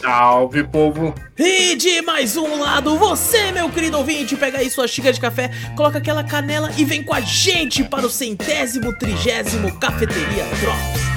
Salve, povo! E de mais um lado, você, meu querido ouvinte, pega aí sua xícara de café, coloca aquela canela e vem com a gente para o centésimo, trigésimo Cafeteria Drops.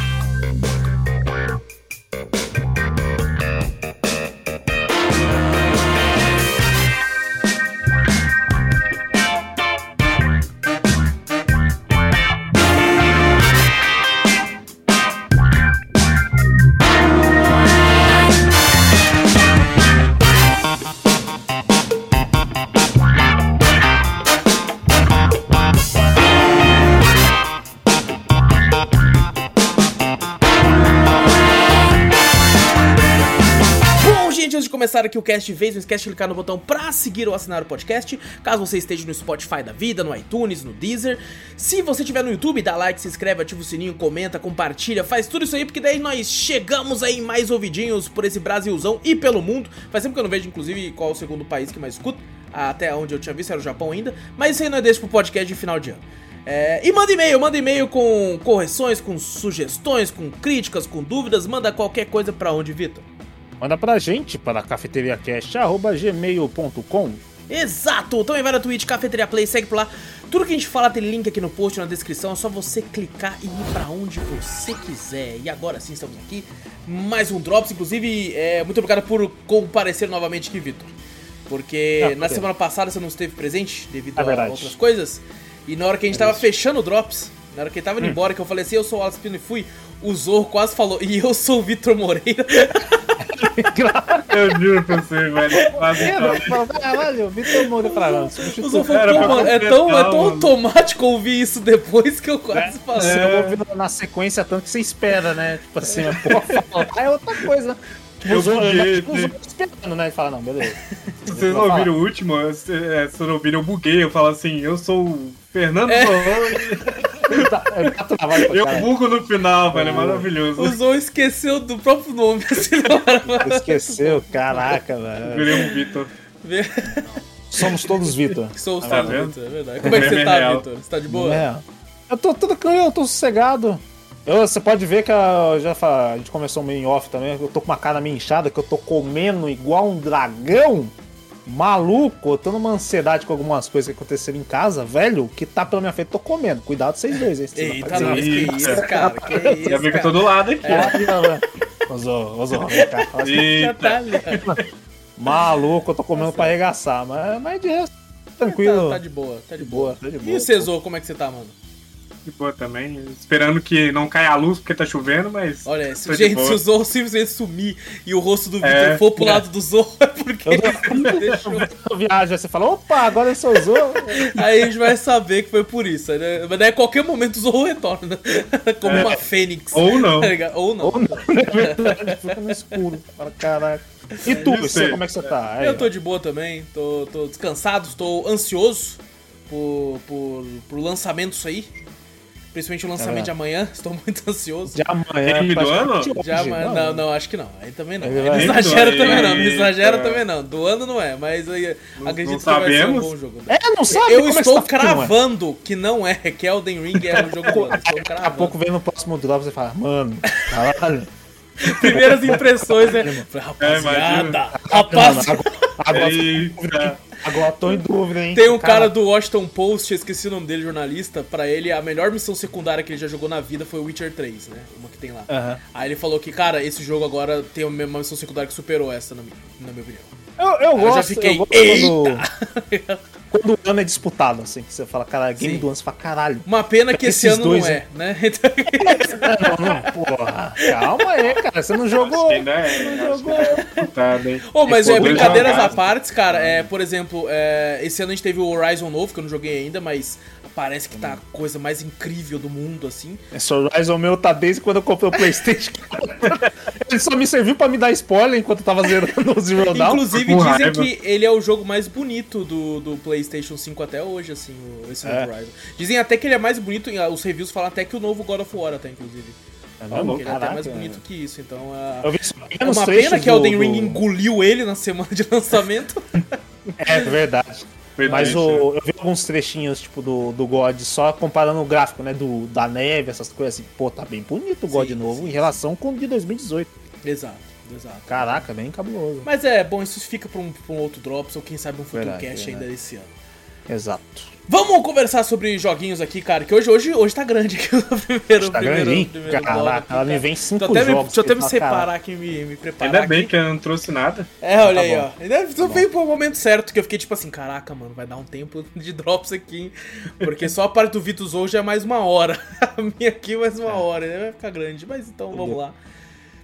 Começar aqui o cast de vez, não esquece de clicar no botão pra seguir ou assinar o podcast, caso você esteja no Spotify da vida, no iTunes, no Deezer. Se você estiver no YouTube, dá like, se inscreve, ativa o sininho, comenta, compartilha, faz tudo isso aí, porque daí nós chegamos aí mais ouvidinhos por esse Brasilzão e pelo mundo. Faz tempo que eu não vejo, inclusive, qual é o segundo país que mais escuta, até onde eu tinha visto era o Japão ainda, mas isso aí não é deixa pro podcast de final de ano. É, e manda e-mail, manda e-mail com correções, com sugestões, com críticas, com dúvidas, manda qualquer coisa pra onde, Vitor? Manda pra gente para cafeteriacast.gmail.com Exato! Também vai na Twitch, Cafeteria Play, segue por lá. Tudo que a gente fala tem link aqui no post, na descrição, é só você clicar e ir pra onde você quiser. E agora sim, estamos aqui. Mais um Drops, inclusive, é, muito obrigado por comparecer novamente aqui, Vitor. Porque Ah, na semana passada você não esteve presente devido É a outras coisas. E na hora que a gente É tava isso. fechando o Drops, na hora que ele tava Hum. indo embora, que eu falei assim, eu sou o Alex Pino e fui, o Zorro quase falou, e eu sou o Vitor Moreira. Eu juro pra você, velho. Quase falei. Caralho, Vitor Moreira pra lá. O Zorro falou, pô, mano, é tão, é tão automático ouvir isso depois que eu quase falei. Você não ouviu na sequência tanto que você espera, né? Tipo assim, pô, falar é outra coisa. Tipo, Eu os outros- buguei, tipo, os outros esperando, né? E fala, não, beleza. Se vocês não ouviram o último, é, se vocês não ouviram, eu buguei. Eu falo assim, eu sou o Fernando É. Tá, tá travado pra Eu bugo no final, velho. É maravilhoso. O Zorro esqueceu do próprio nome. assim. Esqueceu, caraca, velho. Virei um Vitor. Somos todos Vitor. Sou o Tá vendo? Vitor, é verdade. Como é que você É tá. Vitor? Você tá de boa? É. Eu tô tudo tranquilo, eu tô sossegado. Eu, você pode ver que eu já a gente começou meio em off também. Eu tô com uma cara meio inchada, que eu tô comendo igual um dragão. Maluco, eu tô numa ansiedade com algumas coisas que aconteceram em casa, velho, que tá pela minha frente, tô comendo. Cuidado vocês dois? Vocês Eita, não que isso, cara? Que isso, vi que eu cara? tô do lado aqui. É, Ô, ô, Zó, vem cá. Fala assim, tá ali. Maluco, eu tô comendo pra arregaçar, mas, mas de resto, tranquilo. Tá, tá de boa, tá de boa. boa, tá de E boa. o Cesor, como é que você tá, mano? De boa também. Esperando que não caia a luz porque tá chovendo, mas. Olha, se, gente, se o Zorro simplesmente sumir e o rosto do Vitor É. for pro lado do Zorro, é porque ele deixou. Aí você fala, opa, agora eu sou o Zô. Aí a gente vai saber que foi por isso. Né? Mas daí a qualquer momento o Zorro retorna. Como É. uma fênix. Ou não. Tá? Ou não. Ou não, é fica no escuro. Fala, caraca. E tu, E você, você? como é que você tá? Aí, Eu tô de boa também, tô, tô descansado, estou ansioso por, por, por lançamentos aí. Principalmente o lançamento É. de amanhã, estou muito ansioso. De amanhã. Game do ano? hoje, Já, mas, não, não, acho que não. Aí também não. Aí não exagera Eita. também não. Não exagera também não. Do ano não é, mas aí Não- acredito não que vai ser um sabemos. bom jogo. É, não sabe? Eu Como é estou tá afirmando? cravando que não é, que Elden Ring é o jogo do ano. Estou Daqui a cravando. pouco vem no próximo drop você fala, mano, caralho. Primeiras impressões, né? Falei, É, Rapaziada, imagina. rapaz. Mano, agora, agora, agora tô em dúvida, hein? Tem um cara do Washington Post, esqueci o nome dele, jornalista. Pra ele, a melhor missão secundária que ele já jogou na vida foi o Witcher 3, né? Uma que tem lá. Aham. Aí ele falou que, cara, esse jogo agora tem uma missão secundária que superou essa, na minha, na minha opinião. Eu, eu Aí eu gosto, já fiquei, eu gosto quando, quando o ano é disputado, assim, que você fala, cara, game Sim. do ano, você fala, caralho. Uma pena que esse ano dois, não é, né? Então, Não, não, porra, calma aí, cara, você não jogou. Que ainda é. Que é computado, hein? Ô, mas é, brincadeiras à parte, cara, é, por exemplo, é, esse ano a gente teve o Horizon novo, que eu não joguei ainda, mas parece que tá a coisa mais incrível do mundo, assim. Esse Horizon meu tá desde quando eu comprei o Playstation. ele só me serviu pra me dar spoiler enquanto eu tava zerando o Zero Dawn. Inclusive, dizem raiva. que ele é o jogo mais bonito do, do PlayStation 5 até hoje, assim, o- esse É. novo Horizon. Dizem até que ele é mais bonito, ah, os reviews falam até que o novo God of War, até, inclusive. Caramba, que ele é até mais né? bonito que isso, então... ah, Eu vi É uma pena que Elden Ring do- engoliu ele na semana de lançamento. É verdade. Mas o, eu vi alguns trechinhos, tipo, do, do God, só comparando o gráfico, né? Do, da neve, essas coisas assim. Pô, tá bem bonito o God Sim, novo sim, em relação com o de 2018. exato, exato. Caraca, bem cabuloso. Mas é, bom, isso fica pra um, pra um outro Drops, ou quem sabe um futuro Verdade, cast verdade. ainda esse ano. Exato. Vamos conversar sobre joguinhos aqui, cara, que hoje, hoje, hoje tá grande aqui o primeiro, Tá primeiro, grandinho? primeiro Caraca, aqui, ela me cara. vem cinco Deixa eu até me, jogos. deixa eu até me que eu falo, separar caraca. aqui, me, me preparar Ainda bem aqui. que eu não trouxe nada. É, olha Tá aí, bom. ó. Ainda só veio pro momento certo, que eu fiquei tipo assim, caraca, mano, vai dar um tempo de drops aqui, hein? Porque só a parte do Vitus hoje é mais uma hora. A minha aqui mais uma hora, né? Vai ficar grande. Mas então, vamos lá.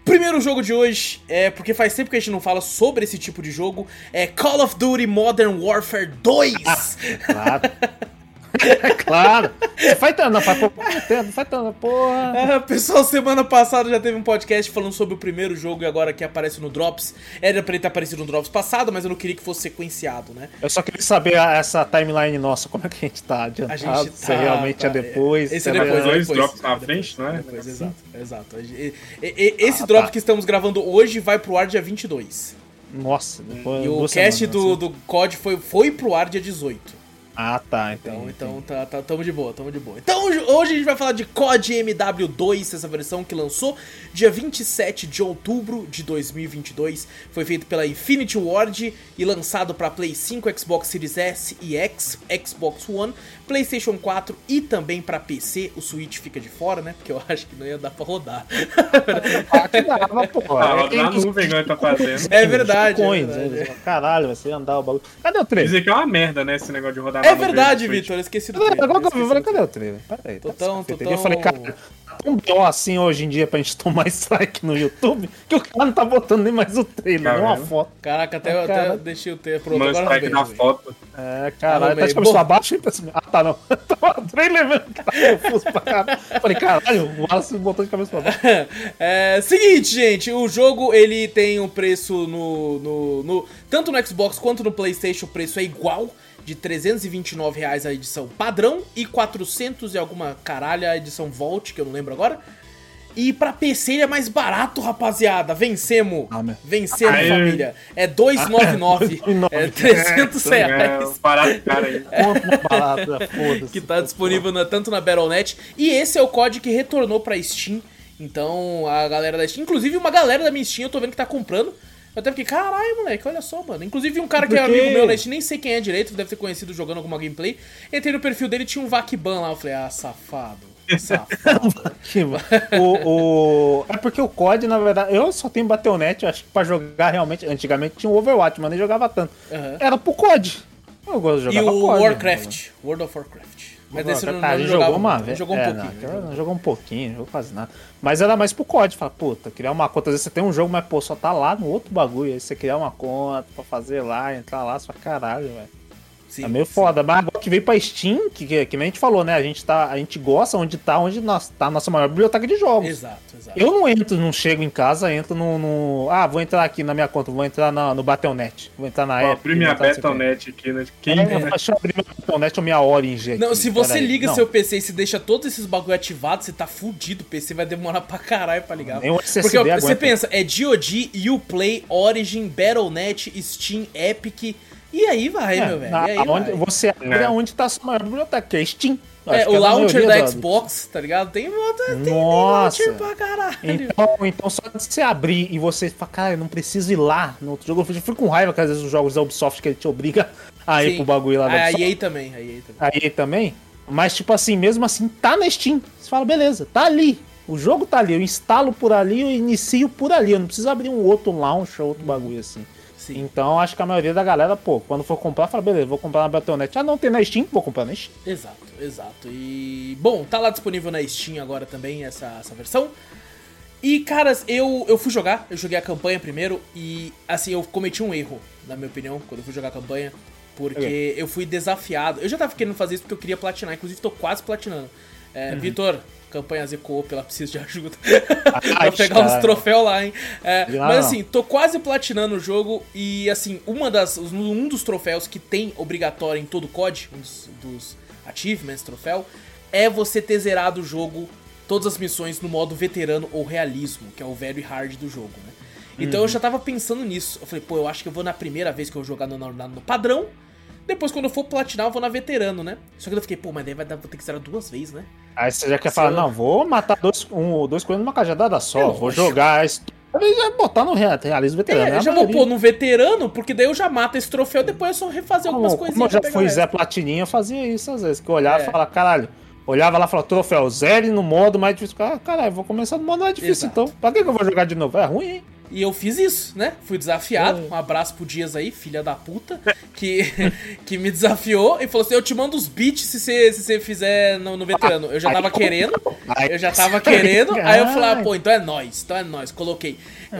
Primeiro jogo de hoje, é porque faz tempo que a gente não fala sobre esse tipo de jogo, é Call of Duty Modern Warfare 2. Claro. É claro. Faz tanto, não faz tanto, porra. É, pessoal, semana passada já teve um podcast falando sobre o primeiro jogo e agora que aparece no Drops. Era pra ele ter aparecido no Drops passado, mas eu não queria que fosse sequenciado, né? Eu só queria saber essa timeline nossa, como é que a gente tá adiantado, A gente se tá. realmente é tá, depois. Esse se é é depois, dois é depois, drops na é depois, frente, não é? Depois, exato, exato. E- e- e- Esse Ah, drop tá. que estamos gravando hoje vai pro ar dia 22. Nossa, depois E o cast semanas, do, assim. do COD foi, foi pro ar dia 18. Ah, tá, Então, entendi. então tá, tá, tamo de boa, tamo de boa. Então hoje- hoje a gente vai falar de COD MW2, essa versão que lançou dia 27 de outubro de 2022. Foi feito pela Infinity Ward e lançado para Play 5, Xbox Series S e X, Xbox One, PlayStation 4 e também para PC. O Switch fica de fora, né? Porque eu acho que não ia dar pra rodar. Ah, que dava, pô. Ah, É na que- nuvem ele tá fazendo. É verdade, é Bitcoins, verdade. né? Caralho, você ia andar o bagulho. Cadê o trailer? Dizer que é uma merda, né, esse negócio de rodar É verdade. Vitor, eu esqueci do Cadê, trailer, agora que eu esqueci falei, do cadê o trailer? Peraí, Tô tá Eu falei, cara, tão pior assim hoje em dia pra gente tomar strike no YouTube que o cara não tá botando nem mais o trailer, nem uma Caramba. foto. Caraca, até, Ah, até cara. deixei o ter pronto. Mano, Agora strike arrumei. foto. É, caralho, tá de cabeça abaixo e pensa, ah, tá não. Tava o trailer mesmo, cara, confuso pra caralho. Falei, caralho, o Wallace botou de cabeça pra baixo. É, seguinte, gente, o jogo ele tem um preço no, no, no- Tanto no Xbox quanto no PlayStation, o preço é igual. De 329 reais a edição padrão e 400 e alguma caralha a edição Vault, que eu não lembro agora. E pra PC ele é mais barato, rapaziada. Vencemos. Ah. Vencemos, Aê. família. É 299. É 300 reais. É, barato, cara aí. Que tá disponível na- tanto na Battle.net. E esse é o código que retornou pra Steam. Então, a galera da Steam, inclusive uma galera da minha Steam, eu tô vendo que tá comprando. Eu até fiquei, caralho, moleque, olha só, mano. Inclusive um cara que é amigo meu Steam, nem sei quem é direito, deve ter conhecido jogando alguma gameplay. Entrei no perfil dele tinha um Vakban lá. Eu falei, ah, safado. Safado. O, o- É porque o COD, na verdade, eu só tenho Battle.net, acho que pra jogar realmente. Antigamente tinha o Overwatch, mas nem jogava tanto. Aham. Era pro COD. Eu gosto de e jogar o COD, Warcraft. World of Warcraft. Mas esse não, Tá, a não gente jogava jogou uma muito, vez. Jogou um é, pouquinho. Não, né? jogou, jogou um pouquinho, não jogou quase nada. Mas era mais pro COD. Fala, puta, criar uma conta. Às vezes você tem um jogo, mas pô, só tá lá no outro bagulho. Aí você criar uma conta pra fazer lá, entrar lá, só caralho, velho. Sim, É meio sim. foda, mas agora que veio pra Steam, que, que, que nem a gente falou, né? A gente, tá, a gente gosta onde tá, onde nós, tá a nossa maior biblioteca de jogos. Exato, exato. Eu não entro, não chego em casa, entro no, no- Ah, vou entrar aqui na minha conta, vou entrar na- no Battle.net. Vou entrar na Vou abrir minha sei o quê. Battle.net aqui, né? Quem, É, né? deixa eu abrir minha Battle.net ou minha aqui. Não, se você liga Não, seu PC e se deixa todos esses bagulho ativados, você tá fudido. O PC vai demorar pra caralho pra ligar. Nem o SSD Porque ó, você pensa, é GOG, Uplay, Origin, Battle.net, Steam, Epic. E aí vai, é, meu velho. na- E aí aonde, vai. você abre É. onde tá a sua maior biblioteca, que é Steam. É, o é da launcher da do- Xbox, tá ligado? Tem, tem, tem Nossa. launcher pra caralho. Então, então, só de você abrir e você fala, cara, eu não preciso ir lá no outro jogo. Eu fico com raiva que às vezes os jogos da Ubisoft que ele te obriga a ir Sim. pro bagulho lá da A Ubisoft. EA também, a EA também. Aí também. Mas, tipo assim, mesmo assim, tá na Steam. Você fala, beleza, tá ali. O jogo tá ali. Eu instalo por ali, eu inicio por ali. Eu não preciso abrir um outro launcher, outro bagulho assim. Sim. Então, acho que a maioria da galera, pô, quando for comprar, fala, beleza, vou comprar na Battle.net. Ah, não tem na Steam? Vou comprar na Steam. Exato, exato. E, bom, tá lá disponível na Steam agora também essa, essa versão. E, caras, eu, eu fui jogar, eu joguei a campanha primeiro e, assim, eu cometi um erro, na minha opinião, quando eu fui jogar a campanha. Porque eu fui desafiado. Eu já tava querendo fazer isso porque eu queria platinar. Inclusive, tô quase platinando. É, Uhum. Vitor, campanha Zeco, ela precisa de ajuda. Pra pegar uns troféus lá, hein? É, mas assim, tô quase platinando o jogo e assim, uma das, um dos troféus que tem obrigatório em todo o COD, um dos, dos achievements, troféu, é você ter zerado o jogo, todas as missões no modo veterano ou realismo, que é o very hard do jogo, né? Então eu Uhum. já tava pensando nisso. Eu falei, pô, eu acho que eu vou na primeira vez que eu jogar no, no, no padrão. Depois, quando eu for platinar, eu vou na veterano, né? Só que eu fiquei, pô, mas daí vai dar, vou ter que zerar duas vezes, né? Aí você já quer falar, não, vou matar dois, um, dois coelhos numa cajadada só. É vou lógico. jogar e já botar no rea- realismo veterano. É, né? eu já vou pôr no veterano, porque daí eu já mato esse troféu, depois é só refazer algumas Como, como coisinhas. eu já fui Zé. Platininha, eu fazia isso às vezes. Que eu olhava É. e falava, caralho. Olhava lá e falava, troféu, zero no modo mais difícil. Ah, caralho, vou começar no modo mais difícil Exato. então. Pra que eu vou jogar de novo? É ruim, hein? E eu fiz isso, né? Fui desafiado. É. Um abraço pro Dias aí, filha da puta, que, que me desafiou e falou assim: Eu te mando os beats se você, se você fizer no, no veterano. Eu já tava querendo, eu já tava querendo. Aí eu falei: ah, pô, então é nóis, então é nóis. Coloquei.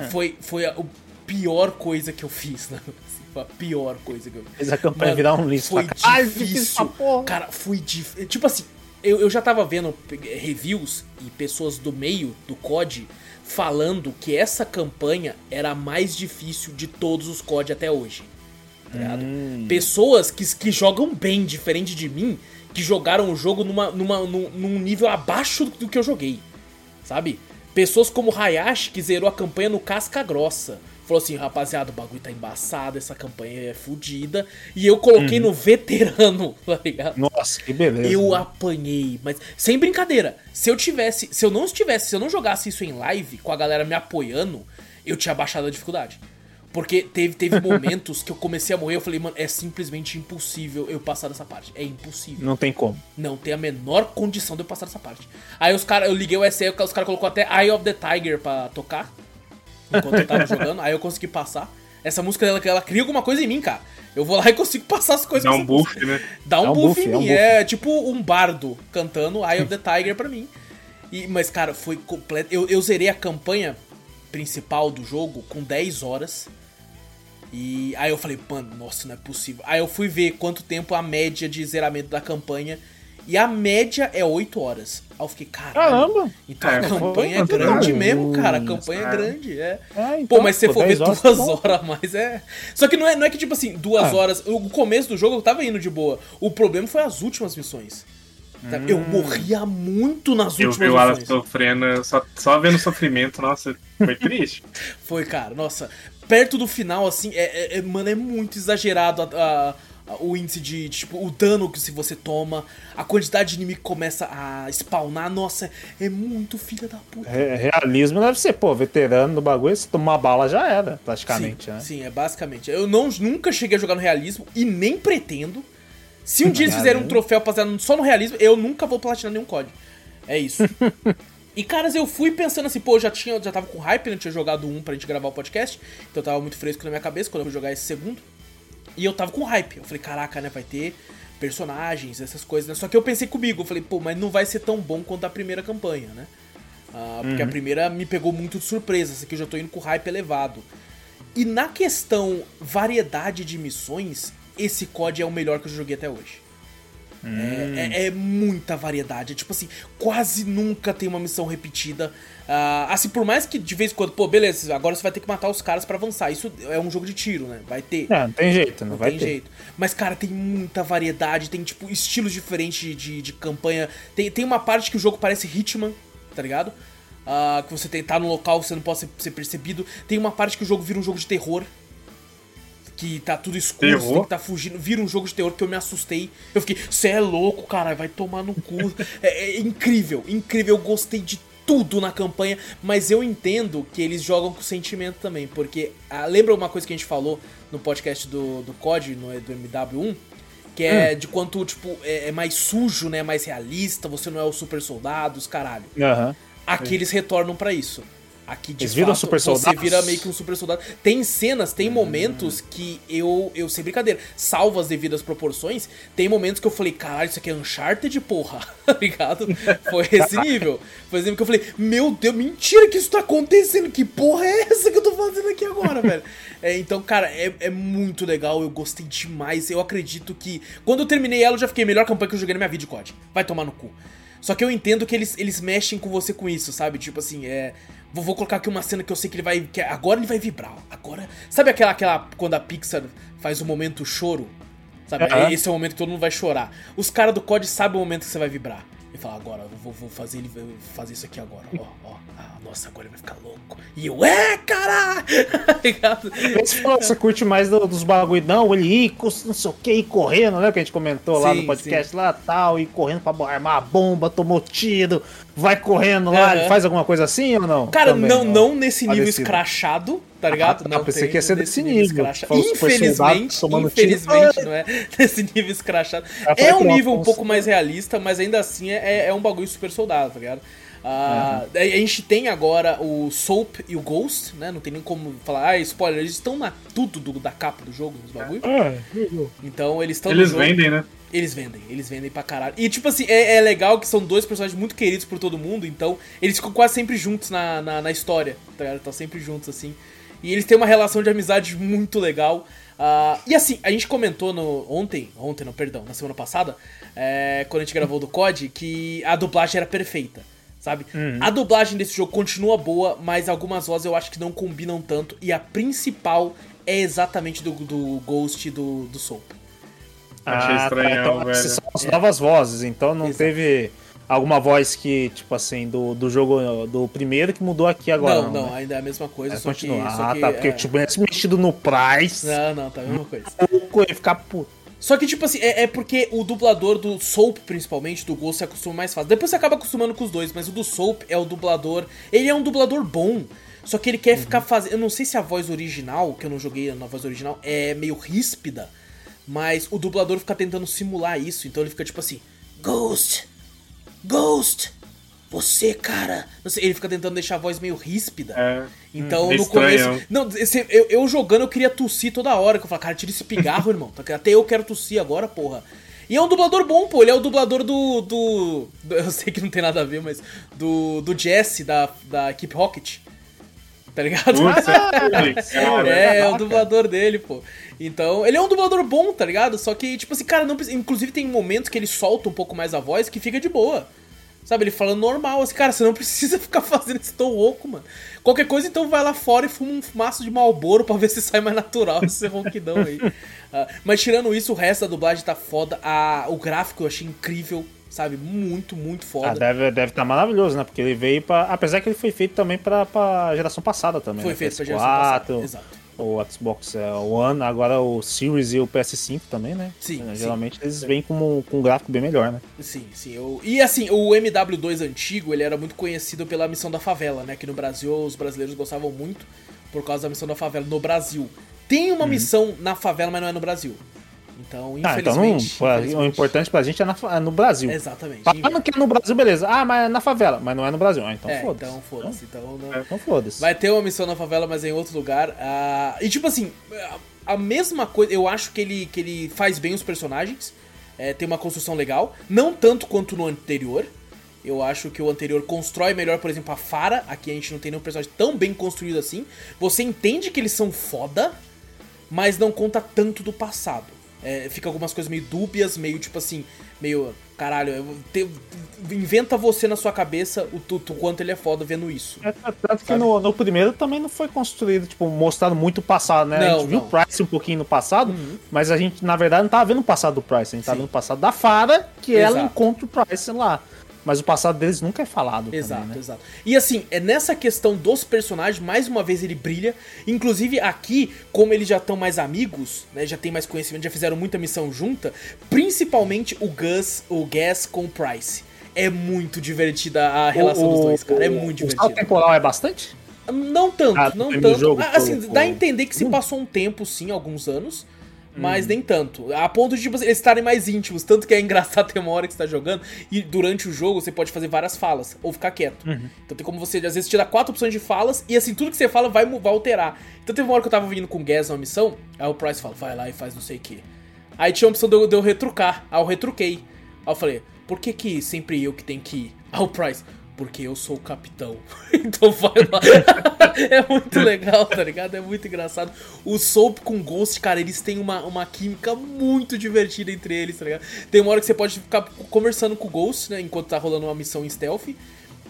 Foi, foi a, a pior coisa que eu fiz, né? Assim, Foi a pior coisa que eu fiz. Fez a campanha Mano, virar um lixo. Foi cá. Ai, difícil. essa. Cara, foi difícil. Tipo assim, eu, eu já tava vendo reviews e pessoas do meio do COD falando que essa campanha era a mais difícil de todos os COD até hoje. Tá? Hum. Pessoas que, que jogam bem, diferente de mim, que jogaram o jogo numa, numa, num, num nível abaixo do que eu joguei. Sabe? Pessoas como Hayashi, que zerou a campanha no casca grossa. Falou assim, rapaziada, o bagulho tá embaçado, essa campanha é fodida. E eu coloquei no veterano, tá ligado? Nossa, que beleza. Eu né? apanhei, mas sem brincadeira. Se eu tivesse, se eu não estivesse, se eu não jogasse isso em live com a galera me apoiando, eu tinha baixado a dificuldade. Porque teve, teve momentos que eu comecei a morrer, eu falei, mano, é simplesmente impossível eu passar dessa parte. É impossível. Não tem como. Não tem a menor condição de eu passar dessa parte. Aí os caras, eu liguei o SE, os caras colocou até Eye of the Tiger pra tocar. Enquanto eu tava jogando, aí eu consegui passar. Essa música dela, ela cria alguma coisa em mim, cara. Eu vou lá e consigo passar as coisas Dá um buff, música. né? Dá um, É um buff, buff, em é um mim. buff. É tipo um bardo cantando Eye of the Tiger pra mim. E, mas, cara, foi completo. Eu, eu zerei a campanha principal do jogo com 10 horas. E aí eu falei, mano, nossa, não é possível. Aí eu fui ver quanto tempo a média de zeramento da campanha. E a média é 8 horas. Aí eu fiquei, caralho. Caramba! Então É, a campanha é grande não, mesmo, cara. A isso, campanha é grande, é. É, então, Pô, mas se você for ver 10 horas duas tá horas a mais, é. Só que não é, não é que, tipo assim, duas Ah. horas. O começo do jogo eu tava indo de boa. O problema foi as últimas missões. sabe? Eu Hum. morria muito nas Eu últimas vi o Alan sofrendo, só, só vendo o sofrimento, nossa, foi triste. Foi, cara, nossa. Perto do final, assim, é, é- é- mano, é muito exagerado a- a- o índice de, tipo, o dano que se você toma, a quantidade de inimigo que começa a spawnar, nossa, é muito filha da puta. Re- Realismo deve ser, pô, veterano do bagulho, se tomar bala já era, praticamente, sim, né? sim, é basicamente. Eu não, nunca cheguei a jogar no realismo e nem pretendo. Se um dia eles fizerem um troféu baseado só no realismo, eu nunca vou platinar nenhum código. É isso. e, caras, eu fui pensando assim, pô, eu já, tinha, já tava com hype, né? Eu tinha jogado um pra gente gravar o podcast. Então tava muito fresco na minha cabeça quando eu fui jogar esse segundo. E eu tava com hype. Eu falei, caraca, né? Vai ter personagens, essas coisas, né? Só que eu pensei comigo, eu falei, pô, mas não vai ser tão bom quanto a primeira campanha, né? Ah, porque a primeira me pegou muito de surpresa, essa aqui eu já tô indo com hype elevado. E na questão variedade de missões, esse COD é o melhor que eu joguei até hoje. É, é- é muita variedade. É tipo assim, quase nunca tem uma missão repetida. Ah, assim, por mais que de vez em quando, pô, beleza, agora você vai ter que matar os caras pra avançar. Isso é um jogo de tiro, né? Vai ter. É, não tem jeito, não, Não vai tem ter. jeito. Mas, cara, tem muita variedade, tem, tipo, estilos diferentes de, de campanha. Tem, tem uma parte que o jogo parece Hitman, tá ligado? Ah, que você tem, tá no local, você não pode ser, ser percebido. Tem uma parte que o jogo vira um jogo de terror. Que tá tudo escuro, você tem que tá fugindo. Vira um jogo de terror que eu me assustei. Eu fiquei, você é louco, cara, vai tomar no cu. é, é incrível, incrível. Eu gostei de tudo na campanha, mas eu entendo que eles jogam com sentimento também, porque ah, lembra uma coisa que a gente falou no podcast do, do COD, no, do MW1? Que é de quanto, tipo, é, é mais sujo, né? Mais realista, você não é o super soldado, os caralho. Aham. Aqui eles retornam pra isso. Aqui de Eles viram fato, super você soldados? vira meio que um super soldado. Tem cenas, tem momentos que eu, eu sem brincadeira, salvo as devidas proporções, tem momentos que eu falei, caralho, isso aqui é Uncharted, porra, tá ligado? Foi esse nível. Foi esse nível que eu falei, meu Deus, mentira que isso tá acontecendo, que porra é essa que eu tô fazendo aqui agora, velho? É, então, cara, é, é muito legal, eu gostei demais, eu acredito que... Quando eu terminei ela, eu já fiquei, melhor campanha que eu joguei na minha vida, COD. Vai tomar no cu. Só que eu entendo que eles, eles mexem com você com isso, sabe? Tipo assim, é. Vou, vou colocar aqui uma cena que eu sei que ele vai. Que agora ele vai vibrar. Agora. Sabe aquela, aquela. Quando a Pixar faz o momento choro? Sabe? Esse é o momento que todo mundo vai chorar. Os caras do COD sabem o momento que você vai vibrar. E fala, agora, eu vou, vou fazer ele vou fazer isso aqui agora. Ó, ó. Ah, nossa, agora ele vai ficar louco. E eu, é, caralho! Tá ligado? Você curte mais do- dos bagulho, não, ele ir, não sei o que, ir correndo, né? Que a gente comentou lá Sim, no podcast lá tal, ir correndo pra armar a bomba, tomou tiro, vai correndo lá, ele faz alguma coisa assim ou não? Cara, Também, não, não nesse nível Parecido. escrachado, tá ligado? Ah, não pensei tem que ia ser desse nível. escrachado. Falou super soldado Infelizmente, tiro. infelizmente, não é nesse nível escrachado. Ah, foi É um nível um pouco mais realista, mas ainda assim é, é um bagulho super soldado, tá ligado? Ah, A gente tem agora o Soap e o Ghost, né? Não tem nem como falar, ah, spoiler, eles estão na tudo do- da capa do jogo, nos bagulho. Ah, Então eles estão Eles no jogo. vendem, né? Eles vendem, eles vendem pra caralho. E tipo assim, é, é legal que são dois personagens muito queridos por todo mundo, então eles ficam quase sempre juntos na, na, na história, tá ligado? Estão sempre juntos, assim. E eles têm uma relação de amizade muito legal. Ah, e assim, a gente comentou no ontem, ontem não, perdão, na semana passada, é, quando a gente gravou do COD, que a dublagem era perfeita, sabe? A dublagem desse jogo continua boa, mas algumas vozes eu acho que não combinam tanto, e a principal é exatamente do, do Ghost e do, do Soap. Achei estranhão, então, velho. são as novas vozes, então não Exato. teve alguma voz que, tipo assim, do, do jogo do primeiro que mudou aqui agora. não, não, né? ainda é a mesma coisa, É, só continua. que, só ah, que, tá, porque é... tipo, tivesse mexido no Price, Não, não, tá a mesma coisa. pouco ia ficar puto. Só que, tipo assim, é, é porque o dublador do Soap, principalmente, do Ghost, se acostuma mais fácil. Depois você acaba acostumando com os dois, mas o do Soap é o dublador. Ele é um dublador bom. Só que ele quer ficar fazendo. Eu não sei se a voz original, que eu não joguei na voz original, é meio ríspida. Mas o dublador fica tentando simular isso. Então ele fica tipo assim: Ghost! Ghost! Você, cara! Não sei, ele fica tentando deixar a voz meio ríspida. É. Então, Hum, no estranho. começo. Não, esse- eu, eu jogando, eu queria tossir toda hora. Que eu falava, cara, tira esse pigarro, irmão. Tá- Até eu quero tossir agora, porra. E é um dublador bom, pô. Ele é o dublador do. do, do- eu sei que não tem nada a ver, mas. Do, do Jesse, da, da Equipe Rocket. Tá ligado? Putz, é. É, é o dublador dele, pô. Então, ele é um dublador bom, tá ligado? Só que, tipo assim, cara, não precisa. Inclusive tem momentos que ele solta um pouco mais a voz que fica de boa. Sabe, ele falando normal, assim, cara, você não precisa ficar fazendo isso tão louco, mano. Qualquer coisa, então vai lá fora e fuma um fumaço de malboro pra ver se sai mais natural esse ronquidão aí. Ah, mas tirando isso, o resto da dublagem tá foda. A, o gráfico eu achei incrível, sabe? Muito, muito Ah, foda. deve estar deve tá maravilhoso, né? Porque ele veio pra. Apesar que ele foi feito também pra, pra geração passada também. Foi né? feito pra PS4, geração passada. Exato. O Xbox é, One, agora o Series e o PS5 também, né? Sim, É, sim. Geralmente eles vêm com, com um gráfico bem melhor, né? Sim, sim. Eu... E assim, o MW2 antigo, ele era muito conhecido pela missão da favela, né? Que no Brasil os brasileiros gostavam muito por causa da missão da favela no Brasil. Tem uma missão na favela, mas não é no Brasil. Então, Ah, então não, infelizmente. o importante pra gente é, na é no Brasil. Exatamente. Falando que é no Brasil, beleza. Ah, mas é na favela. Mas não é no Brasil. Ah, então É, foda-se. então foda-se. Então, não... Então foda-se. Vai ter uma missão na favela, mas é em outro lugar. Ah, e tipo assim, a, a mesma coisa. Eu acho que ele, que ele faz bem os personagens. É, tem uma construção legal. Não tanto quanto no anterior. Eu acho que o anterior constrói melhor, por exemplo, a Fara. Aqui a gente não tem nenhum personagem tão bem construído assim. Você entende que eles são foda, mas não conta tanto do passado. É, fica algumas coisas meio dúbias, meio tipo assim, meio. Caralho, te- inventa você na sua cabeça o, tu- tu quanto ele é foda vendo isso. É, tanto que no, no primeiro também não foi construído, tipo, mostrado muito o passado, né? a Não, gente viu não. o Price um pouquinho no passado, mas a gente, na verdade, não tava vendo o passado do Price, a gente tava Sim. vendo o passado da Fara, que ela Exato. encontra o Price lá. Mas o passado deles nunca é falado. Exato, também, né? exato. E assim, é nessa questão dos personagens, mais uma vez ele brilha. Inclusive aqui, como eles já estão mais amigos, né, já tem mais conhecimento, já fizeram muita missão junta, principalmente o Gus, o Gas com o Price. É muito divertida a relação O- dos dois, cara. É o- muito O salto divertido. temporal é bastante? Não tanto, Ah, não tanto. jogo, Ah, assim, pô, dá a entender que se passou um tempo, sim, alguns anos. Mas nem tanto. A ponto de tipo, eles estarem mais íntimos. Tanto que é engraçado ter uma hora que você tá jogando e durante o jogo você pode fazer várias falas ou ficar quieto. Então tem como você, às vezes, tirar quatro opções de falas e assim, tudo que você fala vai, vai alterar. Então teve uma hora que eu tava vindo com o Gas numa missão, aí o Price fala, vai lá e faz não sei o que. Aí tinha a opção de eu, de eu retrucar. Aí eu retruquei. Aí eu falei, por que que sempre eu que tenho que ir? Aí o Price, porque eu sou o capitão. então vai lá. é muito legal, tá ligado? É muito engraçado. O Soap com Ghost, cara, eles têm uma, uma química muito divertida entre eles, tá ligado? Tem uma hora que você pode ficar conversando com o Ghost, né? Enquanto tá rolando uma missão em stealth. E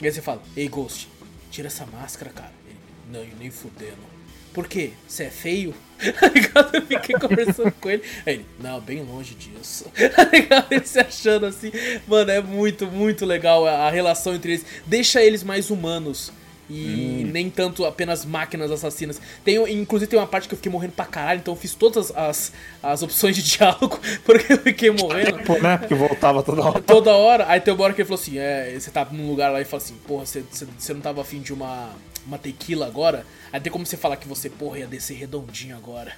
aí você fala, ei Ghost, tira essa máscara, cara. Ele, não, nem fudendo. Por quê? Você é feio? Tá ligado? Eu fiquei conversando com ele. Aí ele, não, bem longe disso. Tá ligado? Ele se achando assim. Mano, é muito, muito legal a relação entre eles. Deixa eles mais humanos. E nem tanto apenas máquinas assassinas. Tem, inclusive tem uma parte que eu fiquei morrendo pra caralho, então eu fiz todas as, as opções de diálogo, porque eu fiquei morrendo Pô, né? Porque voltava toda hora. toda hora. Aí tem uma hora que ele falou assim: é, você tá num lugar lá e fala assim, porra, você, você, você não tava afim de uma, uma tequila agora? Aí tem como você falar que você, porra, ia descer redondinho agora.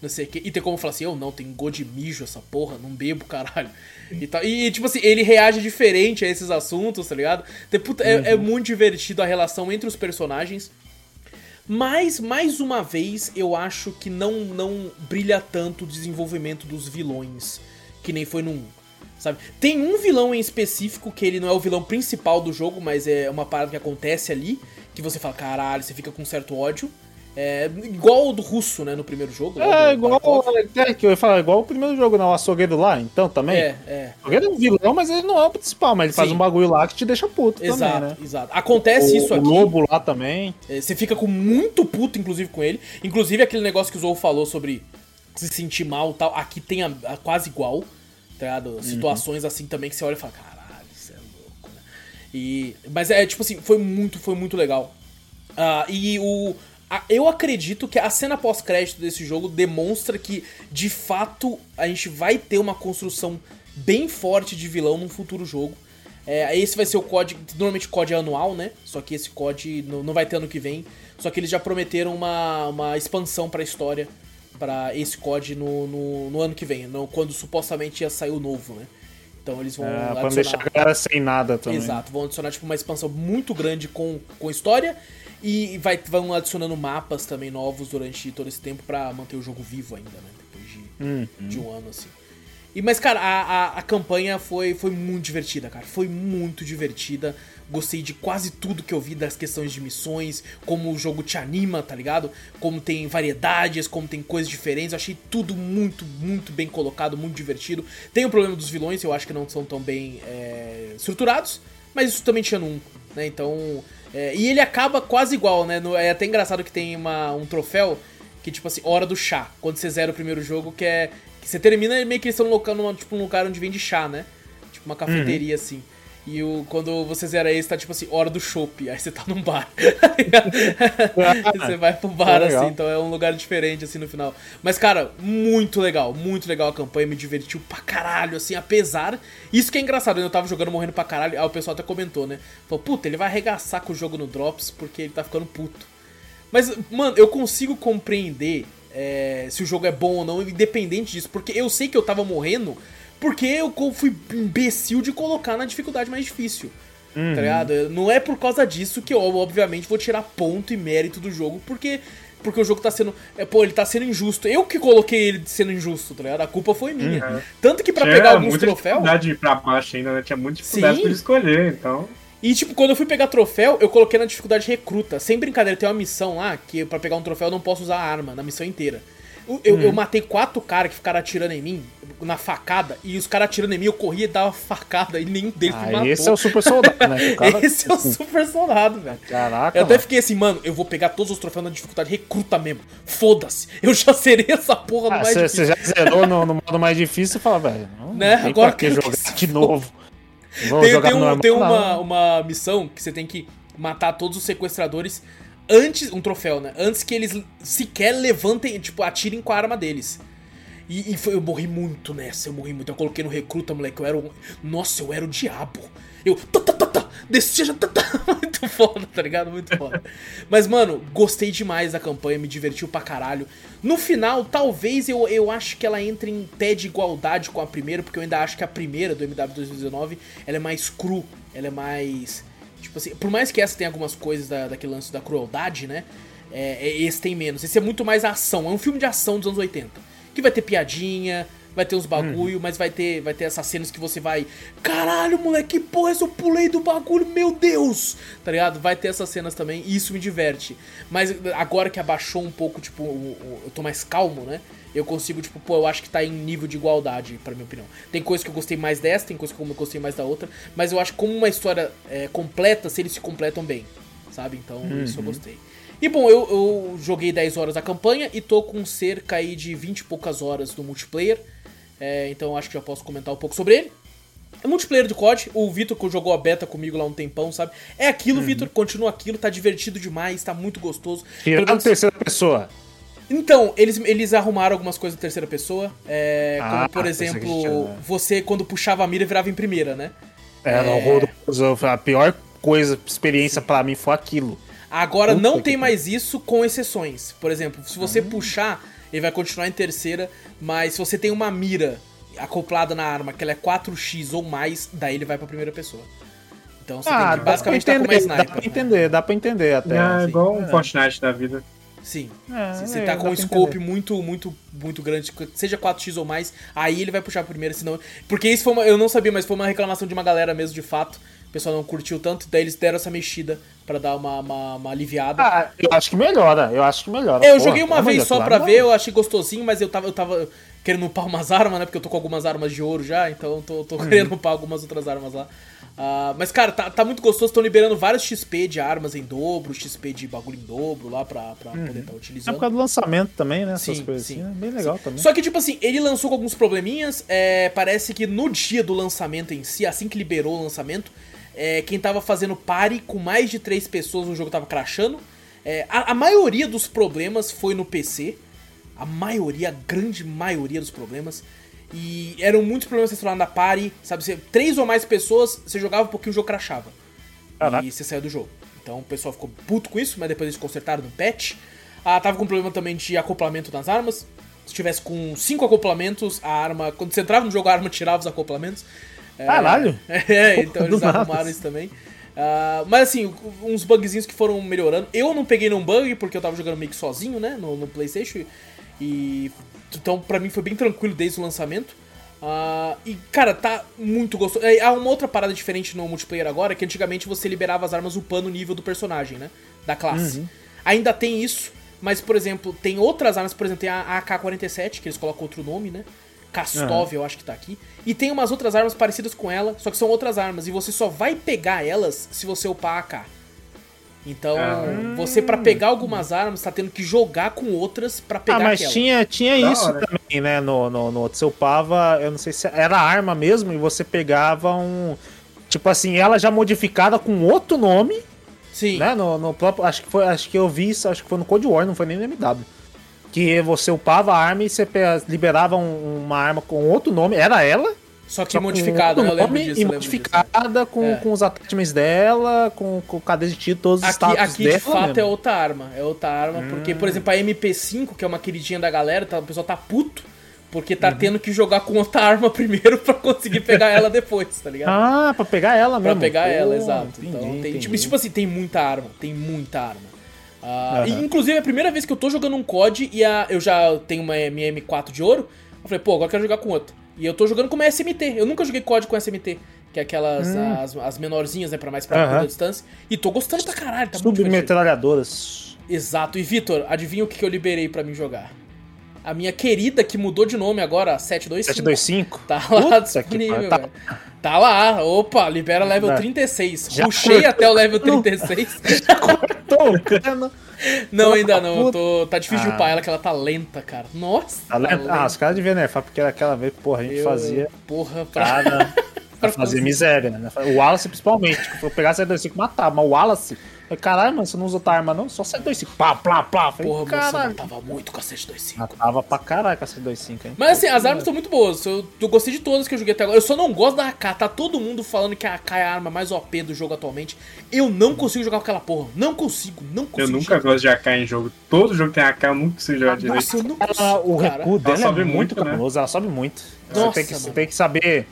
Não sei o que. E tem como falar assim, eu não, tem gosto de mijo essa porra, não bebo, caralho. E, tal. e tipo assim, ele reage diferente a esses assuntos, tá ligado? Tem, puta, é, é muito divertido a relação entre os personagens. Mas, mais uma vez, eu acho que não, não brilha tanto o desenvolvimento dos vilões. Que nem foi num. Sabe? Tem um vilão em específico que ele não é o vilão principal do jogo, mas é uma parada que acontece ali. Que você fala, caralho, você fica com um certo ódio. É igual o do russo, né, no primeiro jogo. né, É igual, é, que eu ia falar, igual o primeiro jogo, não, o açougueiro lá, então também. É, é. O açougueiro é um vilão, mas ele não é o principal, mas ele faz Sim. um bagulho lá que te deixa puto Exato, também, né? exato. Acontece o, isso o aqui. lobo lá também. É, Você fica com muito puto, inclusive, com ele. Inclusive, aquele negócio que o Zou falou sobre se sentir mal e tal. Aqui tem a, a quase igual, tá ligado? Situações assim também que você olha e fala, caralho, E, mas é, tipo assim, foi muito, foi muito legal. Ah, e o... a- eu acredito que a cena pós-crédito desse jogo demonstra que, de fato, a gente vai ter uma construção bem forte de vilão num futuro jogo. É, esse vai ser o COD, normalmente COD é anual, né? Só que esse COD não, não vai ter ano que vem. Só que eles já prometeram uma, uma expansão pra história pra esse COD no, no, no ano que vem, no- quando supostamente ia sair o novo, né? Então eles vão É, pra adicionar... deixar a galera sem nada também. Exato, vão adicionar tipo uma expansão muito grande com, com história e vai, vão adicionando mapas também novos durante todo esse tempo pra manter o jogo vivo ainda, né? Depois de, de um ano assim. E, mas, cara, a, a, a campanha foi, foi muito divertida, cara. Foi muito divertida. Gostei de quase tudo que eu vi das questões de missões, como o jogo te anima, tá ligado? Como tem variedades, como tem coisas diferentes. Eu achei tudo muito, muito bem colocado, muito divertido. Tem o problema dos vilões, eu acho que não são tão bem é, estruturados, mas isso também tinha 1, né? Então. é, e ele acaba quase igual, né? No- é até engraçado que tem uma, um troféu que, tipo assim, hora do chá. Quando você zera o primeiro jogo, que é. Que você termina meio que eles estão num, numa- tipo, um lugar onde vende chá, né? Tipo uma cafeteria, assim. E o, quando você zera esse, tá tipo assim, hora do chopp. Aí você tá num bar. você vai pro bar, É assim, então é um lugar diferente, assim, no final. Mas, cara, muito legal, muito legal a campanha, me divertiu pra caralho, assim, apesar. Isso que é engraçado, eu tava jogando morrendo pra caralho, aí o pessoal até comentou, né? Falou, puta, ele vai arregaçar com o jogo no Drops porque ele tá ficando puto. Mas, mano, eu consigo compreender é, se o jogo é bom ou não, independente disso, porque eu sei que eu tava morrendo porque eu fui imbecil de colocar na dificuldade mais difícil. Tá ligado? Não é por causa disso que eu, obviamente, vou tirar ponto e mérito do jogo, porque. Porque o jogo tá sendo. É, pô, ele tá sendo injusto. Eu que coloquei ele sendo injusto, tá ligado? A culpa foi minha. Tanto que pra Tinha pegar alguns muita troféus. dificuldade pra baixo ainda, né? Tinha muita dificuldade Sim. pra escolher, então. E, tipo, quando eu fui pegar troféu, eu coloquei na dificuldade recruta. Sem brincadeira, tem uma missão lá que pra pegar um troféu eu não posso usar arma, na missão inteira. Eu, eu- eu matei quatro caras que ficaram atirando em mim, na facada, e os caras atirando em mim, eu corria e dava facada, e nenhum deles me Ah, matou. esse é o super soldado, né? Cara- Esse é o super soldado, velho. Caraca, Eu até mano. fiquei assim, mano, eu vou pegar todos os troféus na dificuldade recruta mesmo. Foda-se. Eu já serei essa porra no Ah, mais Você difícil. já zerou no, no modo mais difícil e fala, velho, não Né? tem Agora pra que jogar que de novo. Vou Tem, jogar tem, um- normal, tem uma, não. uma missão que você tem que matar todos os sequestradores antes. Um troféu, né? Antes que eles sequer levantem, tipo, atirem com a arma deles. E, e foi- eu morri muito nessa, eu morri muito. Eu coloquei no recruta, moleque. Eu era um. Nossa, eu era o diabo. Eu. Tá, tá, tá, tá. Deseja. tá- tá- Muito foda, tá ligado? Muito foda. Mas, mano, gostei demais da campanha, me divertiu pra caralho. No final, talvez eu, eu acho que ela entre em pé de igualdade com a primeira, porque eu ainda acho que a primeira do MW 2019 ela é mais cru, ela é mais. Tipo assim, por mais que essa tenha algumas coisas da, daquele lance da crueldade, né? É, é- esse tem menos. Esse é muito mais ação. É um filme de ação dos anos 80. Que vai ter piadinha, vai ter uns bagulho, mas vai ter, vai ter essas cenas que você vai. Caralho, moleque, que porra, eu pulei do bagulho, meu Deus! Tá ligado? Vai ter essas cenas também, e isso me diverte. Mas agora que abaixou um pouco, tipo, eu tô mais calmo, né? Eu consigo, tipo, pô, eu acho que tá em nível de igualdade, pra minha opinião. Tem coisa que eu gostei mais dessa, tem coisa que eu gostei mais da outra, mas eu acho que como uma história é, completa, se eles se completam bem, sabe? Então, isso eu gostei. E bom, eu, eu joguei 10 horas da campanha e tô com cerca aí de 20 e poucas horas do multiplayer. É, então eu acho que já posso comentar um pouco sobre ele. É multiplayer do COD, o Vitor que jogou a beta comigo lá um tempão, sabe? É aquilo, Vitor, continua aquilo, tá divertido demais, tá muito gostoso. Tirando menos- terceira pessoa. Então, eles, eles arrumaram algumas coisas em terceira pessoa, é, Ah, como por que exemplo, tinha- você quando puxava a mira virava em primeira, né? É, no horroroso. A pior coisa, experiência pra mim foi aquilo. Agora Puta não que tem pariu. mais isso com exceções. Por exemplo, se você Ah. puxar, ele vai continuar em terceira, mas se você tem uma mira acoplada na arma que ela é 4x ou mais, daí ele vai pra primeira pessoa. Então você Ah, tem que basicamente tá com uma dá sniper. pra né? entender, dá pra entender até. É assim. igual um É. Fortnite da vida. Sim. É, Se você é, tá com um scope entender. muito, muito, muito grande, seja 4x ou mais, aí ele vai puxar a primeira, senão. Porque isso foi uma. Eu não sabia, mas foi uma reclamação de uma galera mesmo, de fato. O pessoal não curtiu tanto, daí eles deram essa mexida pra dar uma, uma, uma aliviada. Ah, eu acho que melhora, eu acho que melhora. É, eu Porra, joguei uma vez só aquilo pra ver, eu achei gostosinho, mas eu tava, eu tava querendo upar umas armas, né? Porque eu tô com algumas armas de ouro já, então eu tô, tô Uhum. querendo upar algumas outras armas lá. Ah, mas, cara, tá, tá muito gostoso, estão liberando vários XP de armas em dobro, XP de bagulho em dobro lá pra, pra poder estar É utilizando. por causa do lançamento também, né? Essas Sim, coisas sim, assim. É bem legal também. Só que, tipo assim, ele lançou com alguns probleminhas. é, parece que no dia do lançamento em si, assim que liberou o lançamento, é, quem tava fazendo pare com mais de três pessoas, o jogo tava crashando. É, a, a maioria dos problemas foi no PC. A maioria, a grande maioria dos problemas. E eram muitos problemas você falando na pare, sabe? Você, três ou mais pessoas, você jogava um pouquinho o jogo crashava. Caraca. E você saiu do jogo. Então o pessoal ficou puto com isso, mas depois eles consertaram no patch. Ah, tava com problema também de acoplamento das armas. Se tivesse com cinco acoplamentos, a arma. Quando você entrava no jogo, a arma tirava os acoplamentos. É, Caralho! É, então Do eles nada. arrumaram isso também. Ah, mas assim, uns bugzinhos que foram melhorando. Eu não peguei nenhum bug, porque eu tava jogando meio que sozinho, né? No, no Playstation. E. Então, pra mim foi bem tranquilo desde o lançamento. Ah, e, cara, tá muito gostoso. É, Há uma outra parada diferente no multiplayer agora, que antigamente você liberava as armas upando o nível do personagem, né? Da classe. Uhum. Ainda tem isso, mas, por exemplo, tem outras armas, por exemplo, tem a AK-47, que eles colocam outro nome, né? Kastov, eu acho que tá aqui. E tem umas outras armas parecidas com ela, só que são outras armas. E você só vai pegar elas se você upar a AK. Então, Ah. você pra pegar algumas armas, tá tendo que jogar com outras pra pegar Ah, mas aquela. tinha, tinha Da isso hora. também, né? No, no, no outro. Você upava, eu não sei se era arma mesmo, e você pegava um. Tipo assim, ela já modificada com outro nome, Sim. né? No, no próprio. Acho que foi. Acho que eu vi isso, acho que foi no Code War, não foi nem no MW. Que você upava a arma e você liberava um- uma arma com outro nome, era ela. Só que só com modificada, né? Eu lembro disso. E lembro disso. modificada com, É. com os attachments dela, com, com cadê de tiro, todos os Aqui, status aqui dela. de fato mesmo. é outra arma. É outra arma, porque, por exemplo, a MP5, que é uma queridinha da galera, tá, o pessoal tá puto, porque tá Uhum. tendo que jogar com outra arma primeiro pra conseguir pegar ela depois, tá ligado? Ah, pra pegar ela Pra mesmo. pegar Pô, ela, exato. entendi, então, tem, tipo, tipo assim, tem muita arma, tem muita arma. Ah, e, inclusive, é a primeira vez que eu tô jogando um COD e a, eu já tenho uma minha M4 de ouro, eu falei, pô, agora eu quero jogar com outra. E eu tô jogando com uma SMT, eu nunca joguei COD com SMT, que é aquelas, as, as menorzinhas, né, pra mais pra Hum. Aham. curta distância. E tô gostando pra caralho, tá. Submetralhadoras. Exato. E Vitor, adivinha o que eu liberei pra mim jogar? A minha querida, que mudou de nome agora, 725. 725. Tá lá Puta disponível, tá- velho. Tá lá, opa, libera level Já- 36. já Puxei cortou. até o level 36. Tô, cara. Não, ainda da não. Puta. tô, tá difícil de Ah. upar ela, que ela tá lenta, cara. Nossa. Tá lento? Ah, os caras deviam nerfar, porque aquela vez, porra, a gente Eu- fazia Porra, pra... cada. Pra fazer miséria, né? O Wallace principalmente. Que eu pegar 725 matar, mas o Wallace. Falei, caralho, mano, você não usa outra arma, não? Só 725. Pá, plá, plá. Falei, Porra, moça, caralho. matava muito com a 725. Matava pra caralho com a 725, hein? Mas assim, as armas estão muito boas. Eu, eu gostei de todas que eu joguei até agora. Eu só não gosto da AK. Tá todo mundo falando que a AK é a arma mais OP do jogo atualmente. Eu não consigo jogar com aquela porra. Não consigo, não consigo. Eu nunca gosto de AK em jogo. Todo jogo tem AK, eu nunca consigo jogar direito. Nossa, eu não consigo, o cara. recuo dela é sobe muito, muito, né? cabuloso, ela sobe muito. Nossa, você, tem que, você tem que saber.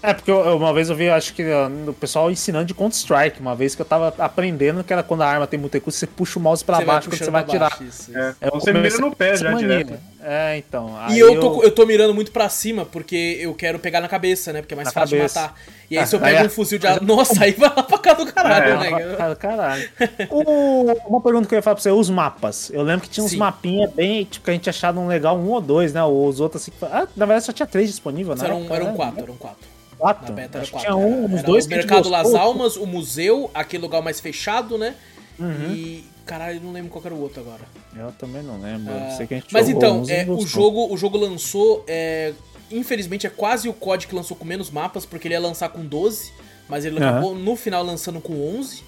É, porque eu- uma vez eu vi, acho que o pessoal ensinando de Counter-Strike, uma vez que eu tava aprendendo que era quando a arma tem muito recurso, você puxa o mouse pra Você baixo quando você vai pra tirar. baixo, isso, isso. É, Eu você mira no pé já mania. direto. É, então. E eu tô, eu tô mirando muito pra cima, porque eu quero pegar na cabeça, né? Porque é mais Na fácil cabeça. de matar. E aí Ah, se eu pego é- um fuzil de ar... Nossa, aí vai lá pra cá do caralho, É, né? Cara, caralho. O- uma pergunta que eu ia falar pra você, os mapas. Eu lembro que tinha uns Sim. mapinhas bem, tipo, que a gente achava um legal, um ou dois, né? Os outros assim. Ah, na verdade só tinha três disponível, né? Eram, eram quatro, eram quatro. Quatro. Na beta era quatro. tinha um, uns era dois o Mercado Las. Almas, o museu, aquele lugar mais fechado, né? Uhum. E. Caralho, não lembro qual era o outro agora. Eu também não lembro. Ah, sei que a gente Mas então, é, o, jogo, o jogo lançou. é, infelizmente é quase o COD que lançou com menos mapas, porque ele ia lançar com 12, mas ele Aham. acabou no final lançando com 11.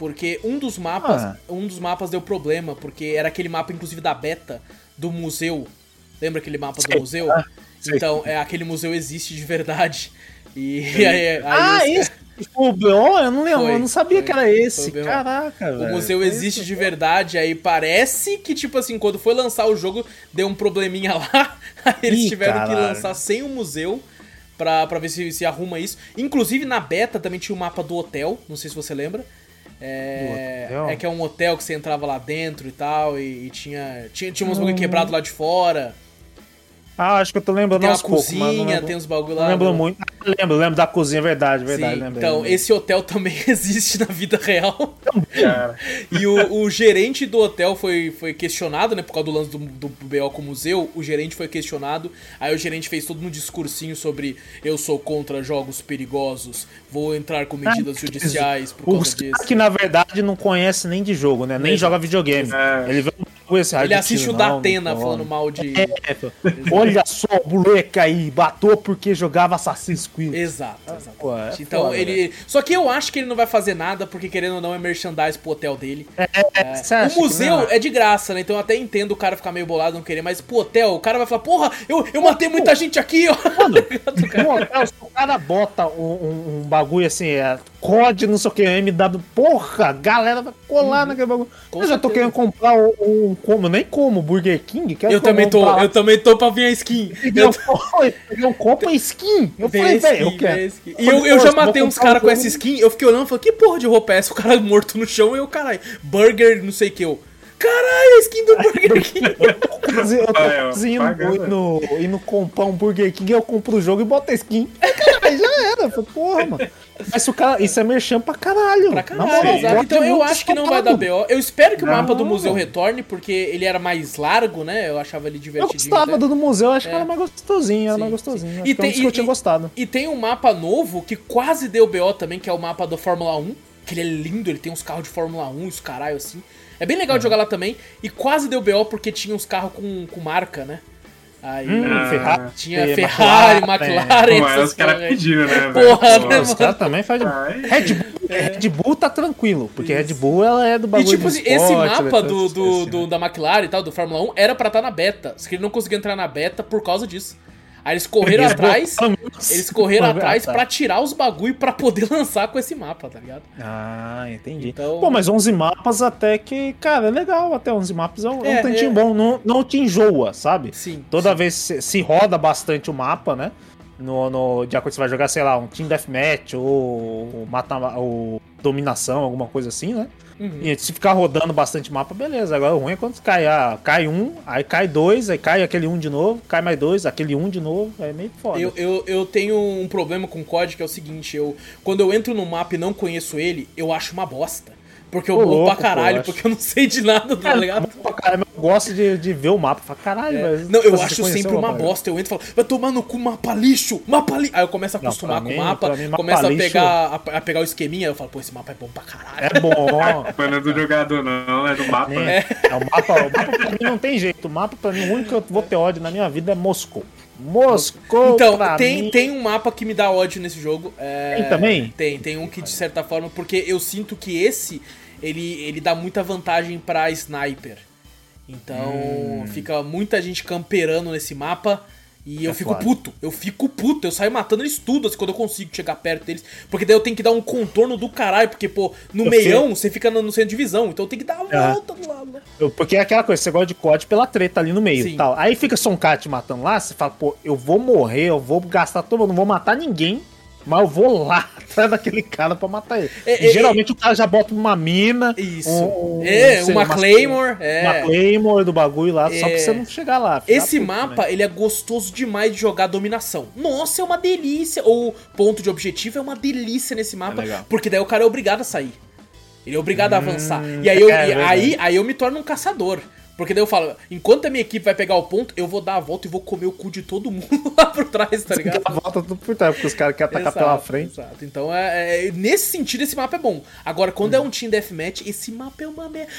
Porque um dos mapas, Ah. um dos mapas deu problema, porque era aquele mapa inclusive da beta do museu. Lembra aquele mapa do museu? Ah. Então, é aquele museu existe de verdade. E aí, aí Ah, os- esse? O BO? Eu não lembro, Foi, eu não sabia foi, que era esse. Caraca, velho. O museu existe de verdade, aí parece que, tipo assim, quando foi lançar o jogo, deu um probleminha lá, aí eles Ih, tiveram que caralho. lançar sem o museu pra, pra ver se, se arruma isso. Inclusive, na beta também tinha o mapa do hotel, não sei se você lembra. É, é que é um hotel que você entrava lá dentro e tal, e, e tinha, tinha, tinha umas Hum. quebrado lá de fora. Ah, acho que eu tô lembrando Tem uma não cozinha, lembro- tem uns bagulho lá. Não lembro né? muito. Ah, lembro, lembro da cozinha, verdade, verdade. Sim, lembrei, então, lembrei. esse hotel também existe na vida real. Cara, E o, o gerente do hotel foi, foi questionado, né? Por causa do lance do, do BO com o museu, o gerente foi questionado. Aí o gerente fez todo um discursinho sobre eu sou contra jogos perigosos, vou entrar com medidas Ah, judiciais por O causa disso. cara que na verdade não conhece nem de jogo, né? Nem Exato. joga videogame. É. Ele vê um esse Ele raio de assiste o Datena falando mal de. É, olha só o moleque aí, batou porque jogava Assassin's Creed. Exato, exato. Pô, é então foda, ele. Só que eu acho que ele não vai fazer nada, porque querendo ou não é merchandise pro hotel dele. É, você acha o museu é de graça, né? Então eu até entendo o cara ficar meio bolado, não querer, mas pro hotel, o cara vai falar, porra, eu, eu matei muita gente aqui, ó. No hotel, se o cara bota um, um- um bagulho assim, é COD, não sei o que, MW, porra, a galera vai colar naquele bagulho. Uhum. Com eu já tô certeza. querendo comprar um, um como, nem como, Burger King. Eu também tô, eu também tô pra vir a skin. Eu, Eu eu, eu compro skin. Eu Vem falei, a velho, eu quero. a skin. E eu, eu já matei uns caras um com essa skin, eu fiquei olhando e falei, que porra de roupa é essa? O cara morto no chão e eu, caralho, burger, não sei o que, eu. Caralho, a skin do Burger King. Eu tô Ah, é, quase indo, pagando. indo, indo comprar um Burger King, eu compro o jogo e boto a skin. Aí, Caralho, já era. Eu falei, porra, mano. Mas o cara, isso é merchan pra caralho. Pra caralho, moral, exato. Então eu muito acho que não vai dar. BO. Eu espero que o Não. mapa do museu retorne, porque ele era mais largo, né? Eu achava ele Eu divertidinho. gostava do do museu, acho que É. era mais gostosinho, era Sim, mais gostosinho. E que é um tem- dos que eu e- tinha gostado. E tem um mapa novo que quase deu BO também, que é o mapa da Fórmula 1. Que ele é lindo, ele tem uns carros de Fórmula 1, os caralho assim. É bem legal de jogar lá também. E quase deu BO porque tinha uns carros com, com marca, né? Aí Hum, Ferrari, tinha Ferrari, McLaren. McLaren, Pô, aí os essas caras pediram, né? Porra, Pô, né, Os caras também fazem. Red Bull, Red Bull tá tranquilo, porque Red Bull ela é do E bagulho tipo do assim, esporte, esse ela mapa é do, do, assim, do- né? da McLaren e tal, do Fórmula 1, era pra estar na beta. Só que ele não conseguiu entrar na beta por causa disso. Aí eles correram Eles atrás. botaram- Eles correram Ah, atrás tá. pra tirar os bagulho pra poder lançar com esse mapa, tá ligado? Ah, entendi. Então- Pô, mas 11 mapas até que, cara, é legal. Até 11 mapas é um, é um É, tantinho é. bom. Não, não te enjoa, sabe? Sim. Toda vez se, se roda bastante o mapa, né? No, no, de acordo você vai jogar, sei lá, um Team Deathmatch ou, ou, mata, ou Dominação, alguma coisa assim, né? Uhum. E se ficar rodando bastante mapa, beleza. Agora o ruim é quando cai, ah, cai um, aí cai dois, aí cai aquele um de novo, cai mais dois, aquele um de novo, é meio foda. Eu, eu, eu tenho um problema com o COD que é o seguinte, eu quando eu entro no mapa e não conheço ele, eu acho uma bosta. Porque eu Ô, morro pra caralho, pô, porque eu não sei de nada, tá ligado? pra caralho, eu gosto de, de ver o mapa. Fala, caralho, É. mas. Não, eu acho sempre uma mapa? bosta. Eu entro e falo, vai tomar no cu mapa lixo, mapa lixo. Aí eu começo a Não, acostumar pra com o mapa, mim, mapa começo a pegar, a, a pegar o esqueminha, eu falo, pô, esse mapa é bom pra caralho. É bom. Mas não é do jogador, não, é do mapa. É, é, o mapa, o mapa pra mim não tem jeito. O mapa pra mim, o único que eu vou ter ódio na minha vida é Moscou. Moscou Então, pra tem, mim. tem um mapa que me dá ódio nesse jogo. é- Tem também? Tem, tem um que de certa forma, porque eu sinto que esse, ele, ele dá muita vantagem pra sniper. Então, Hum. fica muita gente camperando nesse mapa. E eu É fico foda. puto, eu fico puto, eu saio matando eles tudo assim, quando eu consigo chegar perto deles. Porque daí eu tenho que dar um contorno do caralho, porque, pô, no Eu meião você fica no, no centro de visão, então eu tenho que dar a volta do lado. né? Eu- Porque é aquela coisa, você gosta de COD pela treta ali no meio Sim. tal. Aí fica só um cara te matando lá, você fala, pô, eu vou morrer, eu vou gastar todo, eu não vou matar ninguém, mas eu vou lá atrás daquele cara pra matar ele. É, E é, geralmente o cara já bota uma mina. Isso. um- é, sei, uma Claymore. É. Uma Claymore do bagulho lá, só É. pra você não chegar lá. Esse da puta, mapa, né? ele é gostoso demais de jogar dominação. Nossa, é uma delícia. Ou ponto de objetivo é uma delícia nesse mapa. É porque daí o cara é obrigado a sair. Ele é obrigado a avançar. E aí eu, é aí, aí eu me torno um caçador. Porque daí eu falo, enquanto a minha equipe vai pegar o ponto, eu vou dar a volta e vou comer o cu de todo mundo lá por trás, tá ligado? Dá a volta tudo por trás, porque os caras querem atacar Exato, pela frente. Exato. Então, é, é- nesse sentido, esse mapa é bom. Agora, quando é um Team Deathmatch, esse mapa é uma merda.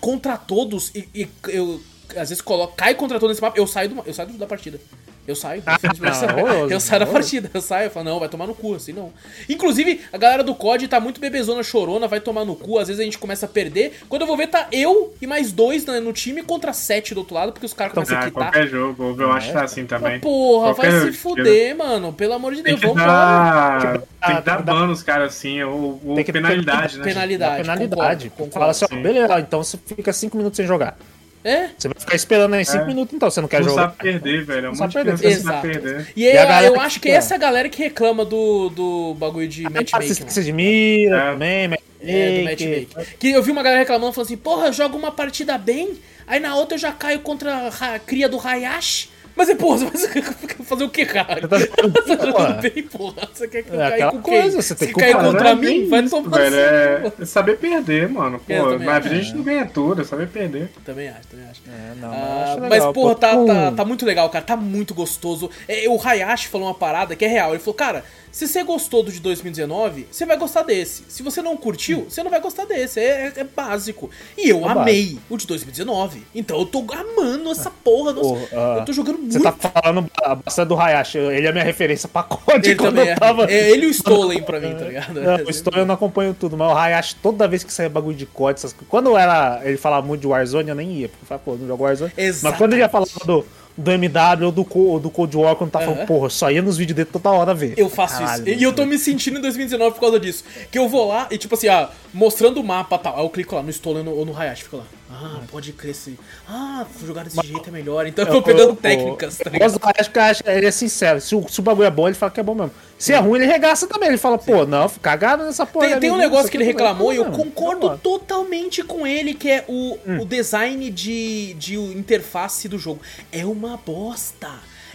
Contra todos, e, e eu às vezes coloco, cai contra todos nesse mapa, eu saio, do, eu saio da partida. Eu saio. Ah, eu saio, horroroso, eu saio da partida. Eu saio, eu falo, não, vai tomar no cu, assim não. Inclusive, a galera do COD tá muito bebezona chorona, vai tomar no cu. Às vezes a gente começa a perder. Quando eu vou ver, tá eu e mais dois né, no time contra sete do outro lado, porque os caras começam a Ah, quitar. qualquer jogo, Overwatch É, tá assim também. Ah, Porra, vai Qualquer se estilo. fuder, mano. Pelo amor de Tem Deus, que vambora. dar, tem que dar dá- ban nos caras assim, ou, ou Tem que- penalidade, né? Penalidade. penalidade. concordo, concordo. Fala assim, ó, beleza, então você fica 5 minutos sem jogar. É? Você vai ficar esperando aí 5 É. minutos, então você não quer Não jogar. sabe perder, velho. É um Não monte perder. Exato. perder. E, E é, eu que acho que é essa galera que reclama do, do bagulho de matchmaking. você, de mira É. também, matchmaking. É, do matchmaking. Que eu vi uma galera reclamando, falando assim, porra, eu jogo uma partida bem, aí na outra eu já caio contra a cria do Hayashi. Mas, é, porra, você vai fazer o que, cara? Você tá jogando Você tá porra. jogando bem, porra. Você quer que eu É caia com quem? coisa, você tem Se que cair contra Mas é mim, bem vai isso, tomar velho. no É, é saber perder, mano. Pô, também mas acho. a gente não ganha tudo, é saber perder. Também acho, também acho. É, não, Ah, acho mas, legal, porra, pô. tá, tá, tá muito legal, cara. Tá muito gostoso. É, o Hayashi falou uma parada que é real. Ele falou, cara, se você gostou do de 2019, você vai gostar desse. Se você não curtiu, você não vai gostar desse. É, é básico. E eu É amei o de 2019. Então eu tô amando essa porra. Nossa, Pô, ah, eu tô jogando muito. Você tá falando bastante do Hayashi, ele é minha referência pra COD Ele quando também eu é. tava... É ele e o Stolen pra mim, tá ligado? Não, o Story eu não acompanho tudo, mas o Hayashi, toda vez que saía bagulho de COD, essas. Quando era, ele falava muito de Warzone, eu nem ia, porque eu falava, pô, não jogo Warzone. Mas quando ele ia falar do, do MW ou do, do Cold War, quando tá falando, Aham. porra, só ia nos vídeos dele toda hora ver. Eu faço Caralho, isso. E eu tô me sentindo em 2019 por causa disso. Que eu vou lá e, tipo assim, ah, mostrando o mapa e tal. Aí eu clico lá no Stolen ou no Hayashi, fico lá. Ah, pode crescer. Ah, jogar desse jeito é melhor. Então eu vou pegando técnicas, tá Eu ligado? gosto do Hayashi, porque o Hayashi, ele é sincero. Se o, se o bagulho é bom, ele fala que é bom mesmo. Se é ruim, ele regaça também. Ele fala, pô, não, cagado nessa porra. Tem, ali, tem um negócio que ele é reclamou e eu concordo não, totalmente com ele, que é o, Hum. o design de, de interface do jogo. É uma bosta.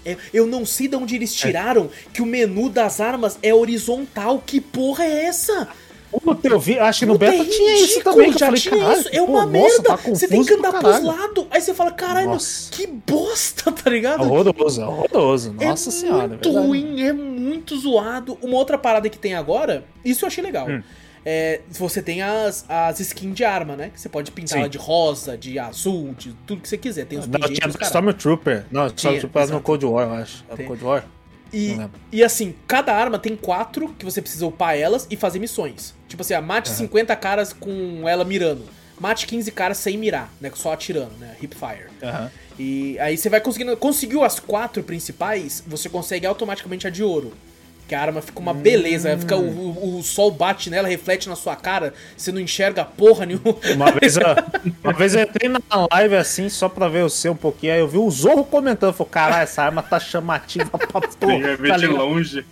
É- eu não sei de onde eles tiraram que o menu das armas é horizontal. Que porra é essa? Puta, eu vi, acho que no Puta, beta é tinha isso também. que eu já falei, tinha isso. É pô, uma nossa, merda. tá você tem que andar pros lados. Aí você fala, caralho, Nossa. que bosta, tá ligado? Horroroso, horroroso. Nossa é senhora. muito verdade. ruim, é muito zoado. Uma outra parada que tem agora, isso eu achei legal. Hum. É, você tem as, as skins de arma, né? Que você pode pintar Sim. ela de rosa, de azul, de tudo que você quiser. Tem os Não, tinha. Stormtrooper. Não, Stormtrooper era no. Cold War, eu acho. Era Tem. no Cold War? E, e assim, cada arma tem quatro que você precisa upar elas e fazer missões. Tipo assim, ah, mate 50 caras com ela mirando. Mate 15 caras sem mirar, né? Só atirando, né? Hipfire. Aham. E aí você vai conseguindo. Conseguiu as quatro principais, você consegue automaticamente a de ouro. Que a arma fica uma beleza. Hum. Fica, o, o- o sol bate nela, reflete na sua cara, você não enxerga porra nenhuma. Uma vez, eu, uma vez eu entrei na live assim, só pra ver o seu um pouquinho, aí eu vi o Zorro comentando, falou, caralho, essa arma tá chamativa pra porra. ver Tá de longe.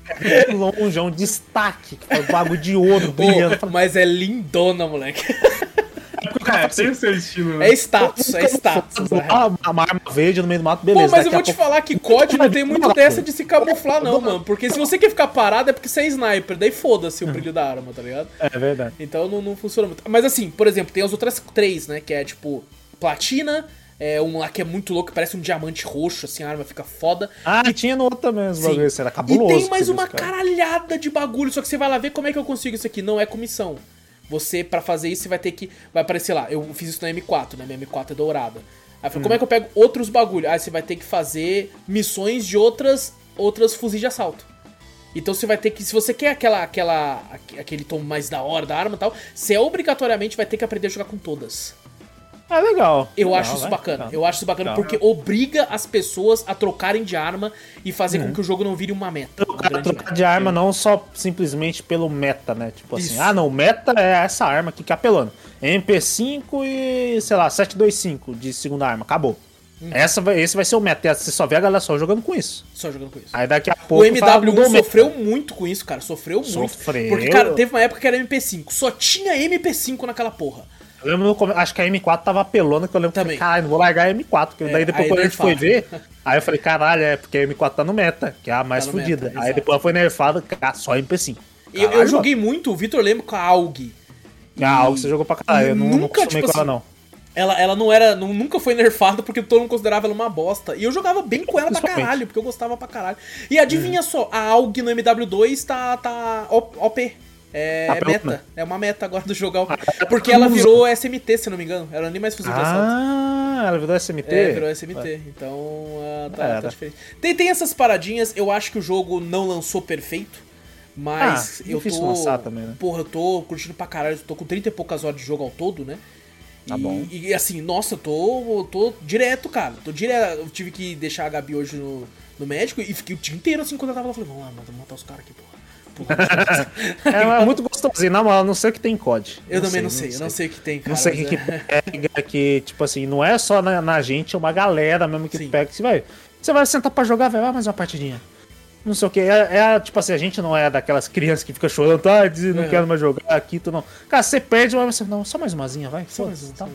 De longe, é um destaque, que foi um bagulho de ouro brilhando. Pô, mas é lindona, moleque. É, tem o seu estilo, né? É status, é status. Ah, uma arma verde no meio do mato, Pô, beleza. mas eu vou te falar que COD não tem muito dessa de se camuflar, não, mano. Porque se você quer ficar parado é porque você é sniper, daí foda-se o brilho da arma, tá ligado? É verdade. Então não, não funciona muito. Mas assim, por exemplo, tem as outras três, né? Que é tipo platina, é um lá que é muito louco, parece um diamante roxo, assim, a arma fica foda. Ah, tinha no outro também os bagulhos, era E cabuloso. tem que mais uma viu, caralhada de bagulho, só que você vai lá ver como é que eu consigo isso aqui. Não é comissão. Você, pra fazer isso, você vai ter que. Vai aparecer lá. Eu fiz isso na M4, né? Minha M4 é dourada. Aí eu falei, como é que eu pego outros bagulho? Aí você vai ter que fazer missões de outras outras fuzis de assalto. Então você vai ter que, se você quer aquela, aquela, aquele tom mais da hora da arma e tal, você obrigatoriamente vai ter que aprender a jogar com todas. É legal. Eu legal, acho isso né? bacana. Legal. Eu acho isso bacana Legal. porque obriga as pessoas a trocarem de arma e fazer Uhum. com que o jogo não vire uma meta. uma Trocar, meta. de arma não só simplesmente pelo meta, né? Tipo assim, Isso. ah não, o meta é essa arma aqui que é apelando. MP5 e, sei lá, 725 de segunda arma, acabou. Uhum. Essa vai, esse vai ser o meta. Você só vê a galera só jogando com isso. Só jogando com isso. Aí daqui a O pouco. fala, mudou MW1 meta. sofreu muito com isso, cara. Sofreu muito. Sofreu. Porque, cara, teve uma época que era MP5. Só tinha MP5 naquela porra. Eu lembro, no acho que a M4 tava apelando, que eu lembro Também. que, caralho, não vou largar a M4. Porque É, daí depois quando a gente foi ver, aí eu falei, caralho, é porque a M4 tá no meta, que é a mais no fodida. Aí exato. depois ela foi nerfada, só MP5. Eu, eu Caralho, joguei muito o Vitor Lemo com a AUG. Ah, algo que você jogou pra caralho, eu não, não Nunca, acostumei tipo com ela, assim, não. Ela, ela não era. nu- nunca foi nerfada porque todo mundo considerava ela uma bosta. E eu jogava bem com ela pra caralho, porque eu gostava pra caralho. E adivinha só, a AUG no MW2 tá, tá OP. É, Tá é meta. É uma meta agora do jogo. Porque ela virou SMT, se não me engano. Ela nem mais fuzil de assalto. Ah, ela virou SMT? É, virou SMT. Então, ah, tá, Era. tá diferente. Tem, tem essas paradinhas. Eu acho que o jogo não lançou perfeito. Mas Ah, eu tô. lançar também, né? Porra, eu tô curtindo pra caralho. Tô com 30 e poucas horas de jogo ao todo, né? Tá e, bom. E assim, nossa, eu tô, eu tô direto, cara. Tô direto. Eu tive que deixar a Gabi hoje no, no médico e fiquei o dia inteiro assim quando eu tava lá. Falei, vamos lá, vamos matar os caras aqui, porra. É, é muito gostosinho, na moral, não sei o que tem COD. eu também não sei, eu não sei o que tem, cara. Não sei o que, que é- pega, que, tipo assim, não é só na, na gente, é uma galera mesmo que Sim. pega. Que você vai, você vai sentar pra jogar, vai, ah, mais uma partidinha. Não sei o que. É, é, tipo assim, a gente não é daquelas crianças que fica chorando, tá, diz, não É. quero mais jogar aqui, tu não. Cara, você perde, mas você, não, só mais umazinha, vai. Só mais tá.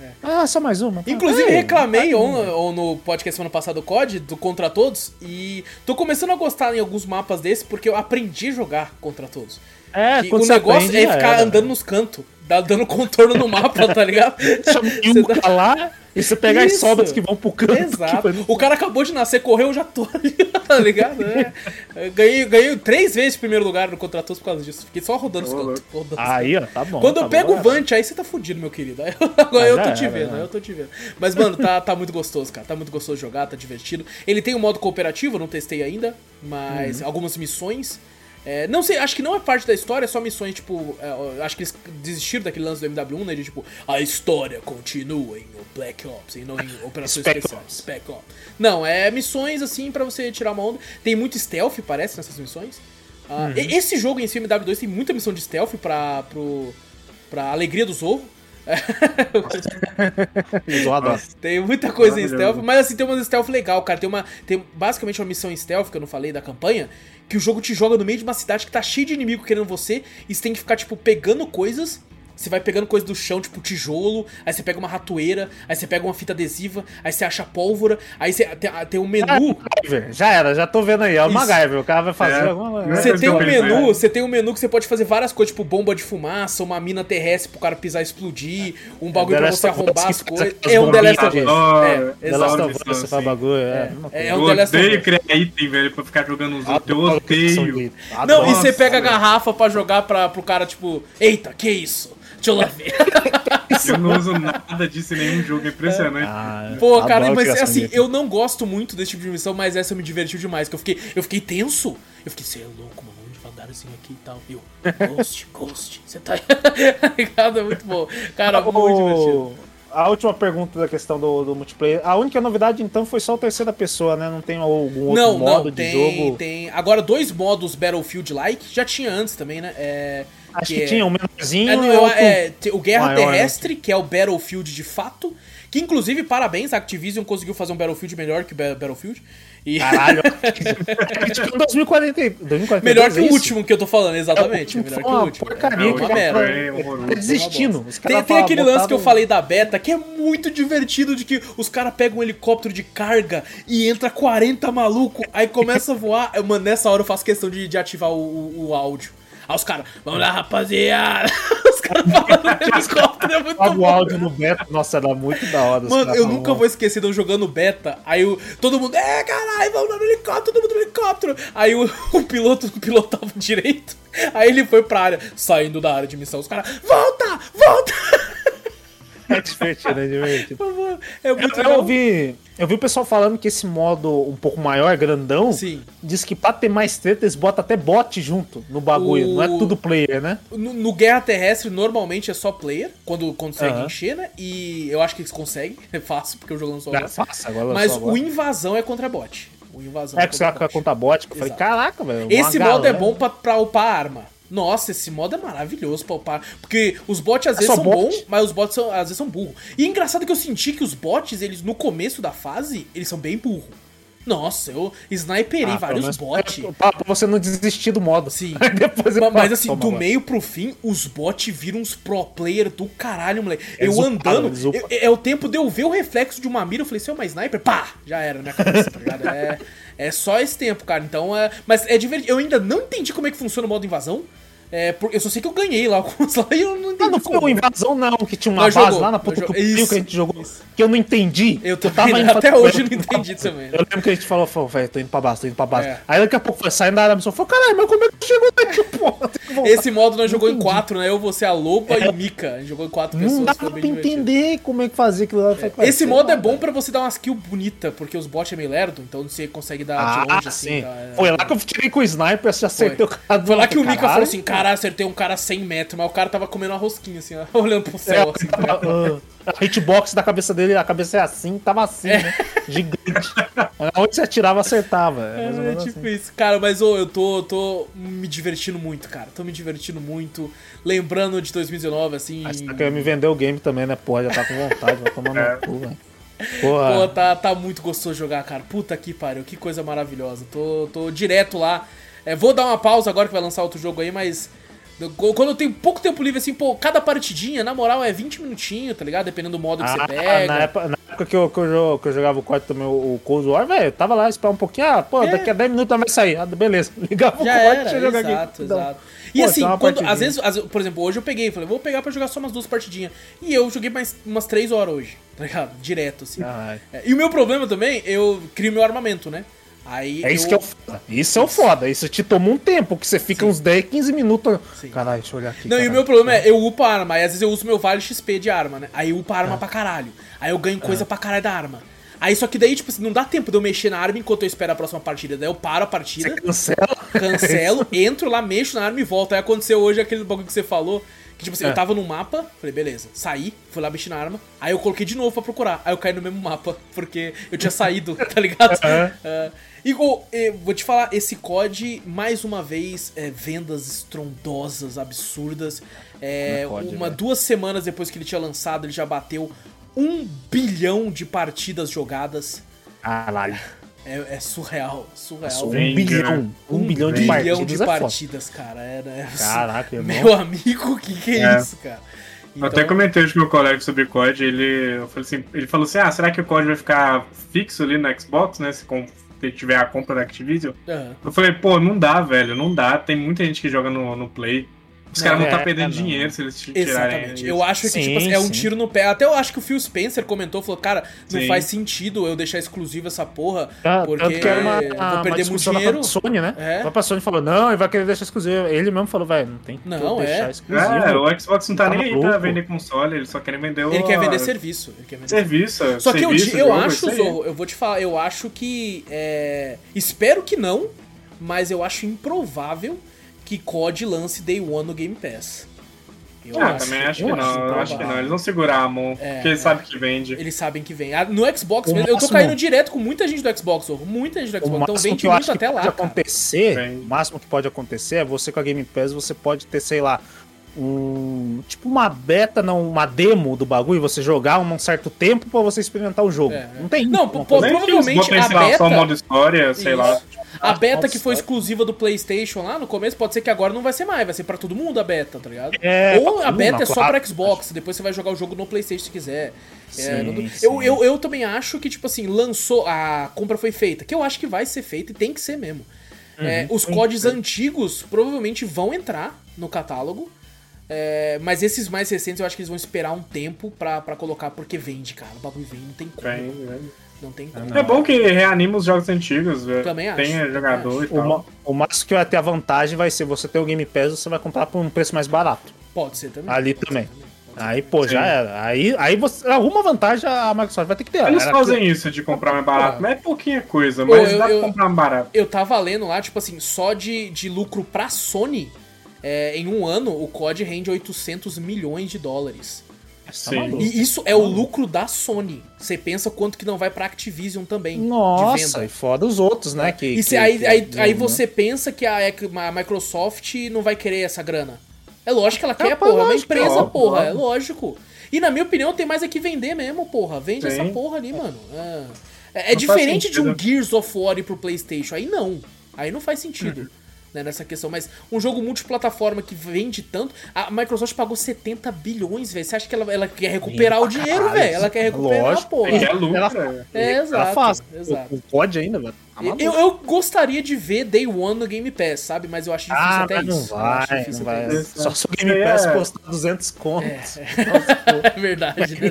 é, é. Ah, só mais uma. tá. Inclusive, Ei, reclamei vai, ou, ou no podcast semana passada do COD, do Contra Todos, e tô começando a gostar em alguns mapas desse porque eu aprendi a jogar Contra Todos. É, Que o negócio aprende, é ficar andando nos cantos, dá- dando contorno no mapa, tá ligado? Você um dá- lá e você pega as Isso. sobras que vão pro canto. Exato. O cara acabou de nascer, correu, eu já tô ali, tá ligado? É. Ganhei, ganhei três vezes primeiro lugar no Contra Todos por causa disso. Fiquei só rodando os cantos. Aí, ó, tá bom. Quando tá eu pego bom, o Vant, aí você tá fudido, meu querido. Aí eu- agora eu tô te era, vendo, aí eu tô te vendo. Mas, mano, tá, tá muito gostoso, cara. Tá muito gostoso jogar, tá divertido. Ele tem um modo cooperativo, eu não testei ainda, mas Uhum. algumas missões. É, não sei, acho que não é parte da história, é só missões, tipo. é, acho que eles desistiram daquele lance do MW1, né? De tipo, a história continua em Black Ops, e não em Operações Spec Especiais. Ops. Spec Ops. Não, é missões assim pra você tirar uma onda. Tem muito stealth, parece, nessas missões. Ah, Uhum. Esse jogo em si, MW2, tem muita missão de stealth pra, pro, pra alegria do Zorro. Tem muita coisa em stealth, mas assim, tem uma stealth legal, cara. Tem uma. Tem basicamente uma missão stealth que eu não falei da campanha. Que o jogo te joga no meio de uma cidade que tá cheio de inimigo querendo você. E você tem que ficar, tipo, pegando coisas. Você vai pegando coisa do chão, tipo tijolo, aí você pega uma ratoeira, aí você pega uma fita adesiva, aí você acha pólvora, aí você tem, tem um menu. MacGyver, Já era, já tô vendo aí. É o. MacGyver, o cara vai fazer É. alguma? Você tem um eu menu, você tem um menu que você pode fazer várias coisas, tipo bomba de fumaça, uma mina terrestre pro cara pisar e explodir, um bagulho The pra você arrombar as coisas. É um The Last of Us. Ah, É, The Last of Us, você assim. bagulho, é. É, é um Eu The Last of odeio Us. criar item, velho, pra ficar jogando os outros. Eu odeio. Não, e você pega a garrafa pra jogar pra, pro cara, tipo, eita, que isso? Deixa eu lá ver. Eu não uso nada disso em nenhum jogo, é impressionante. Ah, Pô, cara, mas criação assim, eu não gosto muito desse tipo de missão, mas essa me divertiu demais. Que eu fiquei, eu fiquei tenso. Eu fiquei, você é louco, mano, vamos devagarzinho aqui e tal. Eu, Ghost, Ghost, você tá ligado? É muito bom. Cara, muito divertido. O- A última pergunta da questão do, do multiplayer. A única novidade, então, foi só o terceira pessoa, né? Não tem algum outro Não, modo não, de tem, jogo. tem. Agora, dois modos Battlefield-like, já tinha antes também, né? É, Acho que, é- tinha um menorzinho. É, não, é, o Guerra maior, né? Terrestre, que é o Battlefield de fato. Que inclusive, parabéns, a Activision conseguiu fazer um Battlefield melhor que o Ba- Battlefield. E Caralho. tipo, em 2040, 2042, melhor que é o isso? último que eu tô falando, exatamente. É, o melhor que o último. porcaria é que uma merda. É. Tá desistindo. Tem, tem aquele lance que eu falei da beta que é muito divertido de que os caras pegam um helicóptero de carga e entra 40 maluco, aí começa a voar. Mano, nessa hora eu faço questão de, de ativar o, o- o áudio. Aí os caras, vamos lá, rapaziada. Os caras falando no helicóptero, é muito Paga o bom. áudio no beta, nossa, era muito da hora. Mano, eu nunca vou esquecer de eu jogando beta. Aí o, todo mundo, é caralho, vamos lá no helicóptero, todo mundo no helicóptero. Aí o, o piloto não pilotava direito. Aí ele foi pra área, saindo da área de missão. Os caras, volta, volta. É divertido, é divertido. É muito Eu legal. ouvi, eu vi o pessoal falando que esse modo um pouco maior, grandão, Sim. diz que pra ter mais treta eles botam até bot junto no bagulho. O- Não é tudo player, né? No, no Guerra Terrestre, normalmente é só player, quando consegue Aham. encher, né? E eu acho que eles conseguem, é fácil, porque o jogo não só. É fácil, agora Mas só o invasão é contra bot. O invasão É que você vai contra com a conta bot. Eu falei, caraca, velho. Esse modo é bom pra, pra upar a arma. Nossa, esse modo é maravilhoso pra upar. Porque os bots às É vezes são bot? bons, mas os bots são, às vezes são burros. E é engraçado que eu senti que os bots, eles no começo da fase, eles são bem burros. Nossa, eu sniperei Ah, vários menos- bots. é, pra, pra você não desistir do modo. Sim. Depois Mas falo, assim, do meio pro fim, os bots viram uns pro player do caralho, moleque. Eles eu andando, eu- é o tempo de eu ver o reflexo de uma mira, eu falei, se é uma sniper, pá! Já era na minha cabeça, tá ligado? É, é só esse tempo, cara. Então é. Mas é divertido. Eu ainda não entendi como é que funciona o modo invasão. É, por- eu só sei que eu ganhei lá alguns lá e eu não entendi Ah, não foi uma invasão, não, que tinha uma Nós base jogou, lá na puta jogou- que isso, a gente jogou, que eu não entendi. Eu também, indo até hoje eu não entendi também. Eu lembro que a gente falou, falou velho, tô indo pra base, tô indo pra base. É. Aí daqui a pouco foi saindo da área falou, caralho, mas como é que chegou daqui, porra? Esse modo nós jogou em quatro, né? Eu, você, a Lopa e o Mika. A gente jogou em quatro pessoas. Não dá pra divertido. entender como é que fazia aquilo lá. Eu "Ué, Esse modo é bom velho." pra você dar umas kills bonitas, porque os bots é meio lerdo, então você consegue dar de Ah, longe assim. sim. tá? É- Foi lá que eu tirei com o sniper, já acertei o cara. Foi lá que o Mika falou assim, caralho, acertei um cara a 100 metros, mas o cara tava comendo uma rosquinha assim, ó, olhando pro É, céu assim. tá ligado? ah, a hitbox da cabeça dele, a cabeça é assim, tava assim, né? Gigante. Onde você atirava, acertava. É, É, tipo assim. isso. Cara, mas ô, eu tô, tô me divertindo muito, cara. Tô me divertindo muito. Lembrando de 2019, assim. Você tá querendo me vender o game também, né? Porra, já tá com vontade, vai tomar É. no cu, velho. Pô, Porra. tá, tá muito gostoso jogar, cara. Puta que pariu, que coisa maravilhosa. Tô, tô direto lá. É, vou dar uma pausa agora que vai lançar outro jogo aí, mas. Quando eu tenho pouco tempo livre, assim, pô, cada partidinha, na moral, é 20 minutinhos, tá ligado? Dependendo do modo que Ah, você pega. na, época, na época que eu, que eu, que eu jogava o COD também, o, o Cold War, velho, eu tava lá, esperar um pouquinho, ah, pô, É. daqui a 10 minutos vai sair. Ah, beleza. Ligava o Já COD, era, deixa eu jogar exato, aqui. Exato. E Pô, assim, quando, às vezes, às por exemplo, hoje eu peguei, falei, vou pegar pra jogar só umas duas partidinhas. E eu joguei mais umas três horas hoje, tá ligado? Direto, assim. Caralho. É, E o meu problema também, eu crio meu armamento, né? Aí É isso eu... que é o foda. Isso é o foda. Isso te toma um tempo, que você fica uns 10, 15 minutos. Sim. Caralho, deixa eu olhar aqui. Não, e o caralho. meu problema é, eu upo a arma, aí às vezes eu uso meu vale XP de arma, né? Aí eu upo a É. arma pra caralho. Aí eu ganho coisa pra caralho da arma. Aí só que daí, tipo assim, não dá tempo de eu mexer na arma enquanto eu espero a próxima partida. Daí eu paro a partida, Você cancela. cancelo, entro lá, mexo na arma e volto. Aí aconteceu hoje aquele bagulho que você falou. Que tipo assim, É. eu tava no mapa, falei, beleza, saí, fui lá mexer na arma, aí eu coloquei de novo pra procurar. Aí eu caí no mesmo mapa, porque eu tinha saído, tá ligado? É. É. Ô, eh, vou te falar, esse COD, mais uma vez, é, vendas estrondosas, absurdas. É, Não pode, uma, velho. duas semanas depois que ele tinha lançado, ele já bateu um bilhão de partidas jogadas. Caralho. É, é surreal, surreal. Passou um Vem, bilhão. cara. Um, bilhão de bilhão partidas. de é partidas, cara. Era, é- Caraca, irmão. Meu amigo, que que é, É. isso, cara? Eu até comentei hoje com meu colega sobre COD, ele, eu falei assim, ele falou assim, ah, será que o COD vai ficar fixo ali no Xbox, né, se se tiver a compra da Activision? Aham. Eu falei, pô, não dá, velho, não dá, tem muita gente que joga no, no Play. Os Não, caras vão é, estar tá perdendo não. dinheiro se eles tirarem Exatamente. isso. Eu acho que Sim, tipo, assim, é um tiro no pé. Até eu acho que o Phil Spencer comentou, falou, cara, não Sim. faz sentido eu deixar exclusivo essa porra, Ah, porque tanto que era uma, eu vou uma perder muito dinheiro. própria Sony, né? É. A própria Sony falou, não, ele vai querer deixar exclusivo. Ele mesmo falou, velho, não tem que Não, deixar é. exclusivo. É, o Xbox não tá, Tá nem aí pra vender console, eles só querem vender o... Ele quer vender serviço. Ele quer vender serviço. Só que eu, serviço, eu jogo, acho. Zorro, eu vou te falar, eu acho que. é, espero que não, mas eu acho improvável que COD lance Day One no Game Pass. Eu Ah, também acho que eu não, acho eu acho que não. Eles vão segurar a mão, É, porque eles é. sabem que vende. Eles sabem que vem. Ah, No Xbox O mesmo, eu tô máximo- caindo direto com muita gente do Xbox, Zorro. Muita gente do Xbox. Então máximo vende que muito acho que até lá. acontecer, o máximo que pode acontecer é você com a Game Pass, você pode ter, sei lá, um tipo uma beta, não, uma demo do bagulho, você jogar um certo tempo pra você experimentar o jogo. É, é. Não tem. Não, pô, eles provavelmente a lá, só beta- modo história, sei Isso. lá. A beta que foi é. exclusiva do PlayStation lá no começo, pode ser que agora não vai ser mais, vai ser pra todo mundo a beta, tá ligado? É, Ou a beta é só claro. pra Xbox, depois você vai jogar o jogo no PlayStation se quiser. É, Sim, não- sim. eu, eu, eu também acho que, tipo assim, lançou, a compra foi feita, que eu acho que vai ser feita e tem que ser mesmo. Uhum. É, os códigos antigos provavelmente vão entrar no catálogo. É, mas esses mais recentes eu acho que eles vão esperar um tempo pra, pra colocar, porque vende, cara. O bagulho vende, não tem como. Vende, vende. Não tem como. É bom que reanima os jogos antigos, velho. Também acho, Tem também jogador acho. e tal. O, o máximo que vai ter a vantagem vai ser você ter o Game Pass, você vai comprar por um preço mais barato. Pode ser também. Ali também. Aí, pô, Sim. já era. Aí, aí você, alguma vantagem a Microsoft vai ter que ter. Eles fazem isso de comprar mais barato, mas é pouquinha coisa, mas eu- dá eu- pra comprar mais barato. Eu tava lendo lá, tipo assim, só de, de lucro pra Sony, é, em um ano, o COD rende 800 milhões de dólares. Sim. maluco. E isso é o lucro da Sony. Você pensa quanto que não vai pra Activision também. de Nossa, venda. e fora os outros, né? Que, E se, que- aí, que- aí, né? aí você pensa que a, a Microsoft não vai querer essa grana. É lógico que ela quer, pô, porra. É uma empresa, óbvio, porra. É óbvio. lógico. E na minha opinião tem mais é que vender mesmo, porra. Vende Sim. essa porra ali, mano. É, é- é diferente de um sentido. Gears of War pro Playstation. Aí não. Aí não faz sentido. Uhum. Né, nessa questão, mas um jogo multiplataforma que vende tanto. A Microsoft pagou 70 bilhões, velho. Você acha que ela, ela quer recuperar o dinheiro, velho? Ela quer recuperar, lógico. porra. É lucro, Ela- é. É, Ela exato. faz. exato. COD ainda, velho. Eu, eu gostaria de ver Day One no Game Pass, sabe? Mas eu acho difícil Ah, até não isso. Vai, difícil não vai. isso. Só se o Game Isso Pass é- custar 200 contos. É verdade, né?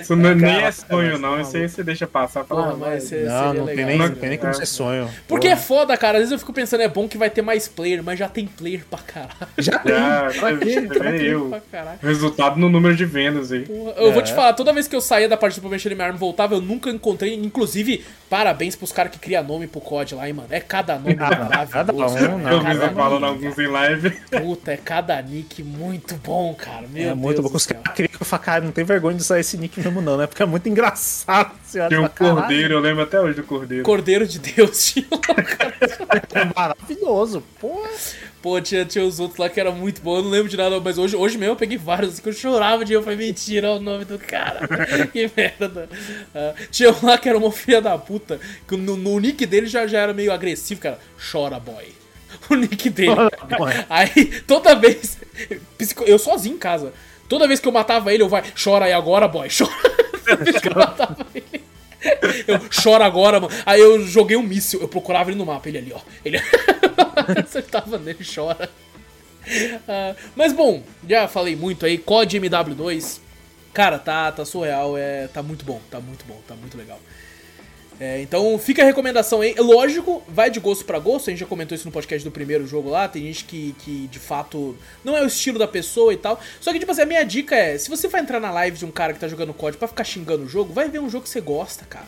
Isso não, nem Cara, é sonho, não. Isso aí você deixa passar. Fala, Porra, mas Não, não tem legal, nem, seria não tem nem como legal. ser sonho. Porque é foda, cara. Às vezes eu fico pensando, é bom que vai ter mais player, mas já tem player pra caralho. Já tem. Já, Pra eu. Pra caralho. Resultado no número de vendas aí. Porra, Eu vou É. te falar, toda vez que eu saía da parte do Provavelmente Minha Arma e voltava, eu nunca encontrei. Inclusive, parabéns pros caras que nome pro COD lá, hein, mano. É cada nome Ah, cada maravilhoso. um, não. Eu vi cada você falando alguns em live. Puta, é cada nick muito bom, cara. Meu É muito Deus bom. do Os caras queriam que eu falasse, cara, não tem vergonha de usar esse nick mesmo, não, né? Porque é muito engraçado. Tinha um fala, "Caralho, cordeiro, eu lembro até hoje do cordeiro. Cordeiro de Deus, tio. É maravilhoso. Pô, Pô, tinha, tinha os outros lá que era muito bom, eu não lembro de nada, mas hoje, hoje mesmo eu peguei vários que eu chorava de eu falei, mentira, o nome do cara. que merda. Ah, tinha um lá que era uma filha da puta, que no, no nick dele já, já era meio agressivo, cara. Chora, boy. O nick dele. Aí, toda vez. Eu sozinho em casa. Toda vez que eu matava ele, eu vai, chora aí agora, boy. Chora. Toda vez que eu matava ele. Eu choro agora, mano. Aí eu joguei um míssil, eu procurava ele no mapa, ele ali, ó. Ele acertava nele, chora. Ah, mas bom, já falei muito aí, COD MW2. Cara, tá, tá surreal, é, tá muito bom, tá muito bom, tá muito legal. É, então fica a recomendação aí. Lógico, vai de gosto pra gosto. A gente já comentou isso no podcast do primeiro jogo lá. Tem gente que, que de fato não é o estilo da pessoa e tal. Só que, tipo assim, a minha dica é: se você vai entrar na live de um cara que tá jogando COD pra ficar xingando o jogo, vai ver um jogo que você gosta, cara.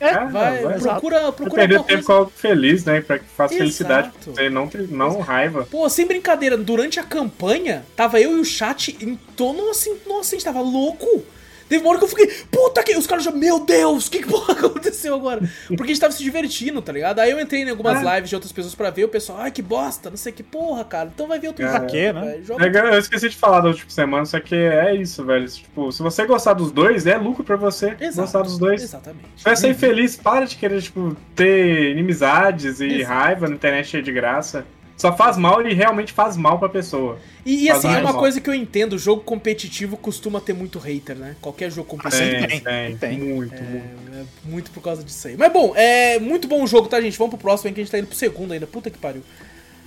É, Vai, vai. procura, procura perder tempo com algo feliz, né? Pra que faça Exato. felicidade pra você, não, não raiva. Pô, sem brincadeira, durante a campanha, tava eu e o chat em torno assim, nossa, a gente tava louco. Teve uma hora que eu fiquei, puta que. Os caras já, meu Deus, que, que porra aconteceu agora? Porque a gente tava se divertindo, tá ligado? Aí eu entrei em algumas Ah. lives de outras pessoas pra ver, o pessoal, ai que bosta, não sei que porra, cara. Então vai ver outro É. jogo, quê, né? É, Eu esqueci de falar da última semana, só que é isso, velho. Tipo, se você gostar dos dois, é lucro pra você Exato, gostar dos dois. Exatamente. Se vai ser infeliz, para de querer, tipo, ter inimizades e Exato. raiva na internet cheia de graça. Só faz mal e realmente faz mal pra pessoa. E, e, assim, é uma mal. coisa que eu entendo, o jogo competitivo costuma ter muito hater, né? Qualquer jogo competitivo. Sempre Tem, tem, tem, tem. Muito, muito. É muito por causa disso aí. Mas bom, é muito bom o jogo, tá, gente? Vamos pro próximo, hein, que a gente tá indo pro segundo ainda. Puta que pariu.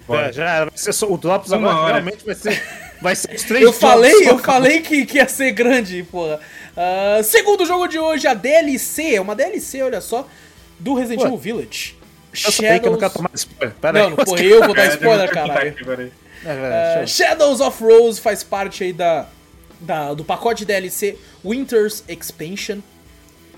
É, já era. Vai ser só- o Drops Uma agora hora. realmente vai ser. Vai ser os três Eu falei, eu falei que, que ia ser grande, porra. Ah, segundo jogo de hoje, a DLC, é uma DLC, olha só, do Resident. Evil Village. Eu sei que eu não quero tomar spoiler. Pera Não, aí. não, porra, eu vou dar É, spoiler, eu caralho. eu- Shadows of Rose faz parte aí da, da- do pacote DLC Winter's Expansion,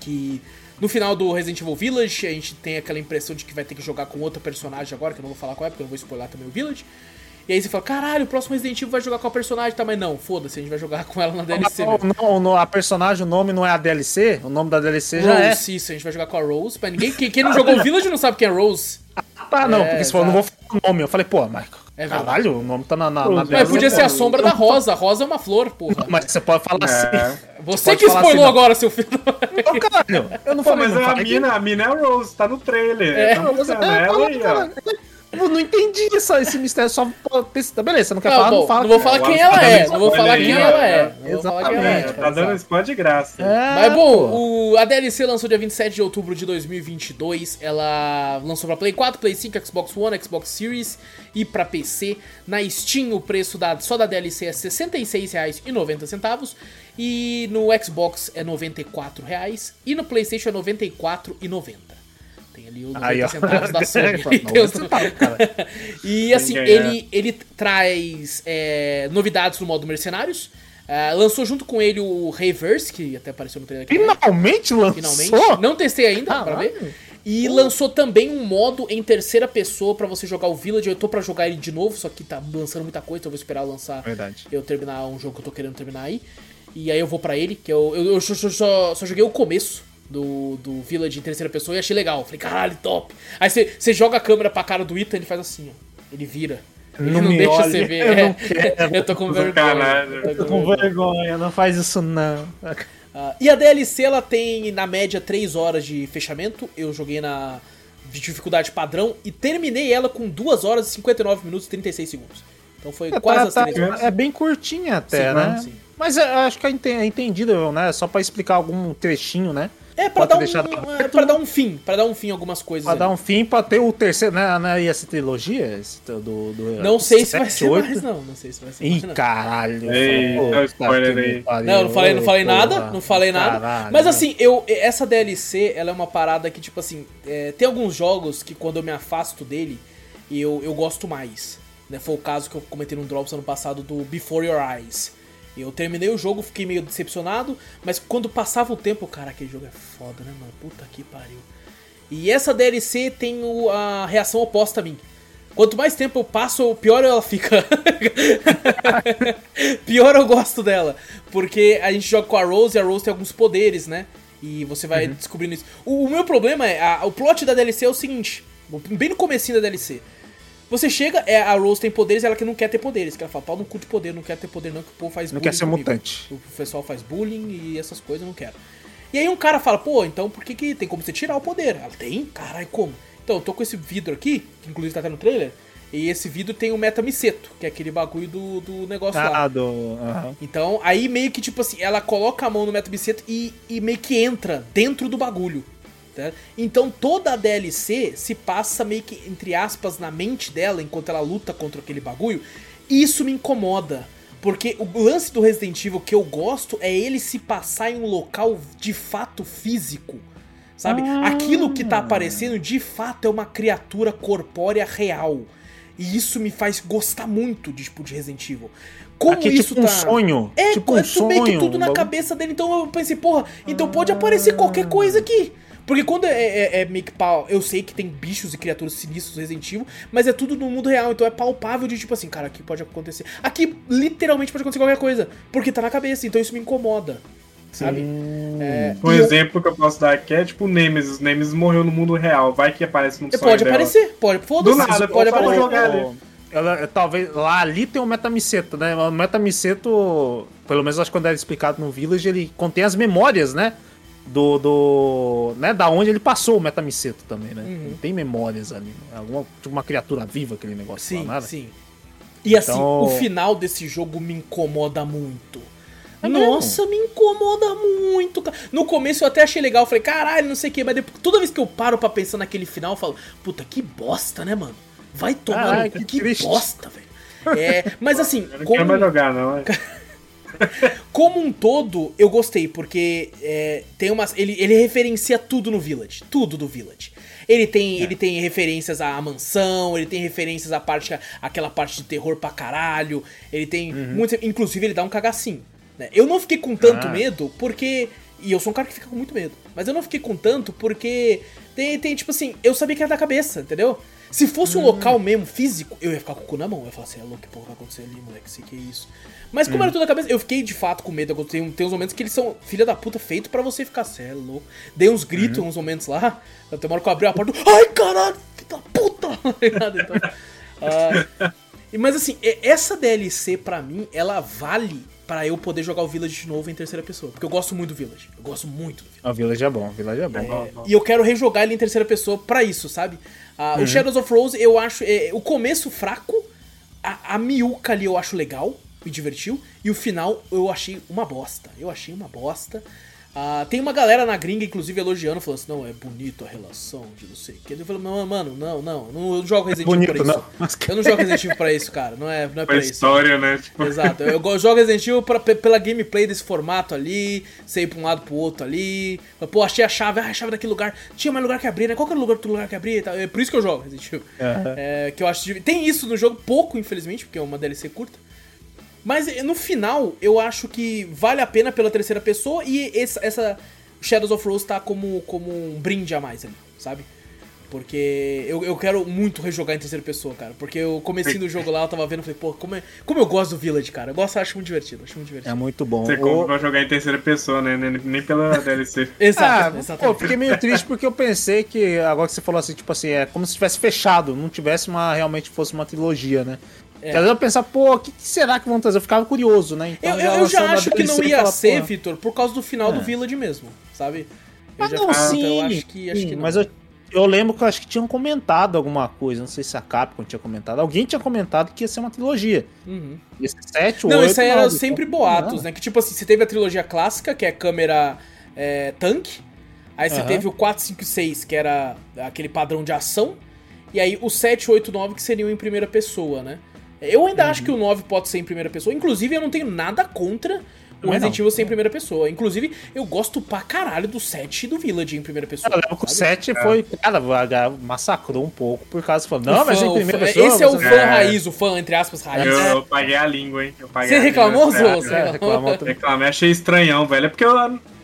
que no final do Resident Evil Village a gente tem aquela impressão de que vai ter que jogar com outro personagem agora, que eu não vou falar qual é, porque eu não vou spoiler também o Village. E aí você fala, caralho, o próximo Resident Evil vai jogar com a personagem, tá? Mas não, foda-se, a gente vai jogar com ela na DLC Não, não, não, a personagem, o nome não é a DLC? O nome da DLC já é. Rose, isso, a gente vai jogar com a Rose. Mas ninguém, quem, quem não jogou o Village não sabe quem é Rose. Tá, não, É, porque se for, eu não vou falar o nome. Eu falei, pô, mas. É caralho, o nome tá na, na, na Mas podia ser a não, sombra da Rosa. A Rosa é uma flor, porra. Mas você pode falar assim. É. Você pode que spoilou assim, não. agora, seu filho. Ô, caralho, eu não Pô, falei, mas não a falei que- mina, a mina é a Rose, tá no trailer. É. Tá Não, é, ela aí, fala, ó. fala. Eu não entendi essa, esse mistério, só Beleza, você não quer Não, falar, bom, não fala. não vou falar Eu quem ela é. tá Não vou falar quem ela é. Não vou falar quem ela é. É, tá dando spoiler de graça. É, Mas bom, o, a DLC lançou dia 27 de outubro de 2022. Ela lançou pra Play 4, Play 5, Xbox One, Xbox Series e pra PC. Na Steam, o preço da, só da DLC é R$ 66,90. E no Xbox é R$ 94,00. E no PlayStation é R$ 94,90. Tem ali os 90 Aí, ó. centavos da Sony. Não, Tem os- centavos, cara. e assim, ele, ele traz é, novidades no modo mercenários. Ah, lançou junto com ele o Reverse, que até apareceu no trailer aqui. Finalmente lançou? Finalmente. Não testei ainda, pra ver. Caralho. E lançou também um modo em terceira pessoa pra você jogar o Village. Eu tô pra jogar ele de novo, só que tá lançando muita coisa, então eu vou esperar lançar Verdade. eu terminar um jogo que eu tô querendo terminar aí. E aí eu vou pra ele, que eu, eu, eu só- só- só joguei o começo do, do Village em terceira pessoa e achei legal. Falei, caralho, top. Aí você você joga a câmera pra cara do Ethan, ele faz assim, ó. Ele vira. Ele Não não, me deixa olhe, você ver. eu É. não quero. eu tô com vergonha. Sacanagem. Eu tô com vergonha, não faz isso não. Ah, e a DLC ela tem na média 3 horas de fechamento. Eu joguei na dificuldade padrão e terminei ela com 2 horas e 59 minutos e 36 segundos. Então foi É, quase tá- as tá- 3 horas. é bem curtinha até, Sim, né? sim. Mas é, acho que é é entendível, né? Só pra explicar algum trechinho, né? É, pra Pode dar, um, é, pra dar um fim, pra dar um fim em algumas coisas. Pra ali. dar um fim, pra ter o terceiro, né? Não ia ser trilogia? Esse do, do, Não sei se vai sete, ser oito? mais, não. Não sei se vai ser Ih, mais, caralho. Ei, spoiler que aí. pariu. Não, não falei, não falei nada, não falei nada. Caralho. Mas assim, eu essa DLC, ela é uma parada que, tipo assim, é, tem alguns jogos que quando eu me afasto dele, eu, eu gosto mais. Né? Foi o caso que eu comentei no Drops ano passado do Before Your Eyes. Eu terminei o jogo, fiquei meio decepcionado, mas quando passava o tempo, cara, aquele jogo é foda, né, mano? Puta que pariu. E essa DLC tem o- a reação oposta a mim. Quanto mais tempo eu passo, pior ela fica. pior eu gosto dela. Porque a gente joga com a Rose e a Rose tem alguns poderes, né? E você vai descobrindo isso. O, o meu problema é, a- o plot da DLC é o seguinte, bem no comecinho da DLC. Você chega, é, a Rose tem poderes, ela que não quer ter poderes. Que ela fala, pau no cu de poder, não quer ter poder não, que o povo faz Não bullying quer ser comigo. mutante. O pessoal faz bullying e essas coisas, eu não quero. E aí um cara fala, pô, então por que, que tem como você tirar o poder? Ela tem? Caralho, como? Então, eu tô com esse vidro aqui, que inclusive tá até no trailer, e esse vidro tem o metamiceto, que é aquele bagulho do, do negócio lá. Ah, do. aham. Então, aí meio que, tipo assim, ela coloca a mão no metamiceto e, e meio que entra dentro do bagulho. Tá? Então, toda a DLC se passa meio que, entre aspas, na mente dela, enquanto ela luta contra aquele bagulho. E isso me incomoda. Porque o lance do Resident Evil que eu gosto é ele se passar em um local de fato físico. Sabe? Ah. Aquilo que tá aparecendo de fato é uma criatura corpórea real. E isso me faz gostar muito de, tipo, de Resident Evil. Como Aqui é isso tipo um tá. sonho. É, tipo um é tudo meio que tudo na um cabeça dele. Então eu pensei, porra, então pode aparecer qualquer coisa aqui. Porque quando é, é- é meio que pau, eu sei que tem bichos e criaturas sinistros no Resident Evil, mas é tudo no mundo real, então é palpável de tipo assim, cara, aqui pode acontecer. Aqui literalmente pode acontecer qualquer coisa, porque tá na cabeça, então isso me incomoda. Sabe? É, Um e eu- exemplo que eu posso dar aqui é tipo o Nemesis. Nemesis morreu no mundo real. Vai que aparece no sonho pode dela. aparecer, pode, foda-se, Do nada, pode falo, aparecer. jogar ali. Ela, talvez lá ali tem o metamiceto, né? O metamiceto, pelo menos acho que quando era explicado no Village, ele contém as memórias, né? Do, do né, da onde ele passou o metamiceto também, né? Uhum. Ele tem memórias ali, né? alguma tipo uma criatura viva aquele negócio Sim, lá, nada. sim. E assim, Então- o final desse jogo me incomoda muito. É mesmo? Nossa, me incomoda muito. No começo eu até achei legal, falei, caralho, não sei o que, mas depois, toda vez que eu paro pra pensar naquele final, eu falo, puta, que bosta, né, mano? Vai tomar Caralho, que que, bosta, velho. É, mas assim, Eu não como, quero mais jogar, não. é. como um todo, eu gostei, porque é, tem umas. Ele, ele referencia tudo no Village. Tudo do Village. Ele tem, ele tem referências à mansão, ele tem referências à parte, aquela parte de terror pra caralho. Ele tem. muitos- inclusive, ele dá um cagacinho. né? Eu não fiquei com tanto Ah. medo, porque. E eu sou um cara que fica com muito medo. Mas eu não fiquei com tanto porque. Tem, tem tipo assim, eu sabia que era da cabeça, entendeu? Se fosse um local mesmo, físico, eu ia ficar com o cu na mão. Eu ia falar assim, é louco, que porra vai acontecer ali, moleque? Sei que é isso. Mas como era tudo da cabeça, eu fiquei de fato com medo. Tem, tem uns momentos que eles são filha da puta feito pra você ficar, cê é louco. Dei uns gritos uns momentos lá. Até uma hora que eu abri a porta, ai caralho, filha da puta! Então, ah, e- mas assim, essa DLC pra mim, ela vale pra eu poder jogar o Village de novo em terceira pessoa. Porque eu gosto muito do Village. Eu gosto muito do Village. O Village é bom, o Village é bom. E eu quero rejogar ele em terceira pessoa pra isso, sabe? Ah, O Shadows of Rose, eu acho. é, o começo fraco, a, a ali eu acho legal, me divertiu. E o final eu achei uma bosta. Eu achei uma bosta. Ah, tem uma galera na gringa, inclusive, elogiando, falando assim: não, é bonito a relação de não sei o que. Eu falei, "Não, mano, não, não, não, eu não jogo Resident Evil bonito, pra isso. não. Eu não jogo Resident Evil pra isso, cara. Não é, não é Pra pra isso. história, né? Tipo, Exato, eu go- jogo Resident Evil pra, pe- pela gameplay desse formato ali, você ir pra um lado pro outro ali. Pô, achei a chave, ah, a chave daquele lugar. Tinha mais lugar que abrir, né? Qual que era o lugar, outro lugar que abrir? e tal. É por isso que eu jogo Resident Evil. Aham. É, que eu acho. Tem isso no jogo, pouco, infelizmente, porque é uma DLC curta. Mas eh, no final, eu acho que vale a pena pela terceira pessoa e essa, essa Shadows of Rose tá como, como um brinde a mais ali, sabe? Porque eu, eu quero muito rejogar em terceira pessoa, cara. Porque eu comecei no jogo lá, eu tava vendo falei, pô, como, é, como eu gosto do Village, cara. Eu gosto, acho muito divertido, acho muito divertido. É muito bom. Você O- compra pra jogar em terceira pessoa, né? Nem, pela DLC. Exato, Ah, exatamente. pô, fiquei meio triste porque eu pensei que, agora que você falou assim, tipo assim, é como se tivesse fechado, não tivesse uma, realmente fosse uma trilogia, né? É. Às eu pensava, pô, o que, que será que vão trazer? Eu ficava curioso, né? Eu, eu- eu já acho que não ia falava, ser, Vitor, por causa do final do É. Village mesmo, sabe? Eu Ah, já não, fico, sim, então acho que, acho sim, que não. Mas eu, eu lembro que eu acho que tinham comentado alguma coisa, não sei se a Capcom tinha comentado. Alguém tinha comentado que ia ser uma trilogia. Uhum. Esse 7, Não, 8, isso aí era 9, sempre então, boatos, não. né? Que tipo assim, você teve a trilogia clássica, que é câmera é, tanque. Aí você Aham. teve o 4, 5 e 6, que era aquele padrão de ação. E aí o 7, 8, 9, que seriam em primeira pessoa, né? Eu ainda acho que Uhum. o 9 pode ser em primeira pessoa. Inclusive, eu não tenho nada contra o Resident não. Evil ser em primeira pessoa. Inclusive, eu gosto pra caralho do 7 e do Village em primeira pessoa. Eu lembro que o sabe? 7 foi, cara, massacrou um pouco por causa falou, não, O mas fã, em primeira fã- pessoa. Esse é o fã É. raiz, o fã, entre aspas, raiz. Eu, eu paguei a língua, hein? Eu paguei Você reclamou, nessa Zô? Você É, reclamou. Reclamei, achei estranhão, velho. É porque eu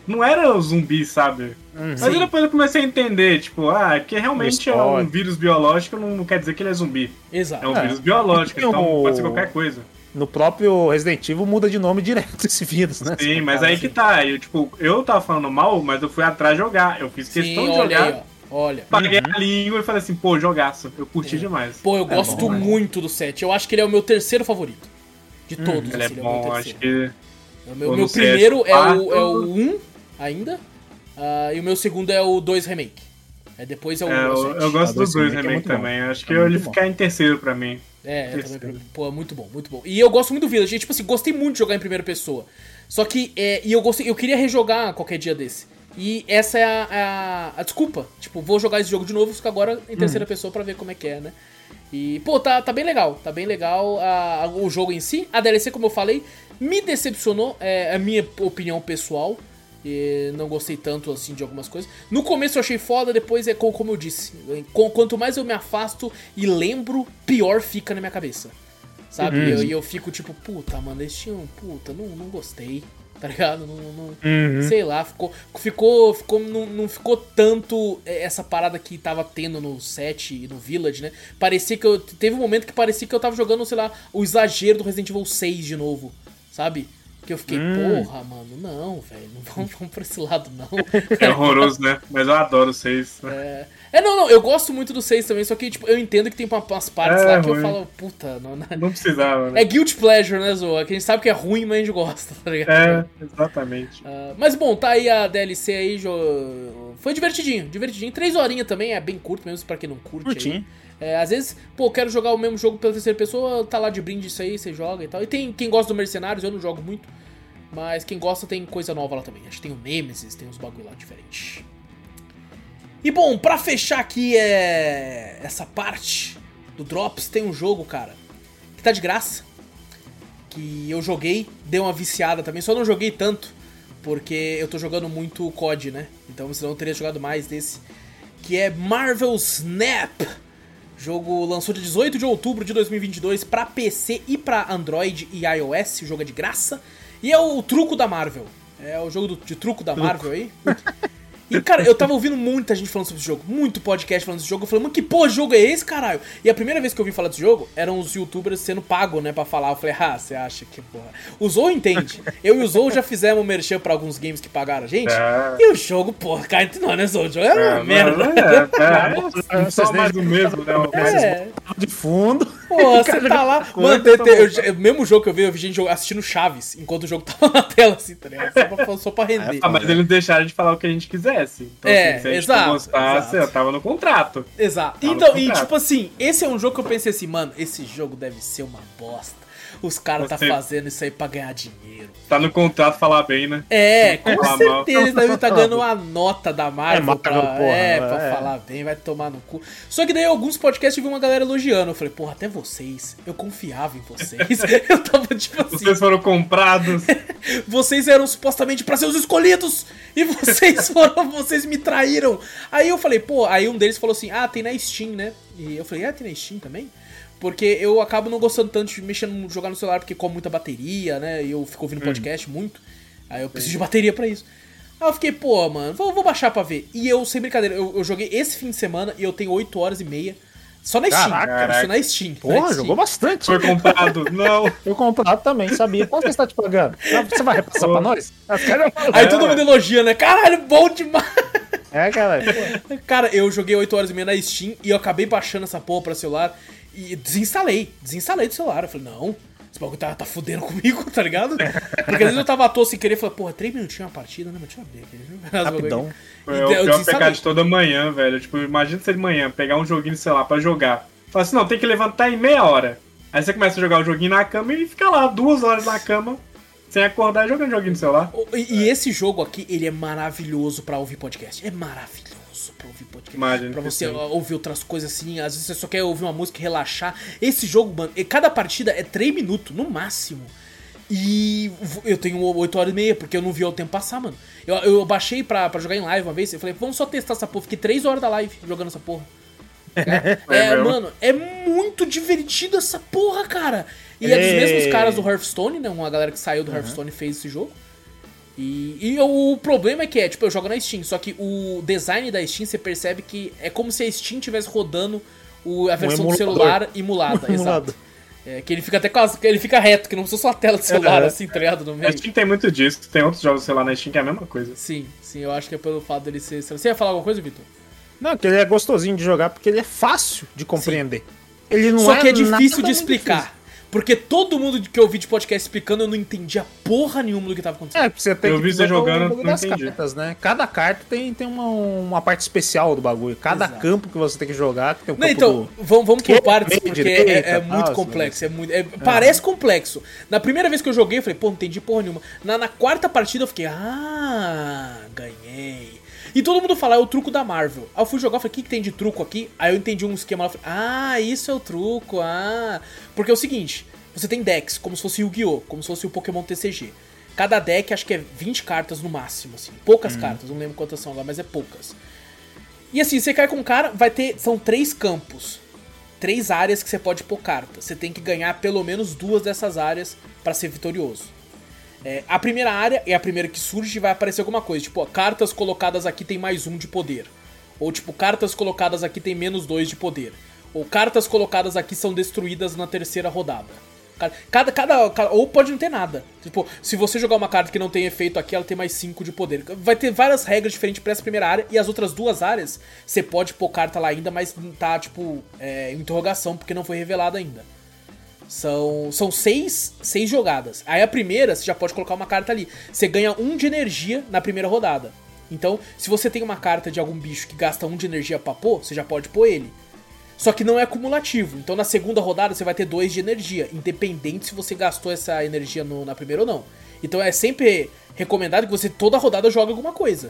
não era o zumbi, sabe? Mas aí Sim. depois eu comecei a entender, tipo, ah, que realmente é um vírus biológico, não quer dizer que ele é zumbi. Exato. É um É. vírus biológico, então pode ser qualquer coisa. No próprio Resident Evil muda de nome direto esse vírus, né? Sim, mas aí que tá. Eu, tipo, eu tava falando mal, mas eu fui atrás jogar. Eu fiz Sim, questão de olha jogar. aí. Olha. Paguei a língua e falei assim, pô, jogaço. Eu curti demais. Pô, eu É gosto bom, né? muito do 7. Eu acho que ele é o meu terceiro favorito. De todos, Ele é assim, ele é o meu bom, acho terceiro. que. O meu, Ou meu set, primeiro é, o, é o 1 ainda. ah, e o meu segundo é o 2 Remake. É, depois é o, É, é eu, 7. eu gosto Ah, dos dois dois remake é remake muito bom. também. Acho que É ele bom. ficar em terceiro pra mim. É, Terceiro. também. Pô, é muito bom, muito bom. E eu gosto muito do Village. Tipo assim, gostei muito de jogar em primeira pessoa. Só que, é, e eu gostei, eu queria rejogar qualquer dia desse. E essa é a, a, a desculpa. Tipo, vou jogar esse jogo de novo, só que agora em terceira pessoa pra ver como é que é, né? E, pô, tá, tá bem legal. Tá bem legal a- a- o jogo em si. A DLC, como eu falei, me decepcionou. É a minha opinião pessoal. E não gostei tanto assim de algumas coisas. No começo eu achei foda, depois é co- como eu disse. Quanto mais eu me afasto e lembro, pior fica na minha cabeça. Sabe? E eu, eu fico tipo, puta, mano, eles tinham. Puta, não, não gostei. Tá ligado? Não, não- Uhum. Sei lá, ficou. Ficou. ficou não, não ficou tanto é, essa parada que tava tendo no set e no Village, né? Parecia que eu. Teve um momento que parecia que eu tava jogando, sei lá, o exagero do Resident Evil 6 de novo. Sabe? Que eu fiquei, Hum. porra, mano, não, velho. Não vamos, vamos pra esse lado, não. É horroroso, né? Mas eu adoro vocês. É, é, não, não, eu gosto muito do 6 também, só que, tipo, eu entendo que tem uma- umas partes É, lá que eu falo, puta, não, não- Não precisava, né? É guilt pleasure, né, Zoa? Que a gente sabe que é ruim, mas a gente gosta, tá ligado? É, exatamente. Ah, mas bom, tá aí a DLC aí, jo... foi divertidinho, divertidinho. Três horinhas também, é bem curto mesmo pra quem não curte. aí. É, às vezes, pô, quero jogar o mesmo jogo pela terceira pessoa, tá lá de brinde isso aí, você joga e tal. E tem quem gosta do Mercenários, eu não jogo muito. Mas quem gosta tem coisa nova lá também. Acho que tem o Nemesis, tem uns bagulho lá diferentes. E bom, pra fechar aqui é... essa parte do Drops, tem um jogo, cara, que tá de graça. Que eu joguei, deu uma viciada também. Só não joguei tanto, porque eu tô jogando muito COD, né? Então senão eu teria jogado mais desse. Que é Marvel Snap. O jogo lançou dia 18 de outubro de 2022 pra PC e pra Android e iOS. O jogo é de graça. E é o truco da Marvel. É o jogo do- de truco da Marvel aí. E, cara, eu tava ouvindo muita gente falando sobre esse jogo, muito podcast falando desse jogo. Eu falei, mano, que porra jogo é esse, caralho? E a primeira vez que eu ouvi falar desse jogo, eram os youtubers sendo pagos, né, pra falar. Eu falei, ah, você acha que porra. O Zou entende. Eu e o Zou já fizemos merchan pra alguns games que pagaram a gente. É. E o jogo, porra, cara, entre nós, né, Zou? O jogo é uma É, merda. É, é, é, só Vocês mais do mesmo, né? É. De fundo. Pô, você tá lá. Mano, tem- tá tem- eu mesmo jogo que eu vi, eu vi gente assistindo Chaves, enquanto o jogo tava na tela, assim, tá ligado? Só pra, só pra render. Ah, mas eles não deixaram de falar o que a gente quisesse. Então, É, assim, se a gente exato, gostasse, exato. eu tava no contrato. Exato. Tá no Então, e contrato. tipo assim, esse é um jogo que eu pensei assim, mano, esse jogo deve ser uma bosta. Os caras tá fazendo isso aí pra ganhar dinheiro. Tá no contrato falar bem, né? É, com mal. certeza eles devem estar ganhando uma nota da Marvel, É Marvel, pra, porra, é, pra é. falar bem, vai tomar no cu. Só que daí alguns podcasts eu vi uma galera elogiando. Eu falei, porra, até vocês, eu confiava em vocês. eu tava tipo assim, Vocês foram comprados. vocês eram supostamente pra ser os escolhidos e vocês foram, vocês me traíram. Aí eu falei, pô, aí um deles falou assim: "Ah, tem na Steam, né?" E eu falei: "Ah, tem na Steam também?" Porque eu acabo não gostando tanto de mexer no jogar no celular, porque come muita bateria, né? E eu fico ouvindo podcast muito. Aí eu preciso de bateria pra isso. Aí eu fiquei, pô, mano, vou, vou baixar pra ver. E eu, sem brincadeira, eu, eu joguei esse fim de semana e eu tenho 8 horas e meia. Só na Steam. Caraca. Isso na Steam. na Porra, Steam. jogou bastante. Foi comprado. Não. Eu comprado também, sabia. Quanto você tá te pagando? Você vai repassar pra nós? Aí todo mundo elogia, né? Caralho, bom demais! É, cara. Cara, eu joguei 8 horas e meia na Steam e eu acabei baixando essa porra pra celular e desinstalei. Desinstalei do celular. Eu falei, não, esse bagulho tá, tá fudendo comigo, tá ligado? Porque às vezes eu tava à toa sem querer e falei, porra, 3 minutinhos uma partida, né? Mas deixa eu abrir aqui. eu Rapidão. aqui. É o eu pior desinstalei. pecado de toda manhã, velho. Tipo, imagina você de manhã pegar um joguinho, sei lá, pra jogar. Fala assim, não, tem que levantar em meia hora. Aí você começa a jogar o joguinho na cama e fica lá duas horas na cama, sem acordar jogando joguinho no celular. E, e esse jogo aqui, ele é maravilhoso pra ouvir podcast. É maravilhoso pra ouvir podcast. Imagino pra você sim. ouvir outras coisas assim. Às vezes você só quer ouvir uma música e relaxar. Esse jogo, mano, cada partida é 3 minutos, no máximo. E eu tenho 8 horas e meia, porque eu não vi o tempo passar, mano. Eu, eu baixei pra, pra jogar em live uma vez, eu falei, vamos só testar essa porra. Fiquei 3 horas da live jogando essa porra. É, É mano, é muito divertido essa porra, cara. E é dos mesmos caras do Hearthstone, né? Uma galera que saiu do Hearthstone fez esse jogo. E, e o problema é que é, tipo, eu jogo na Steam, só que o design da Steam você percebe que é como se a Steam estivesse rodando o- a versão do emulador. celular emulada, Um exato. É, que ele fica até quase. Ele fica reto, que não precisa só a tela do celular, Uhum. assim, tá ligado? No A meio. Steam tem muito disso. Tem outros jogos, sei lá, na Steam que é a mesma coisa. Sim, sim, eu acho que é pelo fato dele ser. Você ia falar alguma coisa, Vitor? Não, que ele é gostosinho de jogar porque ele é fácil de compreender. Ele não Só que é difícil de explicar. Porque todo mundo que eu vi de podcast explicando, eu não entendia porra nenhuma do que tava acontecendo. É, porque você tem Eu que vi você jogando, não das entendi. cartas, né? Cada carta tem, tem uma, uma parte especial do bagulho. Cada Exato. campo que você tem que jogar, que tem um Não, campo então, do... vamos, vamos por Que partes, porque direita, é, é muito complexo. É muito, é- Parece complexo. Na primeira vez que eu joguei, eu falei, pô, não entendi porra nenhuma. Na, na quarta partida, eu fiquei, ah, ganhei. E todo mundo fala, é o truco da Marvel. Aí eu fui jogar, eu falei, o que, que tem de truco aqui? Aí eu entendi um esquema lá, falei, ah, isso é o truco, ah. Porque é o seguinte, você tem decks, como se fosse Yu-Gi-Oh!, como se fosse o Pokémon TCG. Cada deck, acho que é 20 cartas no máximo, assim. Poucas cartas, não lembro quantas são agora, mas é poucas. E assim, você cai com um cara, vai ter. São três campos. Três áreas que você pode pôr carta. Você tem que ganhar pelo menos duas dessas áreas pra ser vitorioso. É, a primeira área é a primeira que surge e vai aparecer alguma coisa. Tipo, ó, cartas colocadas aqui tem mais um de poder. Ou tipo, cartas colocadas aqui tem menos dois de poder. Ou cartas colocadas aqui são destruídas na terceira rodada. Ca- Cada, cada, cada- ou pode não ter nada. Tipo, se você jogar uma carta que não tem efeito aqui, ela tem mais 5 de poder. Vai ter várias regras diferentes pra essa primeira área. E as outras duas áreas, você pode pôr carta lá ainda, mas tá, tipo, é, interrogação, porque não foi revelado ainda. São, são seis, seis jogadas. Aí a primeira, você já pode colocar uma carta ali. Você ganha um de energia na primeira rodada. Então, se você tem uma carta de algum bicho que gasta um de energia pra pôr, você já pode pôr ele. Só que não é acumulativo. Então na segunda rodada você vai ter dois de energia, independente se você gastou essa energia no- na primeira ou não. Então é sempre recomendado que você toda rodada jogue alguma coisa.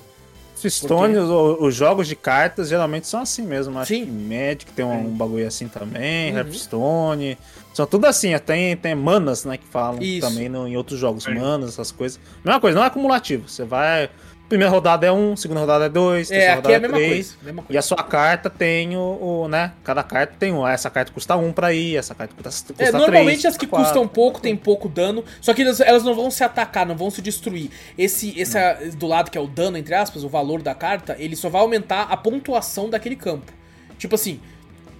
Stone, os, os jogos de cartas geralmente são assim mesmo. Acho Sim. que Magic tem um, um bagulho assim também, Uhum. Hearthstone. São tudo assim, tem, tem manas, né, que falam Isso. também no- em outros jogos. Sim. Manas, essas coisas. Mesma coisa, não é acumulativo. Você vai. Primeira rodada é um, segunda rodada é dois, É, terceira rodada é a mesma três. coisa. Mesma E coisa. a sua carta tem o, o, né? Cada carta tem um. Essa carta custa um pra ir, essa carta custa, custa É, normalmente três, as que custa custam quatro. pouco tem pouco dano, só que elas, elas não vão se atacar, não vão se destruir. Esse, esse a- do lado que é o dano, entre aspas, o valor da carta, ele só vai aumentar a pontuação daquele campo. Tipo assim,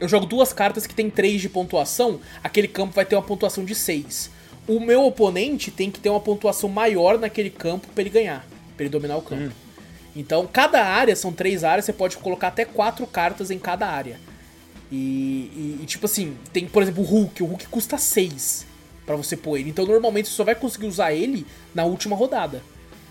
eu jogo duas cartas que tem 3 de pontuação, aquele campo vai ter uma pontuação de 6. O meu oponente tem que ter uma pontuação maior naquele campo pra ele ganhar, pra ele dominar o campo. Então, cada área, são três áreas, você pode colocar até quatro cartas em cada área. E, e- e, tipo assim, tem, por exemplo, o Hulk. O Hulk custa 6 pra você pôr ele. Então, normalmente, você só vai conseguir usar ele na última rodada.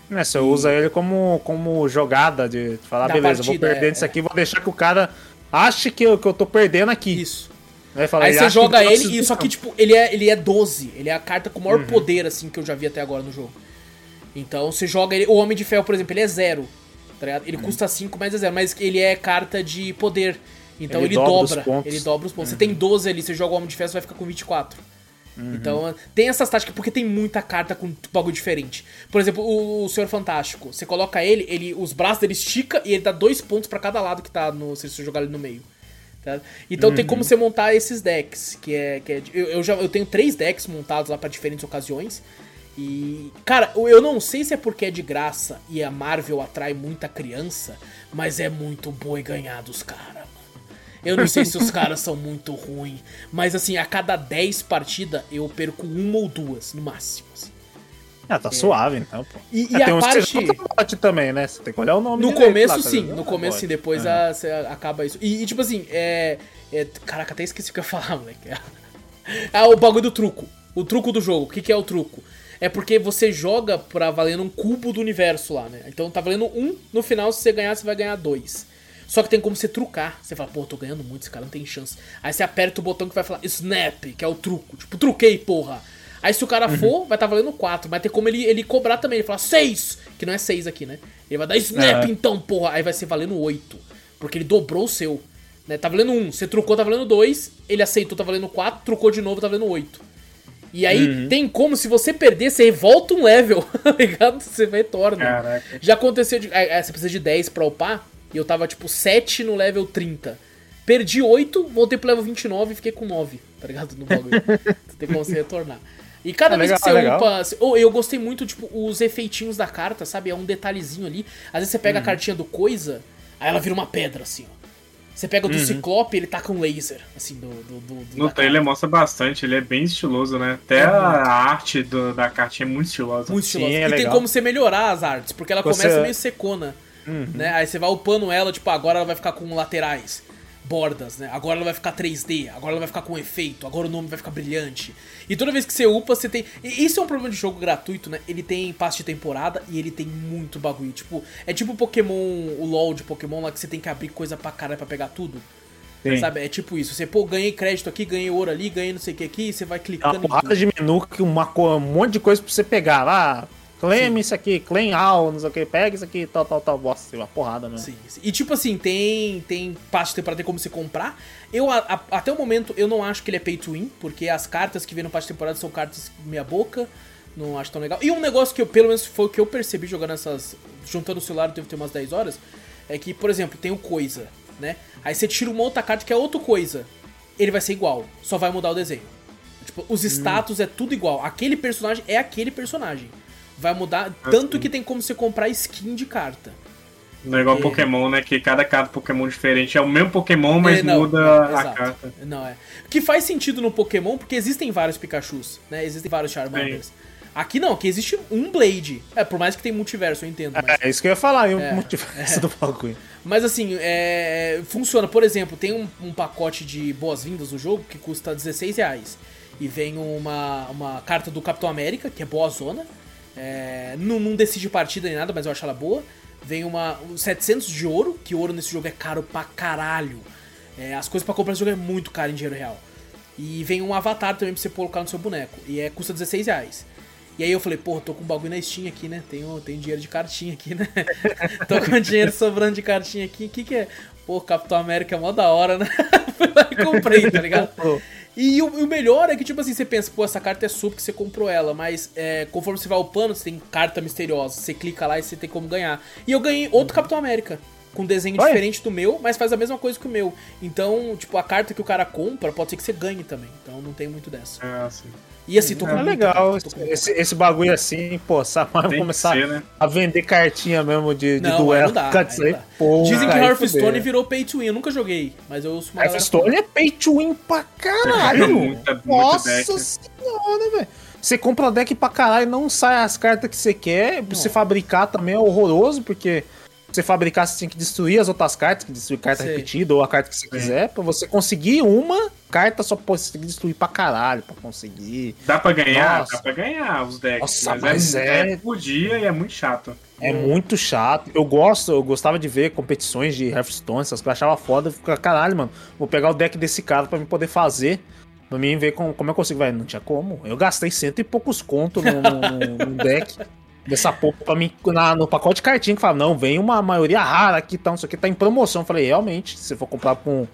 Né, você usa ele como, como jogada de falar, Da beleza, eu vou partida, perder é, nisso é. aqui, vou deixar que o cara ache que eu, que eu tô perdendo aqui. Isso. Aí, fala, Aí ele você joga ele, preciso e só que, tipo, ele é, ele é 12. Ele é a carta com o maior poder, assim, que eu já vi até agora no jogo. Então, você joga ele... O Homem de Ferro, por exemplo, ele é zero. Tá ligado? Ele custa 5, mas é zero. Mas ele é carta de poder. Então, ele, Ele dobra os dobra. pontos. Ele dobra os pontos. Você tem 12 ali, você joga o Homem de Ferro, você vai ficar com 24. Então, tem essas táticas, porque tem muita carta com bagulho diferente. Por exemplo, o, o Senhor Fantástico. Você coloca ele, ele os braços dele estica e ele dá dois pontos pra cada lado que tá no. Se você jogar ele no meio. Tá? Então tem como você montar esses decks, que é. Que é eu, eu já eu tenho três decks montados lá para diferentes ocasiões. E, cara, eu não sei se é porque é de graça e a Marvel atrai muita criança, mas é muito boi ganhar dos caras. Eu não sei se os caras são muito ruins, mas assim, a cada 10 partidas eu perco uma ou duas, no máximo. Assim. Ah, tá suave então, pô. E, e É, tem a que parte. bate também, né? Você tem que olhar o nome No começo, lá, tá sim. No começo, sim. Pode. Depois É. a- você acaba isso. E, e, tipo assim, é, é- Caraca, até esqueci o que eu ia falar, moleque. Ah, o bagulho do truco. O truco do jogo. O que, que é o truco? É porque você joga pra valendo um cubo do universo lá, né? Então tá valendo um, no final, se você ganhar, você vai ganhar dois. Só que tem como você trucar. Você fala, pô, tô ganhando muito, esse cara não tem chance. Aí você aperta o botão que vai falar Snap, que é o truco. Tipo, truquei, porra. Aí se o cara for, vai estar valendo 4. Mas tem como ele, ele cobrar também. Ele fala 6, que não é 6 aqui, né? Ele vai dar Snap É. então, porra. Aí vai ser valendo 8. Porque ele dobrou o seu. Né? Tá valendo 1. Você trucou, tá valendo 2. Ele aceitou, tá valendo 4. Trucou de novo, tá valendo 8. E aí tem como, se você perder, você volta um level, tá ligado? Você vai e torna. Caraca. Já aconteceu de. é, é, você precisa de 10 pra upar. E eu tava tipo 7 no level 30. Perdi 8, voltei pro level 29 e fiquei com 9, tá ligado? No bagulho. Você tem como você retornar. E cada É vez legal, que você é upa. oh, eu gostei muito, tipo, os efeitinhos da carta, sabe? É um detalhezinho ali. Às vezes você pega Uhum. a cartinha do coisa, aí ela vira uma pedra, assim, ó. Você pega o Uhum. do Ciclope, ele tá com laser, assim, do. do, do, do No trailer mostra bastante, ele é bem estiloso, né? Até a arte do- da cartinha é muito estilosa. Muito Sim, estilosa. é e tem legal. como você melhorar as artes, porque ela Você- começa meio secona. Uhum. Né? Aí você vai upando ela, tipo, agora ela vai ficar com laterais, bordas, né? Agora ela vai ficar 3D, agora ela vai ficar com efeito, agora o nome vai ficar brilhante. E toda vez que você upa, você tem. E isso é um problema de jogo gratuito, né? Ele tem passe de temporada e ele tem muito bagulho. Tipo, é tipo Pokémon, o LOL de Pokémon lá que você tem que abrir coisa pra caralho pra pegar tudo. Sim. Sabe? É tipo isso. Você, pô, ganhei crédito aqui, ganhei ouro ali, ganhei não sei o que aqui, e você vai É clicando uma porrada de menu, que uma, um monte de coisa pra você pegar lá. Claim isso aqui, claim all, não sei o que, pega isso aqui, tal, tal, tal. Nossa, uma porrada mesmo. Sim, sim. E tipo assim, tem tem passe de temporada, tem como você comprar. Eu, a- a- até o momento, eu não acho que ele é pay to win, porque as cartas que vêm no passe de temporada são cartas meia boca. Não acho tão legal. E um negócio que eu, pelo menos foi o que eu percebi jogando essas. Juntando o celular, deve ter umas 10 horas. É que, por exemplo, tem o coisa, né? Aí você tira uma outra carta que é outra coisa. Ele vai ser igual, só vai mudar o desenho. Tipo, os status é tudo igual. Aquele personagem é aquele personagem. Vai mudar, tanto que tem como você comprar skin de carta. Não é igual É. Pokémon, né? Que cada carta Pokémon diferente é o mesmo Pokémon, mas É, não, muda não, a carta. Não, é. Que faz sentido no Pokémon, porque existem vários Pikachus, né? Existem vários Charmanders. Aqui não, aqui existe um Blade. É, por mais que tem multiverso, eu entendo. Mas, É, isso que eu ia falar, e o É, multiverso do bagulho. mas assim, é, funciona. Por exemplo, tem um, um pacote de boas-vindas no jogo que custa 16 reais. E vem uma, uma carta do Capitão América, que é boa zona. É, não, não decide partida nem nada, mas eu acho ela boa. Vem uma um 700 de ouro, que ouro nesse jogo é caro pra caralho. É, as coisas pra comprar nesse jogo é muito caro em dinheiro real. E vem um avatar também pra você colocar no seu boneco. E é, custa 16 reais. E aí eu falei, porra, tô com um bagulho na Steam aqui, né? Tenho, tenho dinheiro de cartinha aqui, né? tô com dinheiro sobrando de cartinha aqui. O que que é? Pô, Capitão América é mó da hora, né? Fui lá e comprei, tá ligado? E o, e o melhor é que, tipo assim, você pensa, pô, essa carta é sua porque você comprou ela, mas é, conforme você vai upando, você tem carta misteriosa, você clica lá e você tem como ganhar. E eu ganhei outro Capitão América, com desenho Olha. diferente do meu, mas faz a mesma coisa que o meu. Então, tipo, a carta que o cara compra, pode ser que você ganhe também. Então não tem muito dessa. É, assim. E assim, tô com É muito, legal, tô com muito. esse, esse bagulho assim, pô, Samar que começar ser, né? a vender cartinha mesmo de, de Não, duelo. não dá, aí não porra, Dizem que Hearthstone virou pay to win, eu nunca joguei, mas eu uma galera Hearthstone é pay to win pra caralho. Muita- Nossa deck. senhora, velho. Você compra deck pra caralho, não sai as cartas que você quer. Você fabricar também é horroroso, porque você fabricar você tem que destruir as outras cartas, que destruir carta Sei. repetida ou a carta que você quiser. Pra você conseguir uma carta, só pode você tem que destruir pra caralho pra conseguir. Dá pra ganhar? Nossa. Dá pra ganhar os decks. Nossa, mas mas é, é- é por dia e é muito chato. É muito chato. Eu gosto, eu gostava de ver competições de Hearthstone, essas coisas, eu achava foda. Eu ficava, caralho, mano, vou pegar o deck desse cara pra mim poder fazer. Pra mim ver como, como eu consigo. Vai, não tinha como. Eu gastei cento e poucos conto no, no- no deck dessa porra pra mim. Na, no pacote de cartinha que fala, não, vem uma maioria rara aqui, tá, isso aqui tá em promoção. Eu falei, realmente, se você for comprar com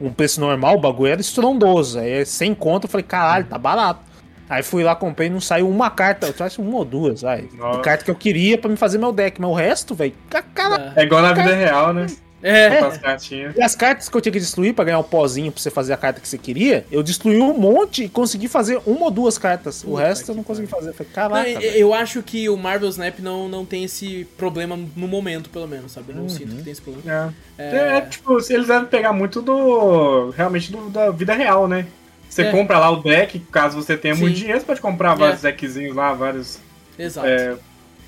um preço normal, o bagulho era estrondoso. Aí é 100 conto, eu falei, caralho, tá barato. Aí fui lá, comprei, não saiu uma carta, eu trouxe uma ou duas, vai. Nossa. Carta que eu queria pra me fazer meu deck, mas o resto, velho, ca- cara, É igual na vida real, né? É. As cartinhas. E as cartas que eu tinha que destruir pra ganhar o pozinho pra você fazer a carta que você queria, eu destruí um monte e consegui fazer uma ou duas cartas. O Puta resto que eu não consegui fazer. Falei, Não, caraca. eu- velho. eu acho que o Marvel Snap não, não tem esse problema no momento, pelo menos, sabe? Eu Uhum. não sinto que tem esse problema. É. É, tipo, eles devem pegar muito do. Realmente do, da vida real, né? Você É. compra lá o deck, caso você tenha muito Sim. dinheiro, você pode comprar É. vários deckzinhos lá, vários Exato.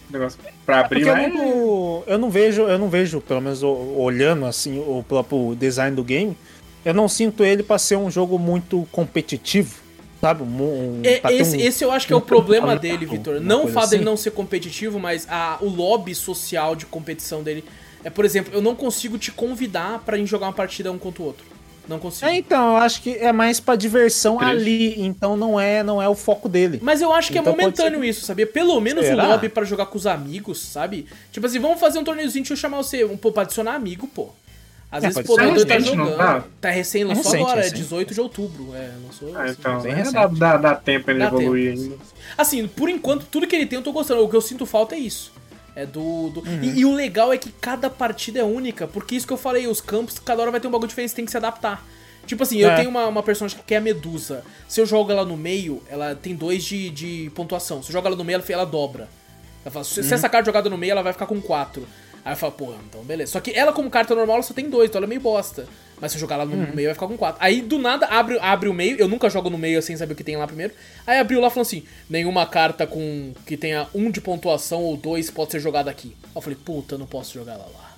É, negócios pra abrir. Porque eu mas- não, eu não vejo, eu não vejo, pelo menos o- olhando assim o próprio design do game, eu não sinto ele pra ser um jogo muito competitivo, sabe? Um, um- É, esse, um- esse eu acho que é o problema dele, Vitor. Não o fato dele assim. não ser competitivo, mas a, o lobby social de competição dele. É, por exemplo, eu não consigo te convidar pra ir jogar uma partida um contra o outro. Não consigo. É, então, eu acho que é mais pra diversão Triste. ali, então não é, não é o foco dele. Mas eu acho que Então é momentâneo ser- isso, sabia? Pelo menos Será? o lobby pra jogar com os amigos, sabe? Tipo assim, vamos fazer um torneiozinho, deixa eu chamar você, um, pô, pra adicionar amigo, pô. Às É, vezes, pô, tá jogando. tá? Tá recém, lançou recente, agora, é recente. 18 de outubro. É, lançou. Ah, assim, então, recente. dá, dá, dá tempo ainda Dá evoluir tempo. ainda. Assim, por enquanto, tudo que ele tem eu tô gostando. O que eu sinto falta é isso. É do. do- Uhum. E, e o legal é que cada partida é única, porque isso que eu falei, os campos, cada hora vai ter um bagulho diferente, você tem que se adaptar. Tipo assim, eu É. tenho uma, uma personagem que é a Medusa. Se eu jogo ela no meio, ela tem dois de, de pontuação. Se eu jogo ela no meio, ela, ela dobra. Ela fala, se, Uhum. se essa carta jogada no meio, ela vai ficar com 4. Aí eu falo, porra, então beleza. Só que ela, como carta normal, ela só tem dois, então ela é meio bosta. Mas se eu jogar ela no Uhum. meio, vai ficar com 4. Aí do nada abre, abre o meio, eu nunca jogo no meio sem saber o que tem lá primeiro. Aí abriu lá falando assim: nenhuma carta com que tenha um de pontuação ou dois pode ser jogada aqui. Aí eu falei, puta, eu não posso jogar ela lá.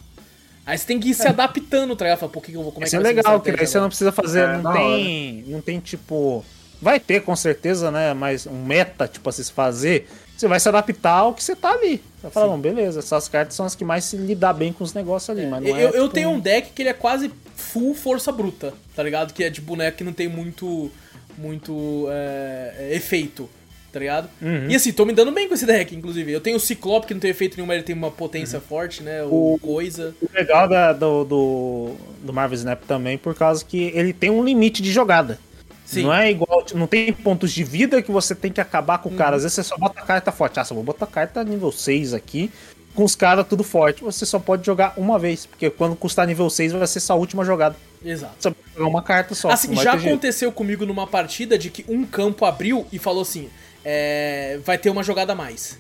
Aí você tem que ir se adaptando, tá ligado? Pô, que que eu vou, como é Isso é legal, que daí você não precisa fazer, É, não tem, não tem tipo, vai ter com certeza, né, mas um meta tipo a se fazer, você vai se adaptar ao que você tá ali. Você vai falar, Sim. não, beleza, essas cartas são as que mais se lidar bem com os negócios ali, mas não Eu, é, eu tipo, tenho um deck que ele é quase full força bruta, tá ligado? Que é de boneco que não tem muito. muito é, é, efeito, tá ligado? Uhum. E assim, tô me dando bem com esse deck, inclusive. Eu tenho o Ciclope que não tem efeito nenhum, mas ele tem uma potência forte, né? O, Uhum. O- coisa. O legal da- do, do, do Marvel Snap também, por causa que ele tem um limite de jogada. Sim. Não é igual, não tem pontos de vida que você tem que acabar com o Uhum. cara. Às vezes você só bota a carta forte. Ah, só vou botar a carta nível 6 aqui, com os caras tudo forte. Você só pode jogar uma vez, porque quando custar nível 6 vai ser sua última jogada. Exato. Você vai jogar uma carta só. Assim, já ter jeito. aconteceu comigo numa partida de que um campo abriu e falou assim: é, vai ter uma jogada a mais.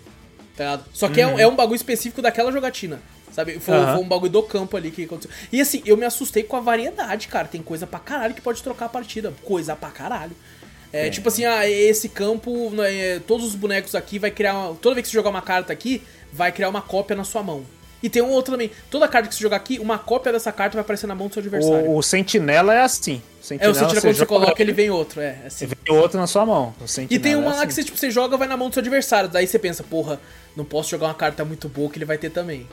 Tá ligado? Só que é, um, é um bagulho específico daquela jogatina. Sabe? Foi, Uhum. Foi um bagulho do campo ali que aconteceu. E assim, eu me assustei com a variedade, cara. Tem coisa pra caralho que pode trocar a partida. Coisa pra caralho. É, tipo assim, ah, esse campo, né, todos os bonecos aqui vai criar. Uma, toda vez que você jogar uma carta aqui, vai criar uma cópia na sua mão. E tem um outro também. Toda carta que você jogar aqui, uma cópia dessa carta vai aparecer na mão do seu adversário. O, o Sentinela é assim. é, o sentinela quando você joga, coloca, ele vem outro. É, é assim. vem outro na sua mão. E Sentinela tem uma é lá que assim. você, tipo, você joga, vai na mão do seu adversário. Daí você pensa, porra, não posso jogar uma carta muito boa que ele vai ter também.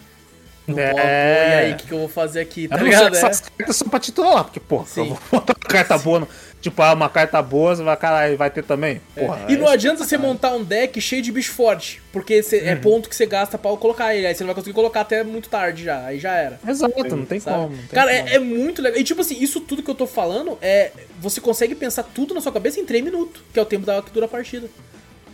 Não É. e aí, o que, que eu vou fazer aqui? Eu Tá não sei ligado? É. essas cartas são pra titular, porque, porra, Sim. eu vou botar uma carta boa. No, tipo, ah, uma carta boa, você vai, caralho, vai ter também. Porra, E não é- adianta você montar um deck cheio de bicho forte, porque você- Uhum. é ponto que você gasta pra colocar ele. Aí você não vai conseguir colocar até muito tarde já. Aí já era. Exato, não tem sabe? como. não tem Cara, como. é, é muito legal. E tipo assim, isso tudo que eu tô falando é. Você consegue pensar tudo na sua cabeça em 3 minutos, que é o tempo da que dura a partida.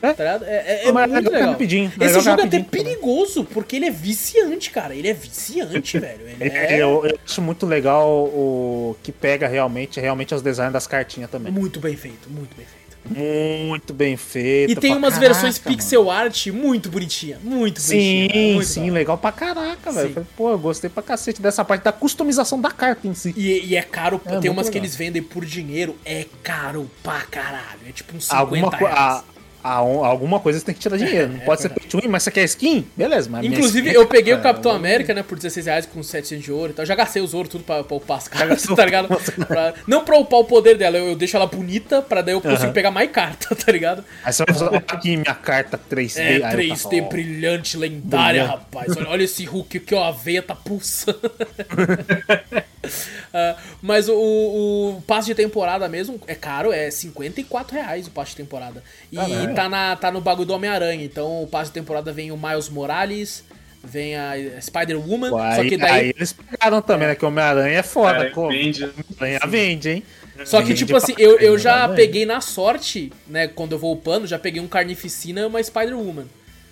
É. Tá? É, é, é é muito legal legal. rapidinho, é Esse legal jogo é até perigoso, porque ele é viciante, cara. Ele é viciante, velho. É, é Eu, eu acho muito legal o que pega realmente, realmente os designs das cartinhas também. muito bem feito, muito bem feito. Muito bem feito. E tem umas caraca, versões mano. pixel art muito bonitinha, muito bonitinha. Sim, muito sim, hora. legal pra caraca, velho. Pô, eu gostei pra cacete dessa parte da customização da carta em si. E, e é caro, É, tem umas que legal. eles vendem por dinheiro, é caro pra caralho. É tipo uns 50 Alguma, co- reais. a- alguma coisa você tem que tirar dinheiro. Não É pode ser verdade. pay to win, mas você quer skin? Beleza, mas Inclusive, skin é eu peguei o cara, Capitão América, né, por 16 reais com 700 de ouro e tal. Já gastei os ouro tudo pra, pra upar as cartas, tá ligado? Pra- não pra upar o poder dela, eu, eu deixo ela bonita pra daí eu consigo Aham. pegar mais carta, tá ligado? Aí você vai olha aqui minha carta 3D. É, aí eu 3D faço, ó, brilhante, lendária, Brilhante. rapaz. Olha, olha esse Hulk aqui, ó, a veia tá pulsando. Ah, mas o, o passe de temporada mesmo é caro, é 54 reais o passe de temporada. E tá, na, tá no bagulho do Homem-Aranha. Então o passe de temporada vem o Miles Morales, vem a Spider-Woman. Aí, Só que aí daí. eles pegaram também, né? Que o Homem-Aranha é foda. Cara, pô. vende. Homem-Aranha vende, hein? Só que, tipo assim, eu, eu já né? peguei na sorte, né? Quando eu vou upando, já peguei um Carnificina e uma Spider-Woman.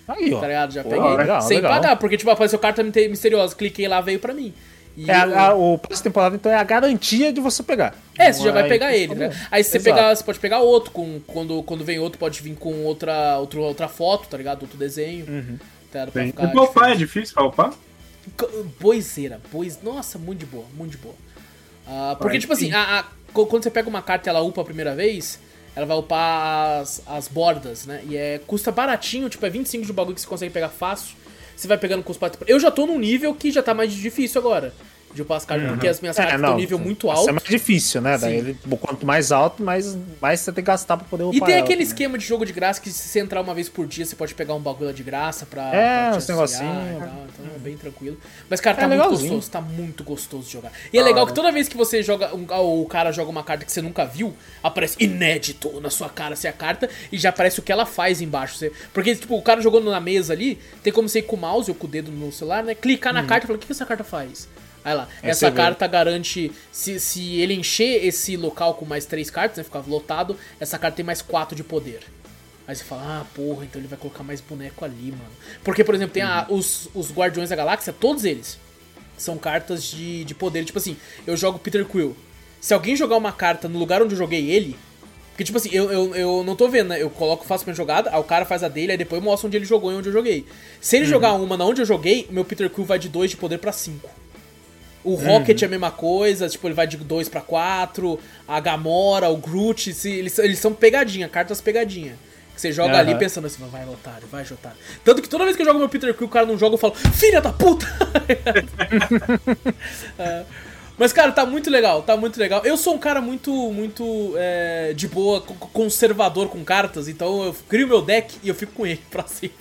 Aí, ó. Tá ligado? Já Pô, peguei legal, sem legal. pagar, porque tipo, apareceu carta mite- misteriosa, cliquei lá, veio pra mim. E É, a- o passe temporada, então, é a garantia de você pegar. É, você já vai pegar ele, né? Aí você, Exato. pegar, você pode pegar outro, com, quando, quando vem outro, pode vir com outra, outra, outra foto, tá ligado? Outro desenho. Uhum. Tá, pra ficar E é difícil pra upar? C- Boiseira, bois... Nossa, muito de boa, muito de boa. Ah, porque, Ai, tipo assim, sim. a- a- quando você pega uma carta e ela upa a primeira vez, ela vai upar as, as bordas, né? E é, custa baratinho, tipo, é 25 de bagulho que você consegue pegar fácil. Você vai pegando com os quatro. Eu já tô num nível que já tá mais difícil agora. De as cartas, porque as minhas cartas estão num nível muito Isso alto. é mais difícil, né? Daí ele, quanto mais alto, mais, mais você tem que gastar pra poder E upar tem ela aquele também. esquema de jogo de graça que se você entrar uma vez por dia, você pode pegar um bagulho de graça pra, É, pra uns negocinhos. e Então é bem tranquilo. Mas, cara, tá É muito legalzinho. gostoso, tá muito gostoso de jogar. E é legal que toda vez que você joga, um, o cara joga uma carta que você nunca viu, aparece inédito na sua cara, assim, a carta, e já aparece o que ela faz embaixo. Você- porque, tipo, o cara jogando na mesa ali, tem como você ir com o mouse ou com o dedo no celular, né? Clicar na carta e falar, o que que essa carta faz? Aí lá, Uhum. Aí essa você vê. carta garante, se, se ele encher esse local com mais três cartas, né, ficar lotado, essa carta tem mais quatro de poder. Aí você fala, ah, porra, então ele vai colocar mais boneco ali, mano. Porque, por exemplo, tem a- os, os Guardiões da Galáxia, todos eles são cartas de, de poder. Tipo assim, eu jogo Peter Quill. Se alguém jogar uma carta no lugar onde eu joguei ele. Porque, tipo assim, eu, eu, eu não tô vendo, né? Eu coloco, faço minha jogada, aí o cara faz a dele, aí depois eu mostro onde ele jogou e onde eu joguei. Se ele jogar uma na onde eu joguei, meu Peter Quill vai de 2 de poder pra 5. O Rocket é a mesma coisa, tipo, ele vai de 2 pra 4. A Gamora, o Groot, se- eles, eles são pegadinha, cartas pegadinha. Que você joga Aham. ali pensando assim, vai, otário, vai, otário. Tanto que toda vez que eu jogo meu Peter Quill, o cara não joga, eu falo, filha da puta! É. Mas, cara, tá muito legal, tá muito legal. Eu sou um cara muito, muito é, de boa, co- conservador com cartas, então eu crio meu deck e eu fico com ele pra sempre.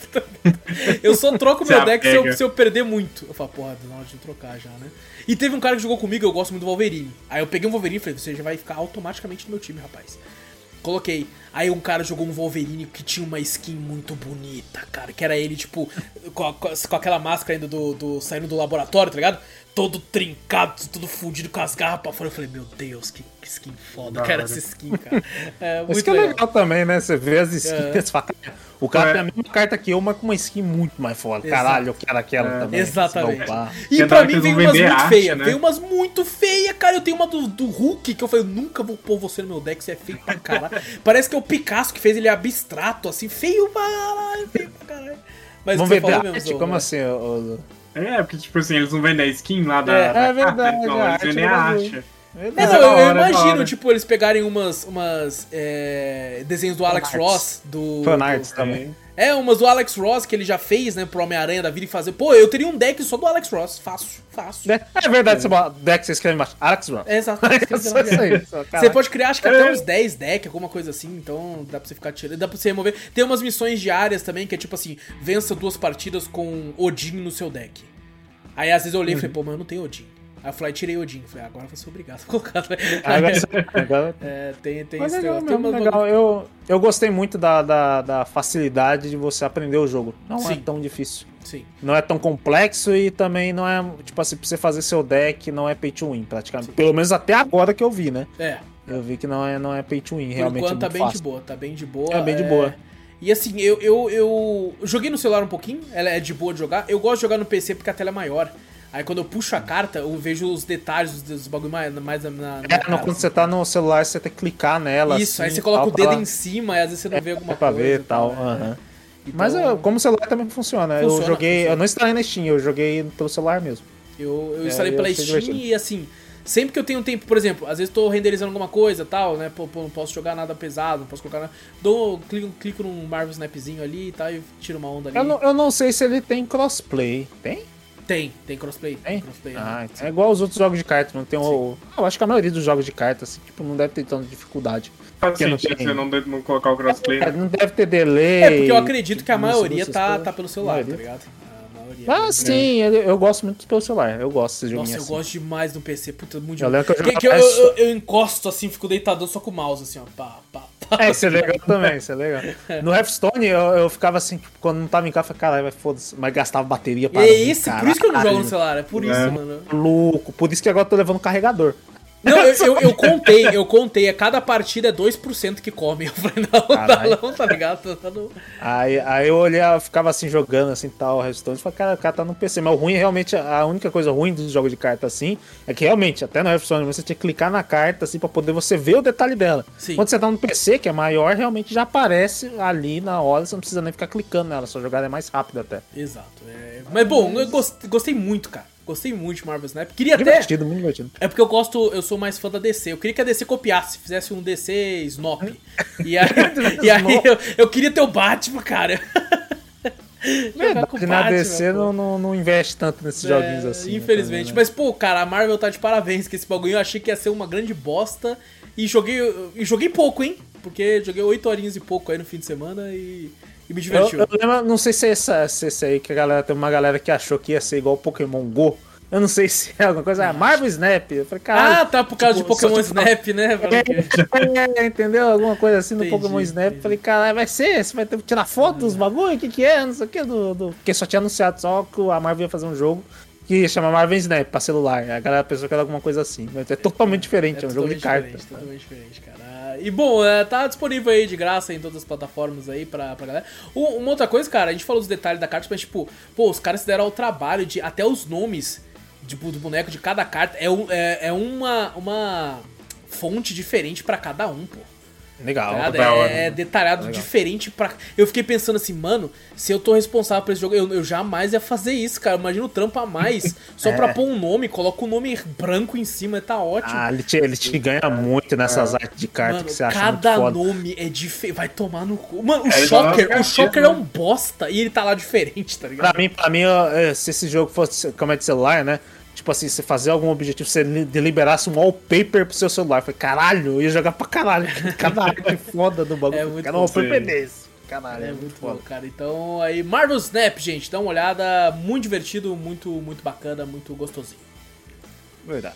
eu só troco meu deck se eu, se eu perder muito. Eu falo, porra, na hora de trocar já, né? E teve um cara que jogou comigo, eu gosto muito do Wolverine. Aí eu peguei um Wolverine e falei, você já vai ficar automaticamente no meu time, rapaz. Coloquei. Aí um cara jogou um Wolverine que tinha uma skin muito bonita, cara. Que era ele, tipo, com, a- com aquela máscara ainda do, do- saindo do laboratório, tá ligado? Todo trincado, todo fudido com as garras pra fora. Eu falei, meu Deus, que, que skin foda. Eu quero essa skin, cara. É Isso muito que é legal. legal também, né? Você vê as skins, É. você fala, "Cara, o cara É. tem a mesma carta que eu, mas com uma skin muito mais foda. Exato. Caralho, eu quero aquela É. também. Exatamente. E pra mim veio vão umas muito arte, feias. né? Veio umas muito feias, cara. Eu tenho uma do, do Hulk que eu falei, eu nunca vou pôr você no meu deck, você é feio pra caralho. Parece que é o Picasso que fez ele abstrato, assim, feio pra caralho, feio pra caralho. Mas Vamos você ver falou mesmo? Zou, Como né? assim? ô- ô- É, porque, tipo assim, eles não vendem a skin lá da. É, da é verdade, Não, a eles vendem a arte. É, não, é eu, eu hora, é da imagino, tipo, eles pegarem umas, umas é, desenhos do Alex Fanarts. Ross, do... Fanarts também. É, umas do Alex Ross que ele já fez, né, pro Homem-Aranha da vida e fazer... Pô, eu teria um deck só do Alex Ross, fácil, fácil. É, é verdade, você bota deck, você escreve embaixo. Alex Ross. É, exato. É Você pode criar, acho que É. até uns 10 decks, alguma coisa assim, então dá pra você ficar tirando, dá pra você remover. Tem umas missões diárias também, que é tipo assim, vença duas partidas com Odin no seu deck. Aí às vezes eu olhei e falei, pô, mas eu não tenho Odin. Aí eu falei, tirei Odin. Falei, agora eu vou ser obrigado a colocar. Agora, agora, É, tem, tem Mas esse legal. Tem umas legal. Eu, eu gostei muito da, da, da facilidade de você aprender o jogo. Não é Sim. tão difícil. Sim. Não é tão complexo e também não é, tipo assim, pra você fazer seu deck, não é pay to win, praticamente. Pelo menos até agora que eu vi, né? É, Eu vi que não é, não é pay to win, por realmente enquanto é tá bem fácil. de boa, tá bem de boa. É bem de boa. E assim, eu, eu, eu joguei no celular um pouquinho, ela é de boa de jogar. Eu gosto de jogar no PC porque a tela é maior. Aí quando eu puxo a carta, eu vejo os detalhes dos bagulho mais, mais na, na É, não, quando assim. você tá no celular, você tem que clicar nela. Isso, aí assim, você coloca o dedo pra- em cima, e às vezes você não vê alguma é pra coisa. ver e tal. aham. Então, Mas eu, como celular também funciona. Funciona, eu joguei. funciona. Eu não instalei na Steam, eu joguei pelo celular mesmo. eu, eu É, instalei eu pela achei Steam divertido. e assim, sempre que eu tenho tempo, por exemplo, às vezes tô renderizando alguma coisa tal, né? Pô, pô, não posso jogar nada pesado, não posso colocar nada. Dou, clico, clico num Marvel Snapzinho ali e tal, e tiro uma onda ali. Eu não, eu não sei se ele tem crossplay. Tem? Tem, tem crossplay. Tem? crossplay Ah, né? então é igual aos outros jogos de cartas, não tem o. Eu acho que a maioria dos jogos de cartas, assim, tipo, não deve ter tanta dificuldade. Faz Porque não sentido tem- você não, de- não colocar o crossplay. É, né? não deve ter delay. É, porque eu acredito que a maioria tá, tá pelo celular, tá ligado? Ah, sim, eu, eu gosto muito pelo celular. Eu gosto desse Nossa, joguinho eu assim. gosto demais do PC, puta, muito Eu demais. que eu Que, eu, eu, eu encosto assim, fico deitadão só com o mouse, assim, ó. Pá, pá, pá. É, isso é legal também, isso é legal. No Hearthstone, eu, eu ficava assim, tipo, quando não tava em casa, eu falava, caralho, foda-se, mas gastava bateria para. é esse, por isso que eu não jogo no celular, é por isso, É. mano. Louco, por isso que agora eu tô levando carregador. Não, eu, eu, eu contei, eu contei. A cada partida é 2% que come. Eu falei, não, Caralho. não, tá ligado? Tá no- Aí, aí eu olhava, ficava assim jogando assim tal, o Hearthstone, e falei, cara, o cara tá no PC. Mas o ruim, realmente, a única coisa ruim dos jogos de carta assim, é que realmente, até no Hearthstone, você tinha que clicar na carta assim pra poder você ver o detalhe dela. Sim. Quando você tá no PC, que é maior, realmente já aparece ali na hora, você não precisa nem ficar clicando nela, sua jogada é mais rápida até. Exato. é. Mas bom, eu gostei muito, cara. Gostei muito de Marvel Snap. Queria até. Divertido, muito divertido. É porque eu gosto, eu sou mais fã da DC. Eu queria que a DC copiasse, fizesse um DC Snop. E aí, e aí eu, eu queria ter o Batman, cara. Verdade, na Batman, DC não, não, não investe tanto nesses É, joguinhos assim. né, Infelizmente. né? Mas, pô, cara, a Marvel tá de parabéns com esse bagulho. Eu achei que ia ser uma grande bosta. E joguei. E joguei pouco, hein? Porque joguei 8 horinhas e pouco aí no fim de semana e, e me Eu, divertiu. eu lembro, não sei se é essa, se é esse aí que a galera tem uma galera que achou que ia ser igual Pokémon Go. Eu não sei se é alguma coisa. É Marvel Snap. Eu falei, caralho. ah, tá, por causa tipo, de Pokémon Snap, né? Pode crer. É, entendeu? Alguma coisa assim no Entendi, Pokémon Snap. entendi. Falei, caralho, vai ser? Você vai ter que tirar foto dos bagulho? O que, que é? Não sei o que. Do, do... Porque só tinha anunciado só que a Marvel ia fazer um jogo que chama Marvel Snap pra celular. A galera pensou que era alguma coisa assim. Mas é totalmente diferente, é, um jogo de cartas. diferente, Totalmente diferente, cara. E bom, é, tá disponível aí de graça em todas as plataformas aí pra, pra galera. Uma outra coisa, cara, a gente falou dos detalhes da carta, mas tipo, pô, os caras se deram ao trabalho de até os nomes tipo, do boneco de cada carta é, é, é uma, uma fonte diferente pra cada um, pô. Legal. Tá. É, é detalhado Legal. diferente pra. Eu fiquei pensando assim, mano, se eu tô responsável por esse jogo, eu, eu jamais ia fazer isso, cara. Imagina o trampo a mais. Só pra É. pôr um nome, coloca o nome branco em cima, tá ótimo. Ah, ele te, ele te ganha muito nessas artes de carta Mano, que você acha cada muito foda. nome é diferente. Vai tomar no cu. Mano, o É, Shocker, o Shocker é gatinhas, um bosta e ele tá lá diferente, tá ligado? Pra mim, pra mim, é, se esse jogo fosse como é de celular, né? Tipo assim, você fazer algum objetivo, você li- deliberasse um wallpaper pro seu celular. Eu falei, caralho, eu ia jogar pra caralho. Cada arte foda do bagulho. É muito bom. wallpaper desse. Caralho, É muito bom, cara. Então, aí, Marvel Snap, gente, dá uma olhada. Muito divertido, muito, muito bacana, muito gostosinho. Verdade.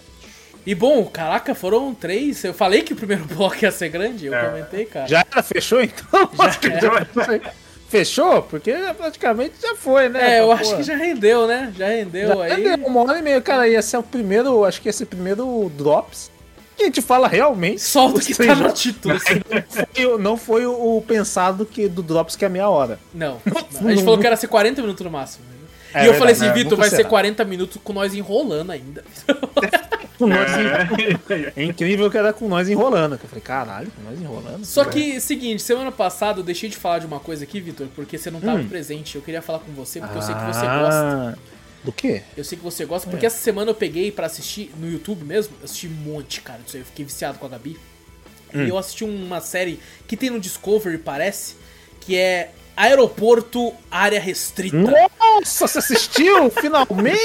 E bom, caraca, foram três. Eu falei que o primeiro bloco ia ser grande, eu É. comentei, cara. Já era, fechou então? Que já- Fechou? Porque praticamente já foi, né? É, eu Pô, acho que já rendeu, né? Já rendeu já aí. deu uma hora e meia, cara. Ia ser o primeiro, acho que ia ser o primeiro Drops. Que a gente fala realmente. Solta o que tá no título. Não foi, o- não foi o pensado que do Drops que é meia hora. Não, não. A gente falou que era ser 40 minutos no máximo. né? É e eu falei verdade, assim, é, Vitor, vai ser será. 40 minutos com nós enrolando ainda. Com nós É. É incrível que era com nós enrolando. que Eu falei, caralho, com nós enrolando. Só que, seguinte, semana passada eu deixei de falar de uma coisa aqui, Vitor, porque você não tava presente. Eu queria falar com você, porque eu sei que você gosta. Ah, Do quê? Eu sei que você gosta, porque essa semana eu peguei pra assistir no YouTube mesmo. Eu assisti um monte, cara, disso aí. Eu fiquei viciado com a Gabi. E eu assisti uma série que tem no Discovery, parece, que é Aeroporto Área Restrita. Nossa, você assistiu? Finalmente!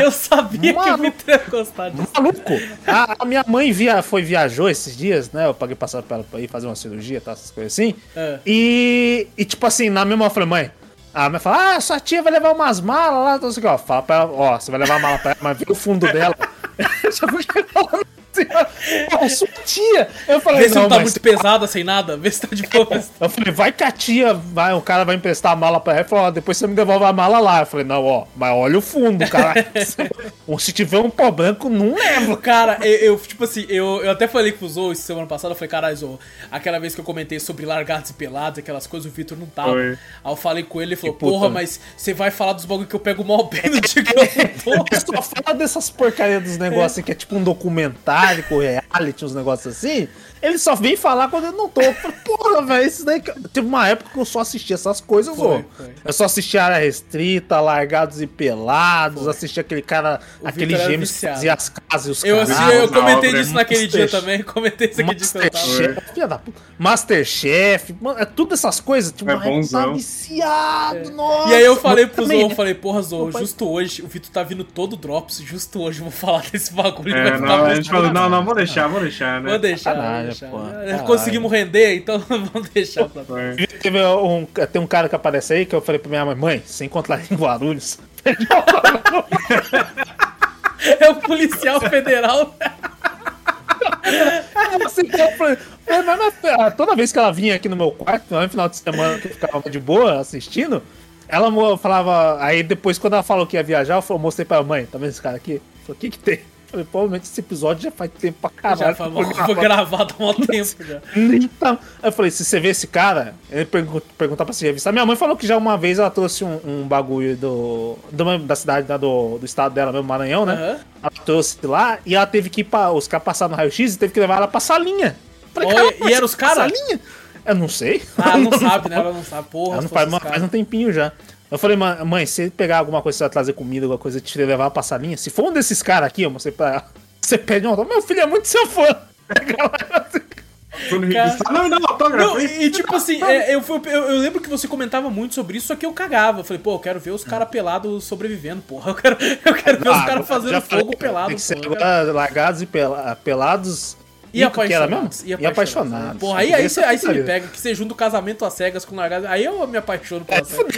Eu sabia que o Mano. Vitor ia gostar disso. Maluco! A, a minha mãe via, foi, viajou esses dias, né? Eu paguei passar pra ela pra ir fazer uma cirurgia, tá, essas coisas assim. É. E, e, tipo assim, na mesma hora eu falei, mãe. A mãe fala, ah, sua tia vai levar umas malas lá, não sei o que, ó. Fala pra ela, ó, você vai levar a mala pra ela, mas vê o fundo dela. Já fui falando assim, ó, sua tia. Eu falei, Vê se não tá mas- muito pesada, sem nada. Vê se tá de boa. Eu falei, vai que a tia, vai, o cara vai emprestar a mala pra ela. Ele falou, ó, depois você me devolve a mala lá. Eu falei, não, ó, mas olha o fundo, cara. Ou se tiver um pó branco, não leva. Cara, eu, eu, tipo assim, eu, eu até falei com o Zou essa semana passada, eu falei, caralho, Zou, aquela vez que eu comentei sobre largados e pelados, aquelas coisas, o Vitor não tava. Foi. Aí eu falei com ele, ele falou, porra, mas você vai falar dos bagulho que eu pego mal bem no dia que eu tô. Só fala dessas porcarias dos negócios assim, que é tipo um documentário com reality, uns negócios assim. Ele só vem falar quando eu não tô. Eu falei, Porra, velho, isso daí. Teve uma época que eu só assistia essas coisas, Foi, ô. foi. Eu só assistia área restrita, largados e pelados, assistia aquele cara, O aquele gêmeos que fazia as casas e os Eu, caras. assisti, eu comentei obra, disso naquele dia Masterchef. também, comentei isso aqui de. Masterchef, filha da puta. Masterchef, mano, é tudo essas coisas. Tipo, É tava bonzão. viciado, nossa. E aí eu falei pro também, Zou, eu né? falei, porra, pai- justo hoje, o Vitor tá vindo todo Drops, justo hoje eu vou falar desse bagulho. É, vai ficar não, a gente falou, não, não, vou deixar, vou deixar, né? Vou deixar, Caralho, deixar. pô, É, caralho. Conseguimos render, então vamos deixar pra trás. Teve um, tem um cara que aparece aí que eu falei pra minha mãe, mãe, se encontrar em Guarulhos, É o policial federal. assim, eu falei, "Mas, mas, mas, ah, toda vez que ela vinha aqui no meu quarto, no final de semana que eu ficava de boa assistindo, ela falava, aí depois quando ela falou que ia viajar, eu falei- mostrei pra mãe, tá vendo esse cara aqui? Eu falei, o que que tem? Falei, provavelmente esse episódio já faz tempo pra caralho. Já foi, foi gravado há um tempo já. Nem tá... Aí eu falei, se você vê esse cara, ele pergunta, perguntar pra se revistar. Minha mãe falou que já uma vez ela trouxe um, um bagulho do, do- da cidade, da- do, do estado dela mesmo, Maranhão, né? Aham. Ela trouxe lá e ela teve que ir pra. Os caras passaram no raio-x e teve que levar ela pra salinha. Falei, Oi, "Caralho, e eram os caras? Salinha? Eu não sei. Ah, não sabe, né? Ela não sabe. Porra, Ela não faz, faz um tempinho já. Eu falei, "Ma- mãe, se pegar alguma coisa, você vai trazer comida, alguma coisa, te levar pra salinha. Se for um desses caras aqui, eu mostrei pra ela. Você pede um autógrafo. Meu filho é muito seu fã. Cara-. Não, autógrafo. Não, hein? e, tipo assim, é, eu, eu, eu lembro que você comentava muito sobre isso, só que eu cagava. Eu falei, pô, eu quero ver os caras pelados sobrevivendo, porra. Eu quero, eu quero ver os Ah, caras fazendo falei, fogo pelado, Tem que ser porra. agora largados e pela- pelados. E o apaixonados. E apaixonados. Porra, aí, aí, você, aí você me pega, que você junta o casamento às cegas com largado. Aí eu me apaixono pela cega.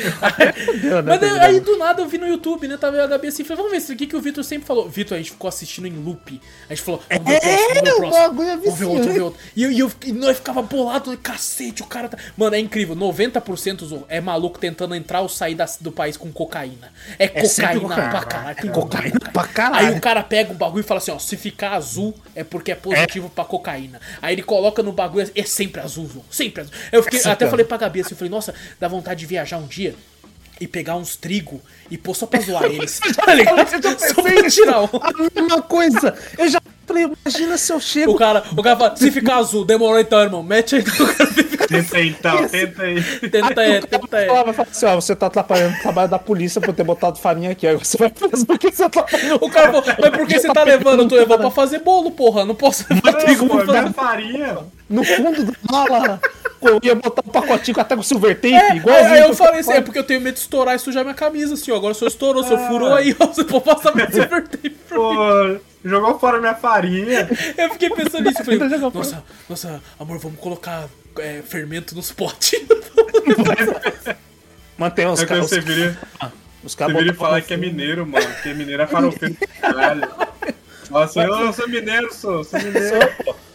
Fudeu, né, Mas aí do nada eu vi no YouTube, né? Tava a Gabi assim, falei, vamos ver isso aqui que o Vitor sempre falou. Vitor, a gente ficou assistindo em loop. A gente falou, vamos ver o próximo, vamos ver o o próximo. bagulho é Vamos ver outro, vamos ver outro. E, eu- e, eu, e nós ficava bolado, cacete, o cara tá. Mano, é incrível. 90% zo- é maluco tentando entrar ou sair da- do país com cocaína. É, sempre cocaína cocaína. pra caralho. tem Cocaína pra caralho. Aí o cara pega um bagulho e fala assim, ó, se ficar azul é porque é positivo pra cocaína. Aí ele coloca no bagulho, é sempre azul, João, sempre azul. Eu fiquei, É até falei pra Gabi assim, eu falei, nossa, dá vontade de viajar um dia e pegar uns trigo e pôr só pra zoar eles. Tá ligado? Eu já Só pra tirar um. A mesma coisa. Eu já falei, imagina se eu chego. O cara, o cara fala, se ficar azul, demorou então, irmão. Mete aí. O cara fica- Tenta aí, então, tenta aí. Tenta aí, tenta aí. Ela vai falar assim, ó, você tá atrapalhando o trabalho da polícia por ter botado farinha aqui. Agora você vai preso porque você atrapalhou. O cara falou, mas por que você tá levando? Eu tô levando pra fazer bolo, porra. Não posso levar trigo pra fazer farinha. No fundo da mala, eu ia botar um pacotinho até com silver tape, É, igualzinho. aí eu falei assim, é porque eu tenho medo de estourar e sujar minha camisa, assim, ó. Agora o senhor estourou, o senhor furou aí, ó. Você pode passar mais silver tape pra mim. Pô, jogou fora minha farinha. Eu fiquei pensando nisso, eu falei, nossa, nossa, amor, vamos colocar é, fermento nos potes. Mantém os É que caras. você viria, Os você viria falar que é mineiro, mano. Porque mineiro é farofeiro caralho. Fala assim, ô, eu sou mineiro, sou, sou mineiro.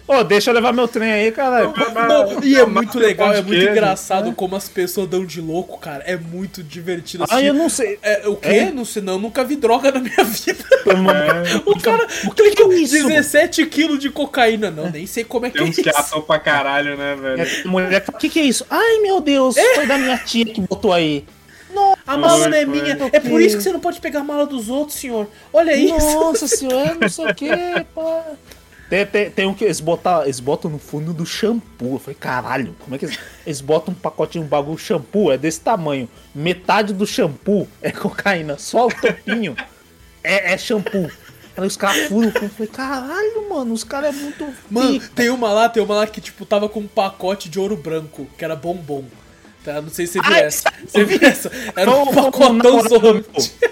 Ô, deixa eu levar meu trem aí, caralho. Não, e é muito legal, é muito queijo, engraçado como as pessoas dão de louco, cara. É muito divertido Ah, eu não sei. É, o quê? É? Não sei, não, nunca vi droga na minha vida. É, O cara O que que é isso? 17 quilos de cocaína. Não, nem sei como é que tem é uns que isso. atam pra caralho, né, velho? a mulher fala, o que que é isso? Ai, meu Deus, foi da minha tia que botou aí. A mala Foi, não é foi. minha. É por isso que você não pode pegar a mala dos outros, senhor. Olha isso. Nossa senhora, não sei o que, pá. Tem, tem, tem um que eles botam, eles botam no fundo do shampoo. Eu falei, caralho, como é que eles, eles botam um pacotinho, um bagulho shampoo? É desse tamanho. Metade do shampoo é cocaína, só o topinho é, é shampoo. Aí os caras furam. Eu falei, caralho, mano, os caras é muito. Mano, tem uma lá, tem uma lá que, tipo, tava com um pacote de ouro branco, que era bombom. Tá? Não sei se você viu essa. Você viu essa? Era um pacotão zorro.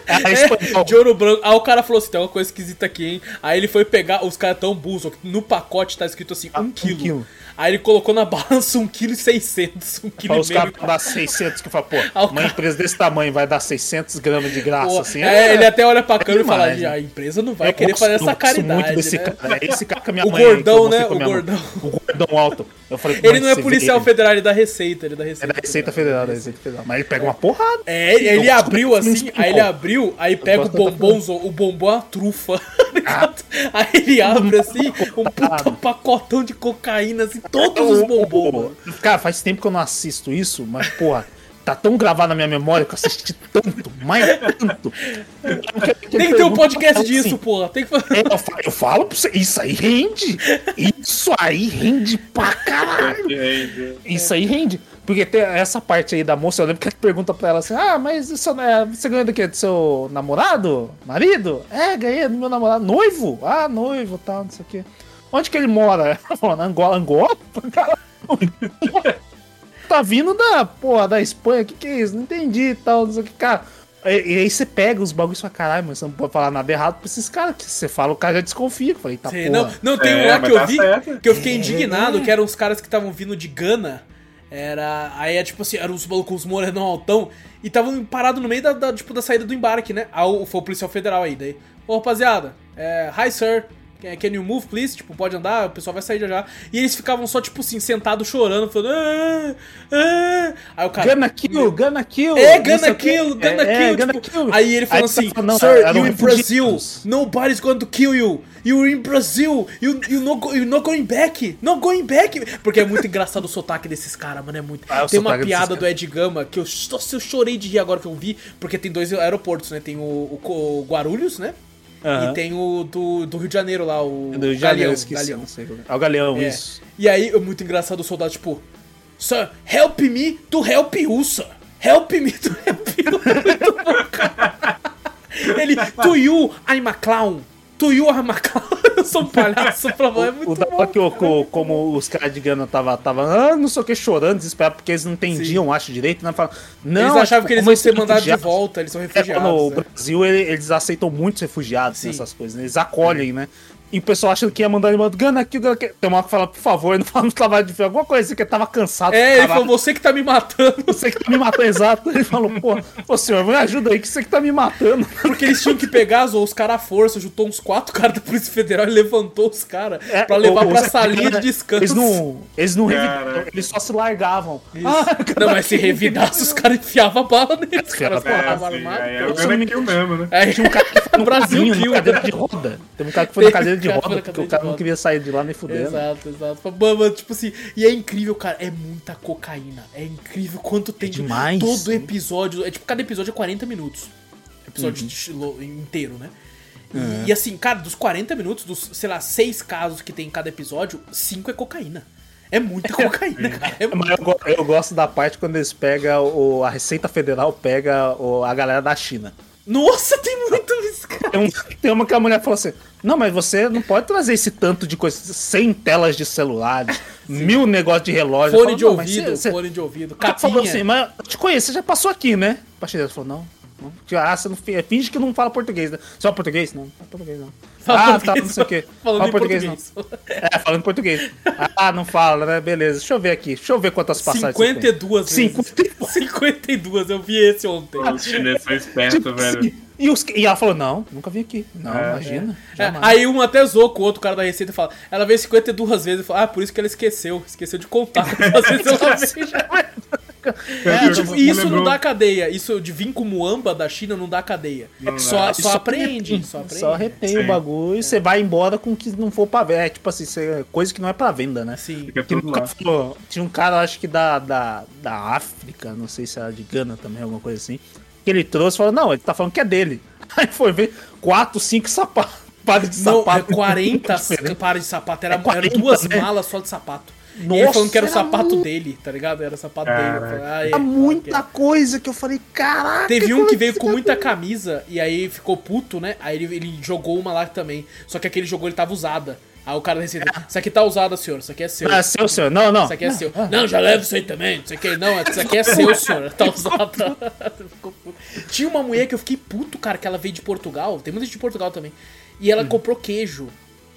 É, de ouro branco. Aí o cara falou assim: tem uma coisa esquisita aqui, hein? Aí ele foi pegar, os caras tão burros, no pacote tá escrito assim, um quilo. quilo. Aí ele colocou na balança um quilo e seiscentos, um quilo os caras dar 600, que fala, pô, Ah, uma cara- empresa desse tamanho vai dar 600 gramas de graça, Pô, assim. é, ele até olha pra câmera e fala: né? a empresa não vai Eu querer fazer essa caridade. muito desse né? cara. É esse cara que a minha O mãe... gordão, né? O gordão. O gordão alto. Eu falei, Ele "Mãe, não é policial vê- federal, ele é da Receita, ele é da É Receita. da Receita Federal, da Receita Federal. Mas ele pega uma porrada. É, ele, ele abriu assim, muito aí ele abriu, aí pega o bombom, o bombom é uma trufa. ligado? Aí ele abre assim, um puta pacotão de cocaína, assim, todos os bombons. mano. Cara, faz tempo que eu não assisto isso, mas, porra, tá tão gravado na minha memória que eu assisti tanto, mais tanto. Tem que ter um podcast disso, porra. Tem que fazer. É, eu, falo, eu falo pra você, isso aí rende. Isso aí rende pra caralho. Isso aí rende. Porque tem essa parte aí da moça, eu lembro que ela pergunta pra ela assim: Ah, mas isso é, você ganhou do quê? Do seu namorado? Marido? É, ganhei do meu namorado. Noivo? Ah, noivo tal, não sei o quê. Onde que ele mora? Ela falou, na Angola, Angola? Caralho. tá vindo da, porra, da Espanha, o que que é isso? Não entendi e tal, não sei o que, cara. E, e aí você pega os bagulhos e fala, caralho, mas você não pode falar nada errado pra esses caras, que você fala, o cara já desconfia. Eu falei, tá Sei, porra. não, não, tem um É, lá mas que eu tá vi certo. que eu fiquei indignado, que eram os caras que estavam vindo de Gana. Era. Aí é tipo assim, eram os malucos os morenão altão. E estavam parados no meio da, da, tipo, da saída do embarque, né? O- foi o policial federal aí. Daí, ô rapaziada, é. Hi sir. Can you move, please? Tipo, pode andar, o pessoal vai sair já já. E eles ficavam só, tipo assim, sentados chorando, falando. Ah, ah. Aí o cara. Gonna kill, gonna kill. É, gonna kill, gonna É, kill. é, gonna tipo, kill. Aí ele falou assim, fala, não, Sir, you in Brazil, nobody's going to kill you. You're in Brazil, you, you, not, go- you're not going back, not going back. Porque é muito engraçado o sotaque desses caras, mano, é muito... Ah, tem uma piada do. Ed Gama que eu, nossa, eu chorei de rir agora que eu vi, porque tem dois aeroportos, né? Tem o, o, o Guarulhos, né? Aham. E tem o do, do Rio de Janeiro lá, o Do Galeão, Galeão. esqueci. Galeão. não sei é. Ah, o Galeão, É. isso. E aí, é muito engraçado o soldado, tipo, Sir, help me to help you, sir. Help me to help you. Muito bom, cara. Ele, to you, I'm a clown. To you, I'm a clown. Eu sou um palhaço pra. É muito O da bom. que o- co- como os caras de Gana tava, tava ah, não sei o que, chorando, desesperado, porque eles não entendiam, acho direito, né? Não, Eles achavam que eles iam ser mandados de volta, eles são É, refugiados. no né? Brasil ele- eles aceitam muitos refugiados Sim. nessas coisas, né? Eles acolhem, né? E o pessoal achando que ia mandar ele mandando Gana aqui, Gana aqui. Tem uma hora que fala, por favor, não fala no trabalho de fio, alguma coisa assim, que eu tava cansado. É, ele falou, você que tá me matando. Você que tá me matando, exato. Ele falou, pô, ô senhor, me ajuda aí, que você que tá me matando. Porque eles tinham que pegar os caras à força, juntou uns quatro caras da Polícia Federal e levantou os caras pra levar É, o- pra salinha de descanso. Eles não, eles não revidavam, eles só se largavam. Não, mas se revidasse, os caras enfiavam a bala neles. Os caras a bala, estavam sim, armados. aí é o Gonna Kill mesmo, né? Aí, Tinha um cara que foi no Brasil cadeira né? de roda. Tem um cara que foi na cadeira de Na roda, porque o cara de não queria sair de lá nem fudendo. Exato, exato. Mano, tipo assim, e é incrível, cara. É muita cocaína. É incrível quanto tem de demais. todo episódio. É tipo, cada episódio é 40 minutos. Episódio Uhum. de inteiro, né? E, e assim, cara, dos 40 minutos, dos, sei lá, seis casos que tem em cada episódio, cinco é cocaína. É muita cocaína, cara. É Mas eu, eu gosto da parte quando eles pegam, o, a Receita Federal pega o- a galera da China. Nossa, tem muito. Tem, um- tem uma que a mulher falou assim: Não, mas você não pode trazer esse tanto de coisa, 100 telas de celulares, mil negócios de relógio. Fone de falo, "Não, mas ouvido, você- você-" fone de ouvido, Ela falou capinha. assim, mas eu te conheço, você já passou aqui, né? A chinesa falou, não. não. Ah, você não fi- finge que não fala português, né? Você fala português? Não, não fala português, não. Fala ah, português, tá, não sei o quê. Falando fala em português, português. não. É, falando português. Ah, não fala, né? Beleza. Deixa eu ver aqui. Deixa eu ver quantas passagens. você tem. 52 vezes. 52. 52, eu vi esse ontem. Os chineses são espertos, Tipo velho. E, os, e ela falou, não, nunca vi aqui. Não, É. imagina. É, jamais. aí um até zoou com o outro cara da Receita e fala: ela veio 52 vezes e fala: ah, por isso que ela esqueceu. Esqueceu de contar. Às vezes ela veio. É, E, tipo, isso não lembrou- dá cadeia. Isso de vir com muamba da China não dá cadeia. Não só dá. só aprende. Só aprende. Só retém Sim. o bagulho e você vai embora com o que não for pra venda. É tipo assim, você- coisa que não é pra venda, né? Sim. Falou. Tinha um cara, acho que da, da, da África, não sei se era de Gana também, alguma coisa assim. Que ele trouxe e falou: Não, ele tá falando que é dele. Aí foi ver quatro, cinco sapatos. Pares de Não, é sapato. 40 diferente. pares de sapato. Era, É 40, eram duas né? malas só de sapato. e ele Nossa, falando que era o era sapato muito- dele, tá ligado? Era o sapato Caraca. dele. Falei, ah, é, Era muita coisa que eu falei: Caraca. Teve um que é veio com muita camisa e aí ficou puto, né? Aí ele, ele jogou uma lá também. Só que aquele jogou ele tava usada. Aí o cara receita, isso aqui tá usada, senhor. Isso aqui é seu. Ah, seu, senhor. Não, não. Isso aqui é seu. Não, já leva isso aí também. Isso aqui não, isso aqui é seu, senhor. Tá usado. Ficou puto. Tinha uma mulher que eu fiquei puto, cara, que ela veio de Portugal. Tem muita gente de Portugal também. E ela comprou queijo.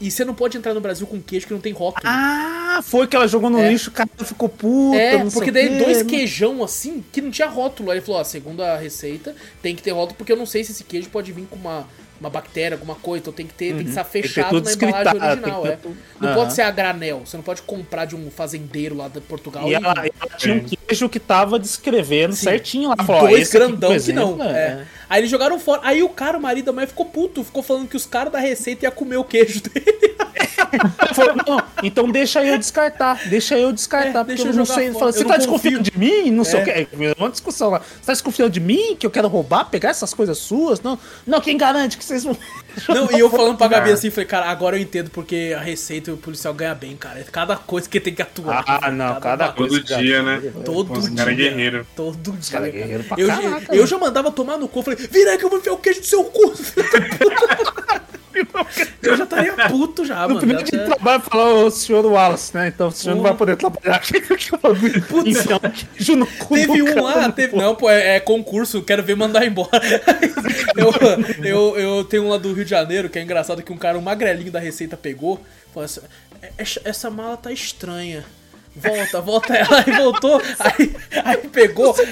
E você não pode entrar no Brasil com queijo que não tem rótulo. Ah, foi que ela jogou no É. lixo, o cara ficou puto. É, não porque daí dois não- queijão assim, que não tinha rótulo. Aí ele falou, ó, segundo a receita, tem que ter rótulo, porque eu não sei se esse queijo pode vir com uma, uma bactéria, alguma coisa, então tem que ter, tem que estar Tem que ter fechado tudo na embalagem original, tem é. que ter tudo. Não Aham. pode ser a granel, você não pode comprar de um fazendeiro lá de Portugal E ela, ela tinha um Sim. queijo que tava descrevendo Sim. certinho lá. E ó, dois grandão que exemplo, não. é, é. é. Aí eles jogaram fora. Aí o cara, o marido da mãe, ficou puto. Ficou falando que os caras da receita iam comer o queijo dele. Falou, não, então deixa eu descartar, deixa eu descartar, É, porque deixa eu eu não sei. fora, Fala, Você não tá desconfiando confio." de mim? Não sei É. o que. É uma discussão lá. Você tá desconfiando de mim? Que eu quero roubar, pegar essas coisas suas? Não, não quem garante que vocês vão. Não, e eu falando pra Gabi assim, falei, cara, agora eu entendo porque a receita e o policial ganha bem, cara. É cada coisa que tem que atuar. Ah, não, cada bagulho. coisa. Todo dia, né? Todo Os dia. cara é guerreiro. Todo dia. cara é guerreiro pra eu, caraca, eu né? já mandava tomar no cu. eu Falei, vira aí que eu vou enfiar o queijo do seu cu. eu já estaria puto já, No mano. primeiro Já- dia de trabalho, falou o senhor Wallace, né? Então o senhor não vai poder trabalhar aqui. Um queijo no cu Teve um lá, teve. Não, pô, é, é concurso, quero ver mandar embora. eu, eu, eu tenho um lá do Rio de Janeiro que é engraçado que um cara, um magrelinho da Receita pegou. Falou assim: essa, essa mala tá estranha. Volta, volta ela. Aí voltou, aí, aí pegou. assim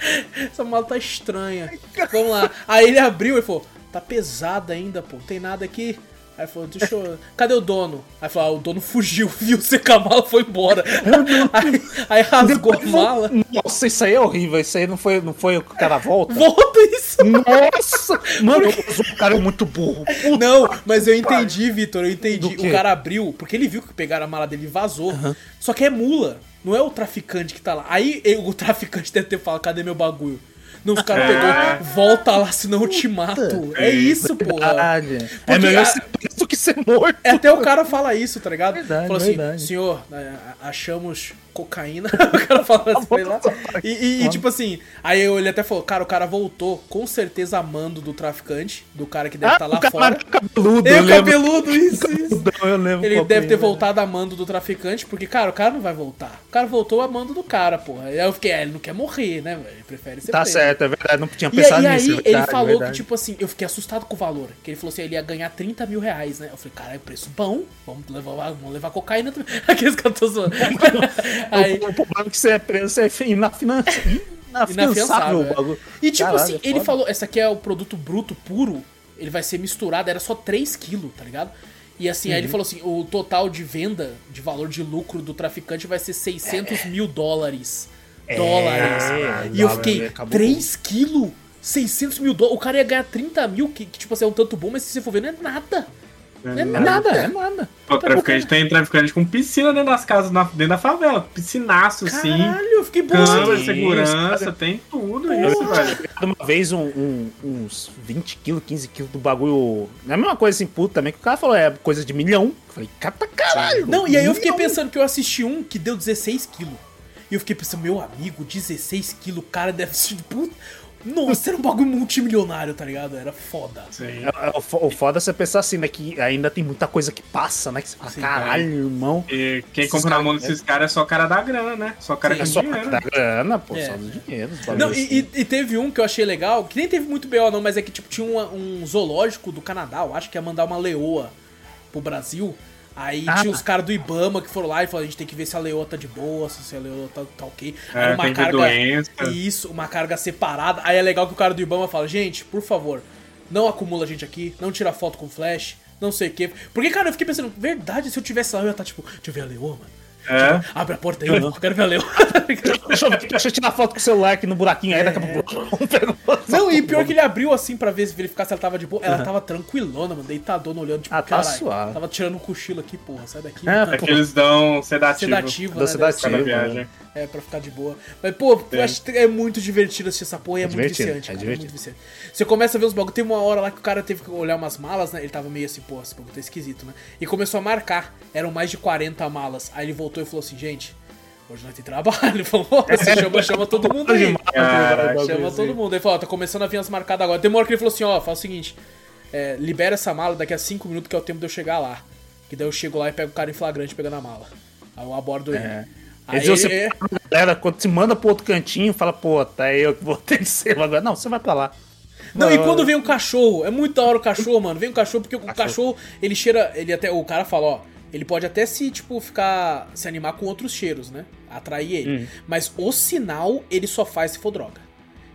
Essa mala tá estranha. Vamos lá. Aí ele abriu e falou: tá pesada ainda, pô. Não tem nada aqui. Aí falou, deixa eu. Cadê o dono? Aí falou, ah, o dono fugiu, viu você com a mala foi embora. aí, aí rasgou a mala. Nossa, isso aí é horrível. Isso aí não foi, não foi o cara volta? Volta isso! Nossa! Mano, o cara é muito burro. Puta Não, mas eu entendi, Vitor, eu entendi. O cara abriu, porque ele viu que pegaram a mala dele e vazou. Só que é mula, não é o traficante que tá lá. Aí ele- o traficante deve ter falado, cadê meu bagulho? Não, os caras pegou, volta lá, senão eu te mato. É isso, porra. Verdade. É Porque melhor ser preso que ser morto. É, Até o cara fala isso, tá ligado? Verdade, Falou assim, verdade. senhor, é, achamos cocaína. o cara fala assim, foi lá. E, e- e, tipo assim, aí ele até falou, cara, o cara voltou com certeza amando do traficante, do cara que deve estar lá Ah, o cara fora. cabeludo, Eu eu lembro. cabeludo, isso, isso. Eu lembro Ele deve ter é. voltado amando do traficante, porque, cara, o cara não vai voltar. O cara voltou amando do cara, porra. Aí eu fiquei, é, ele não quer morrer, né, velho? Ele prefere ser Tá preso. certo, é verdade. Não tinha E, pensado e aí nisso. é ele verdade, falou verdade. que, tipo assim, eu fiquei assustado com o valor. Que ele falou assim, ele ia ganhar 30 mil reais, né? Eu falei, caralho, preço bom. Vamos levar, vamos levar cocaína também. Aqueles que eu tô zoando. Aí, O problema é que você é preso, você é inafiançável o é. bagulho. E tipo Caralho, assim, é ele falou, essa aqui é o produto bruto puro, ele vai ser misturado, era só 3 quilos, tá ligado? E assim, aí ele Uhum. falou assim, o total de venda, de valor de lucro do traficante vai ser 600 mil dólares. Dólares. e eu fiquei, É. acabou 3 quilos? 600 mil dólares? O cara ia ganhar 30 mil, que, que tipo assim, é um tanto bom, mas se você for ver, não é nada. É É nada. é nada. Pô, traficante tem traficante com piscina dentro das casas, na- dentro da favela. Piscinaço, sim. Caralho, eu fiquei bolado. Câmera, segurança, cara. tem tudo isso, velho. Uma vez um, um- uns 20 quilos, 15 quilos do bagulho. Não é a mesma coisa assim, puto também, que o cara falou, é coisa de milhão. Eu falei, cata caralho. Não, e aí eu fiquei milhão. pensando que eu assisti um que deu 16 quilos. E eu fiquei pensando, meu amigo, 16 quilos, o cara deve ser. Puta, nossa, era um bagulho multimilionário, tá ligado? Era foda. Sim. É, é, O fo- o foda é você pensar assim, né? Que ainda tem muita coisa que passa, né? Que você fala, Sim, caralho, irmão. E quem compra na mão desses caras é só cara da grana, né? Só cara Sim. É só dinheiro. da grana, pô, É. só do dinheiro. Não, e, assim. e- e teve um que eu achei legal, que nem teve muito BO não, mas é que tipo tinha um, um zoológico do Canadá, eu acho que ia mandar uma leoa pro Brasil. Aí Ah. tinha os caras do Ibama que foram lá e falaram, a gente tem que ver se a leoa tá de boa, se a leoa tá, tá ok. É, Era uma carga. Isso, uma carga separada. Aí é legal que o cara do Ibama fala, gente, por favor, não acumula a gente aqui, não tira foto com flash, não sei o quê. Porque, cara, eu fiquei pensando, verdade, se eu tivesse lá, eu ia estar tipo, deixa eu ver a leoa, mano. É. Abre a porta aí, eu quero ver a leoa. Deixa eu deixa eu tirar foto com o celular aqui no buraquinho aí, daqui a pouco. Não, e pior que ele abriu assim pra ver se verificar se ela tava de boa. Ela tava tranquilona, mano, deitadona, olhando, tipo, Ah, tá caralho, suave. Tava tirando um cochilo aqui, porra, sai daqui. É. É que eles dão sedativo. sedativo, Da né? sedativo. Ser. viagem. É, pra ficar de boa. Mas, pô, eu acho que é muito divertido assistir essa porra e é, É muito divertido, viciante, é cara. É divertido. muito viciante. Você começa a ver os bagulhos. Tem uma hora lá que o cara teve que olhar umas malas, né? Ele tava meio assim, pô, esse bagulho tá esquisito, né? E começou a marcar. Eram mais de 40 malas. Aí ele voltou e falou assim, gente, hoje nós tem trabalho. Ele falou, "Ó, você chama, chama todo mundo aí. Caraca, Chama todo mundo. Ele falou, ó, tá começando a vir as marcadas agora. Hora que ele falou assim, ó, faz o seguinte, é, libera essa mala daqui a 5 minutos que é o tempo de eu chegar lá. Que daí eu chego lá e pego o cara em flagrante pegando a mala. Aí eu abordo ele. É. Aí Aí você, ele- galera, quando se manda pro outro cantinho, fala, pô, tá eu que vou ter que ser agora. Não, você vai pra lá. Não, e quando vem o cachorro, é muito da hora o cachorro, mano. Vem o cachorro, porque o cachorro, ele cheira. Ele até. O cara fala, ó. Ele pode até se, tipo, ficar. se animar com outros cheiros, né? Atrair ele. Mas o sinal, ele só faz se for droga.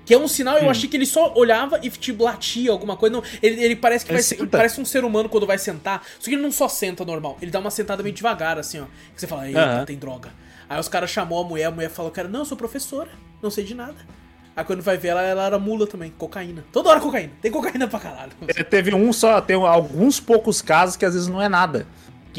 Que é um sinal, eu achei que ele só olhava e tipo, latia alguma coisa. Não, ele, ele parece que Ele vai parece um ser humano quando vai sentar. Só que ele não só senta normal, ele dá uma sentada meio devagar, assim, ó. Que você fala, eita, tem droga. Aí os caras chamou a mulher, a mulher falou, cara, não, eu sou professora, não sei de nada. Aí quando vai ver ela, ela era mula também, cocaína. Toda hora cocaína, tem cocaína pra caralho. É, Teve um só, tem alguns poucos casos que às vezes não é nada.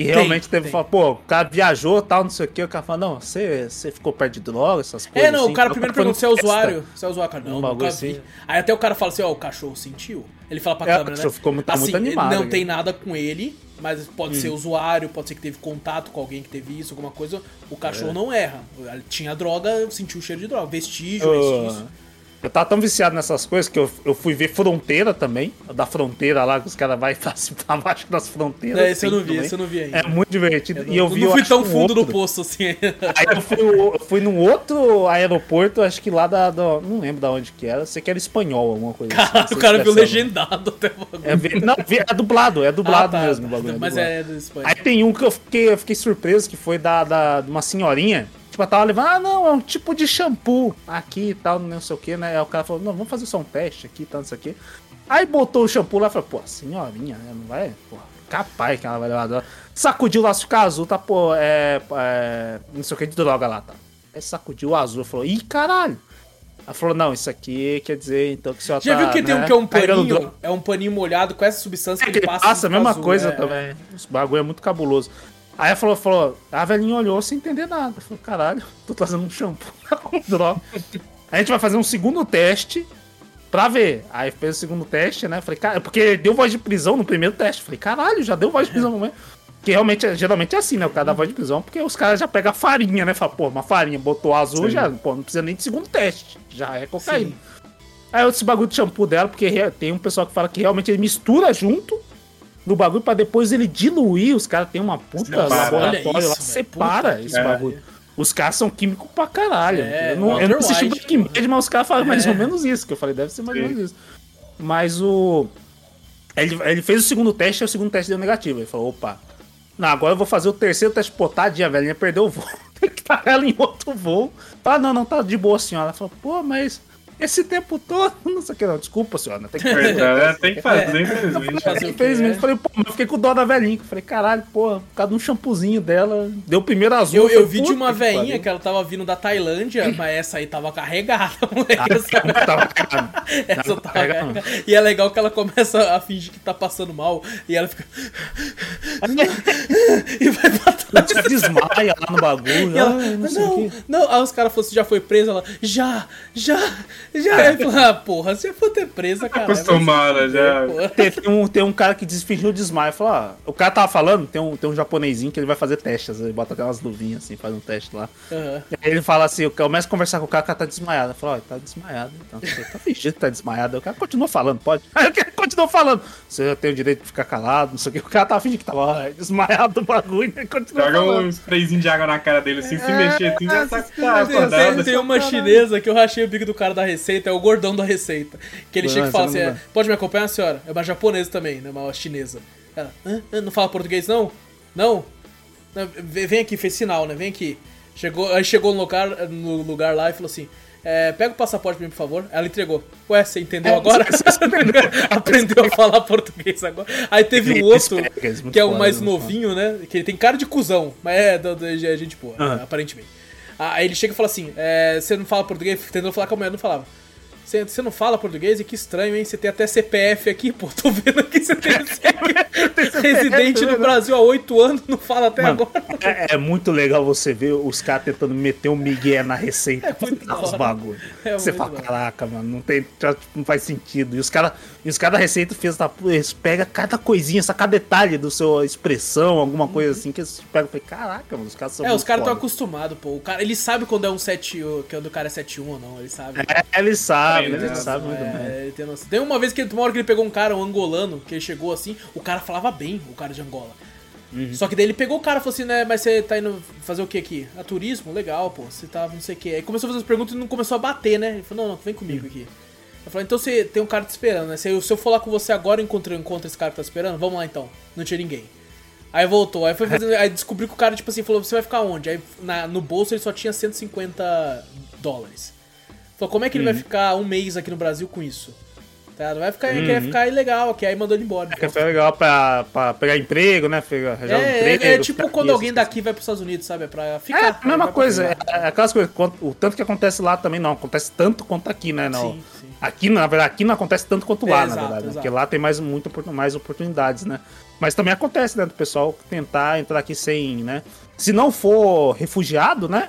Que realmente teve, tem. fala, pô, o cara viajou tal, não sei o que, o cara fala, não, você, você ficou perto de droga, essas coisas. É, não, assim, o cara primeiro pergunta se é usuário. Se é usuário, cara. Não, Um nunca bagulho vi. assim. Aí até o cara fala assim, ó, o cachorro sentiu. Ele fala pra É, o câmera, né? cachorro ficou muito- tá muito assim, animado, Não né? tem nada com ele, mas pode ser usuário, pode ser que teve contato com alguém que teve isso, alguma coisa. O cachorro não erra. Ele tinha droga, sentiu o cheiro de droga. Vestígio, vestígio. Eu, tava tão viciado nessas coisas que eu, eu fui ver Fronteira também, da Fronteira lá, que os caras vão fazem pra baixo das fronteiras. É, esse eu não vi, também. esse eu não vi ainda. É muito divertido. Eu e eu não, vi, não eu fui tão um fundo no outro. poço assim. Aí eu fui, eu fui num outro aeroporto, acho que lá da. da- não lembro da onde que era. Sei que era espanhol, alguma coisa assim. Não sei o cara viu legendado até o bagulho. É, não, é dublado, é dublado Ah, tá, mesmo o bagulho. Mas dublado. é do Espanha. Aí tem um que eu fiquei, eu fiquei surpreso, que foi da, da, de uma senhorinha. Tipo, ela tava levando, ah, não, é um tipo de shampoo aqui e tal, não sei o que, né? Aí o cara falou, não, vamos fazer só um teste aqui e tal, não sei o que. Aí botou o shampoo lá e falou, pô, senhorinha, né? Não vai, pô, capaz que ela vai levar droga. Sacudiu lá, ficar azul, tá, pô, é, é. Não sei o que de droga lá, tá. Aí sacudiu o azul falou, ih, caralho. Ela falou, não, isso aqui quer dizer então que o senhor Já tá, viu que tem um né, que é um paninho? É um paninho molhado com essa substância É que que ele passa. passa a mesma azul, coisa é, também. Esse bagulho é muito cabuloso. Aí ela falou, falou, a velhinha olhou sem entender nada. Falou, caralho, tô trazendo um shampoo droga. A gente vai fazer um segundo teste pra ver. Aí fez o segundo teste, né? Falei, cara, porque deu voz de prisão no primeiro teste. Falei, caralho, já deu voz de prisão no momento. Porque realmente, geralmente é assim, né? O cara dá voz de prisão, porque os caras já pegam a farinha, né? Fala, pô, uma farinha, botou azul, Sim. já, pô, não precisa nem de segundo teste. Já é cocaína. Sim. Aí esse bagulho de shampoo dela, porque tem um pessoal que fala que realmente ele mistura junto no bagulho pra depois ele diluir. Os caras têm uma puta Separa. laboratório lá, isso, velho. separa Puta esse bagulho. Os caras são químicos pra caralho. É, eu não, eu não assisti White. Breaking Bad, mas os caras falam mais É. ou menos isso, que eu falei, deve ser mais ou menos isso. Mas o. Ele, ele fez o segundo teste e o segundo teste deu negativo. Ele falou, opa. Não, agora eu vou fazer o terceiro teste potadinha, a velhinha perdeu o voo. Tem que parar ela em outro voo. Fala, não, não, tá de boa, senhora. Ela falou, pô, mas esse tempo todo, não sei o que, não. Desculpa, senhora. Tem que Verdade, é, tem que fazer, infelizmente. Fazer quê, Infelizmente, né? eu falei, pô, mas eu fiquei com dó da velhinha. Eu Falei, caralho, pô, por causa de um shampoozinho dela, deu o primeiro azul. Eu, eu falei, vi de uma que veinha pariu. que ela tava vindo da Tailândia, mas essa aí tava carregada, moleque. Essa, Tava cagado. essa tava tava carregada. carregada. E é legal que ela começa a fingir que tá passando mal e ela fica. e vai pra trás. Ela desmaia lá no bagulho. Ela, ai, não sei o não, quê. não, Aí os caras falaram, você já foi presa? Ela, já, já, já. Eu falei, ah, porra, se eu for ter presa, cara. Acostumada já. Tem, tem um, tem um cara que desfingiu desmaio. Falou, ó, o cara tava falando, tem um, tem um japonesinho que ele vai fazer testes. Ele bota até umas luvinhas assim, faz um teste lá. Aham. Aí ele fala assim, eu começo a conversar com o cara, o cara tá desmaiado. Eu falo, ó, tá desmaiado. Então, você tá fingindo que tá desmaiado. O cara continua falando, pode? Aí o cara continua falando. Você tem o direito de ficar calado, não sei o que. O cara tava fingindo que tava ó, desmaiado do bagulho, né? Continua Joga falando. um sprayzinho de água na cara dele assim, se mexer assim, já tá, tá Tem, acordado. tem, tem uma chinesa que eu rachei o bico do cara da receita, é o gordão da receita. Que ele Não, chega e fala assim: é, pode me acompanhar, senhora? É uma japonesa também, né? Uma chinesa. Ela, "Hã? Não fala português, não? Não? Não, Vem aqui, fez sinal, né? Vem aqui. Chegou, aí chegou no lugar, no lugar lá e falou assim: é, pega o passaporte pra mim, por favor. Ela entregou. Ué, você entendeu É, agora? você- você entendeu. Aprendeu a falar português agora. Aí teve um Eles outro, que é o mais novinho, né? Que ele tem cara de cuzão, mas é, é gente boa, Aham. aparentemente. Aí ele chega e fala assim: é, você não fala português? Tentando falar com a mulher, não falava. Você, você não fala português? E que estranho, hein? Você tem até CPF aqui, pô. Tô vendo aqui você tem CPF. Residente no Brasil há oito anos, não fala até Mano, agora. é, é muito legal você ver os caras tentando meter um migué na receita pra muito os bagulho. É você fala, caraca, mano, não, tem, não faz sentido. E os caras os cara da receita fez da eles pegam cada coisinha, cada detalhe do seu expressão, alguma coisa assim, que eles pegam e falam, caraca, mano, os caras são É, os muito caras estão acostumados, pô. O cara, ele sabe quando é um 7, quando o cara é 7-1 ou não, ele sabe. É, eles sabem, Treinado, eles sabem muito bem. É, ele tem. Tem uma vez que uma hora que ele pegou um cara, um angolano, que ele chegou assim, o cara falava bem, o cara de Angola. Uhum. Só que daí ele pegou o cara e falou assim, né, mas você tá indo fazer o que aqui? A turismo? Legal, pô, você tá não sei o que. Aí começou a fazer as perguntas e não começou a bater, né? Ele falou, não, não, vem comigo aqui. Eu falei, então você tem um cara te esperando, né? Se eu, se eu for lá com você agora, eu encontro, eu encontro esse cara que tá esperando, vamos lá então. Não tinha ninguém. Aí voltou, aí foi fazendo, aí descobriu que o cara, tipo assim, falou, você vai ficar onde? Aí na- no bolso ele só tinha 150 dólares. Falou, como é que ele vai ficar um mês aqui no Brasil com isso? Tá? Não vai ficar, querer ficar ilegal aqui, aí mandou ele embora. É que foi legal pra, pra pegar emprego, né? Pegar, arranjar um É, emprego, é, é tipo quando alguém daqui vai pros Estados Unidos, sabe? É pra ficar. É, a mesma coisa. É, é aquelas coisas. O tanto que acontece lá também não acontece tanto quanto aqui, né? Não. Sim. Aqui, na verdade, aqui não acontece tanto quanto É, lá, exato, na verdade. né? exato. Porque lá tem mais, muito, mais oportunidades, né? Mas também acontece, né? Do pessoal tentar entrar aqui sem, né? Se não for refugiado, né?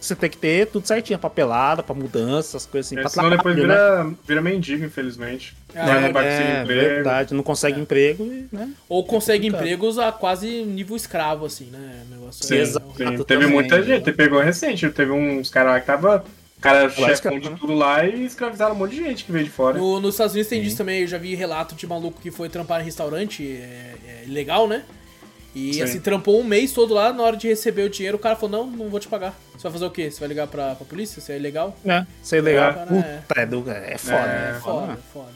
Você tem que ter tudo certinho, papelada, pra mudança, as coisas assim. É, pra senão depois né? vira, vira mendigo, infelizmente. É, não vai É, conseguir é, emprego. verdade, não consegue emprego e, né? Ou consegue complicado. empregos a quase nível escravo, assim, né? Negócio Sim, é- Exato. sim. também, Teve muita né? gente, pegou recente, teve uns caras lá que tava. Cara, chefão de tudo lá e escravizaram um monte de gente que veio de fora. No- nos Estados Unidos tem disso também, eu já vi relato de maluco que foi trampar em restaurante, é, é ilegal, né? E Sim. assim, trampou um mês todo lá, na hora de receber o dinheiro, o cara falou, não, não vou te pagar. Você vai fazer o quê? Você vai ligar pra, pra polícia? Você é ilegal? É, isso é legal. É, Puta, é, do- é foda, É, é, Foda, foda. foda.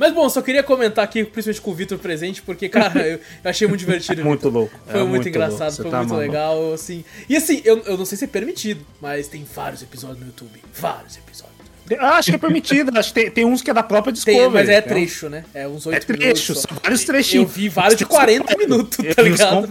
Mas bom, só queria comentar aqui, principalmente com o Vitor presente, porque, cara, eu, achei muito divertido. É muito louco. Foi é muito, engraçado, louco, você foi tá muito maluco. legal, assim. E assim, eu, eu não sei se é permitido, mas tem vários episódios no YouTube. Vários episódios. Acho que é permitido, acho que tem, tem uns que é da própria Discovery. Tem, mas é trecho, né? É uns É 8 trecho, minutos. só. são vários trechinhos. Eu vi vários de 40 minutos, tá ligado?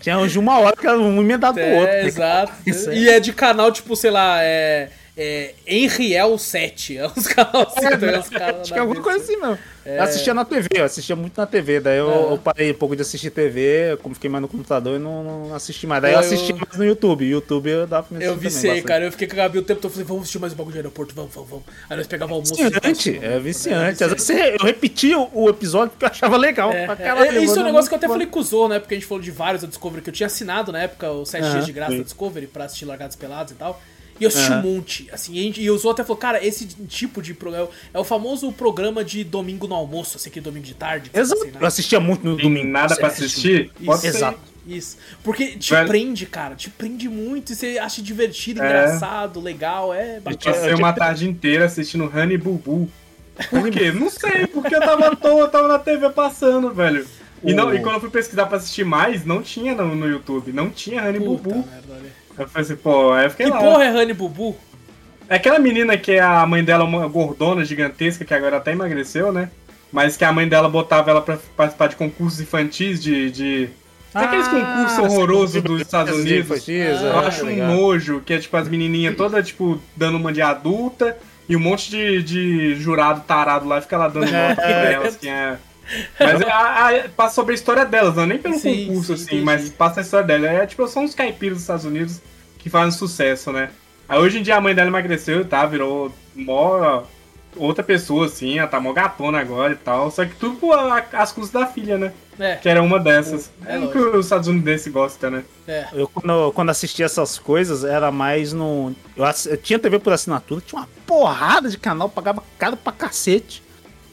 Tinha uns de uma hora que era um emendado do outro. É, exato. É. E é de canal, tipo, sei lá, é. É Henriel 7. É uns canais assim, É, tá, uns caras acho que é alguma coisa assim. assim mesmo. Eu assistia na TV, eu assistia muito na TV. Daí eu, É. eu parei um pouco de assistir TV, como fiquei mais no computador e não, não assisti mais. Daí Pô, eu assisti eu- mais no YouTube. YouTube eu dava pra me Eu viciei, também, cara. Eu fiquei com a Gabi o tempo todo. Falei, vamos assistir mais um bagulho de aeroporto, vamos, vamos, vamos. Aí nós pegava almoço. Viciante, é viciante. Às vezes eu repetia o- episódio porque eu achava legal. É, é, caralho, é, isso é um mano, negócio que eu até falei com o Zorro, né? Porque a gente falou de vários da Discovery que eu tinha assinado na época, os 7 Aham, dias de graça da Discovery pra assistir Largados Pelados e tal. E eu assisti Aham. um monte, assim, e, a gente- e o Zorro até falou, cara, esse tipo de programa é o famoso programa de domingo no almoço, assim, aquele domingo de tarde. que Exato. assim, né? Eu assistia muito no domingo. nada pra assistir? Ser. Exato. Isso. Porque te Velho. prende, cara. Te prende muito. E você acha divertido, É. engraçado, legal. É bacana. Passei uma tarde inteira assistindo Honey Boo Boo. Por quê? Não sei, porque eu tava à toa, eu tava na TV passando, velho. E, não, e quando eu fui pesquisar pra assistir mais, não tinha no, no YouTube, não tinha Honey Puta Boo. merda. Eu falei assim, pô, aí eu fiquei Que lá. porra é Honey Bubu? É aquela menina que é a mãe dela, uma gordona gigantesca, que agora até emagreceu, né? Mas que a mãe dela botava ela pra participar de concursos infantis de. de... Sabe aqueles concursos horrorosos dos Estados Unidos? Eu Ah, acho um legal. nojo, que é tipo as menininhas todas, tipo, dando uma de adulta e um monte de, de jurado tarado lá fica lá dando nota pra elas. Que é... Mas é, a, a- passa sobre a história delas, não é nem pelo Sim, concurso, sim, assim, entendi. mas passa a história dela. É tipo, são uns caipiras dos Estados Unidos que fazem sucesso, né? Aí hoje em dia a mãe dela emagreceu, tá? Virou mó outra pessoa, assim, ela tá mó gatona agora e tal. Só que tudo por as custas da filha, né? É, Que era uma dessas. É É, o que os Estados Unidos gostam, né? é. Eu, quando, quando assistia essas coisas, era mais no. Eu, ass- eu tinha TV por assinatura, tinha uma porrada de canal, pagava caro pra cacete.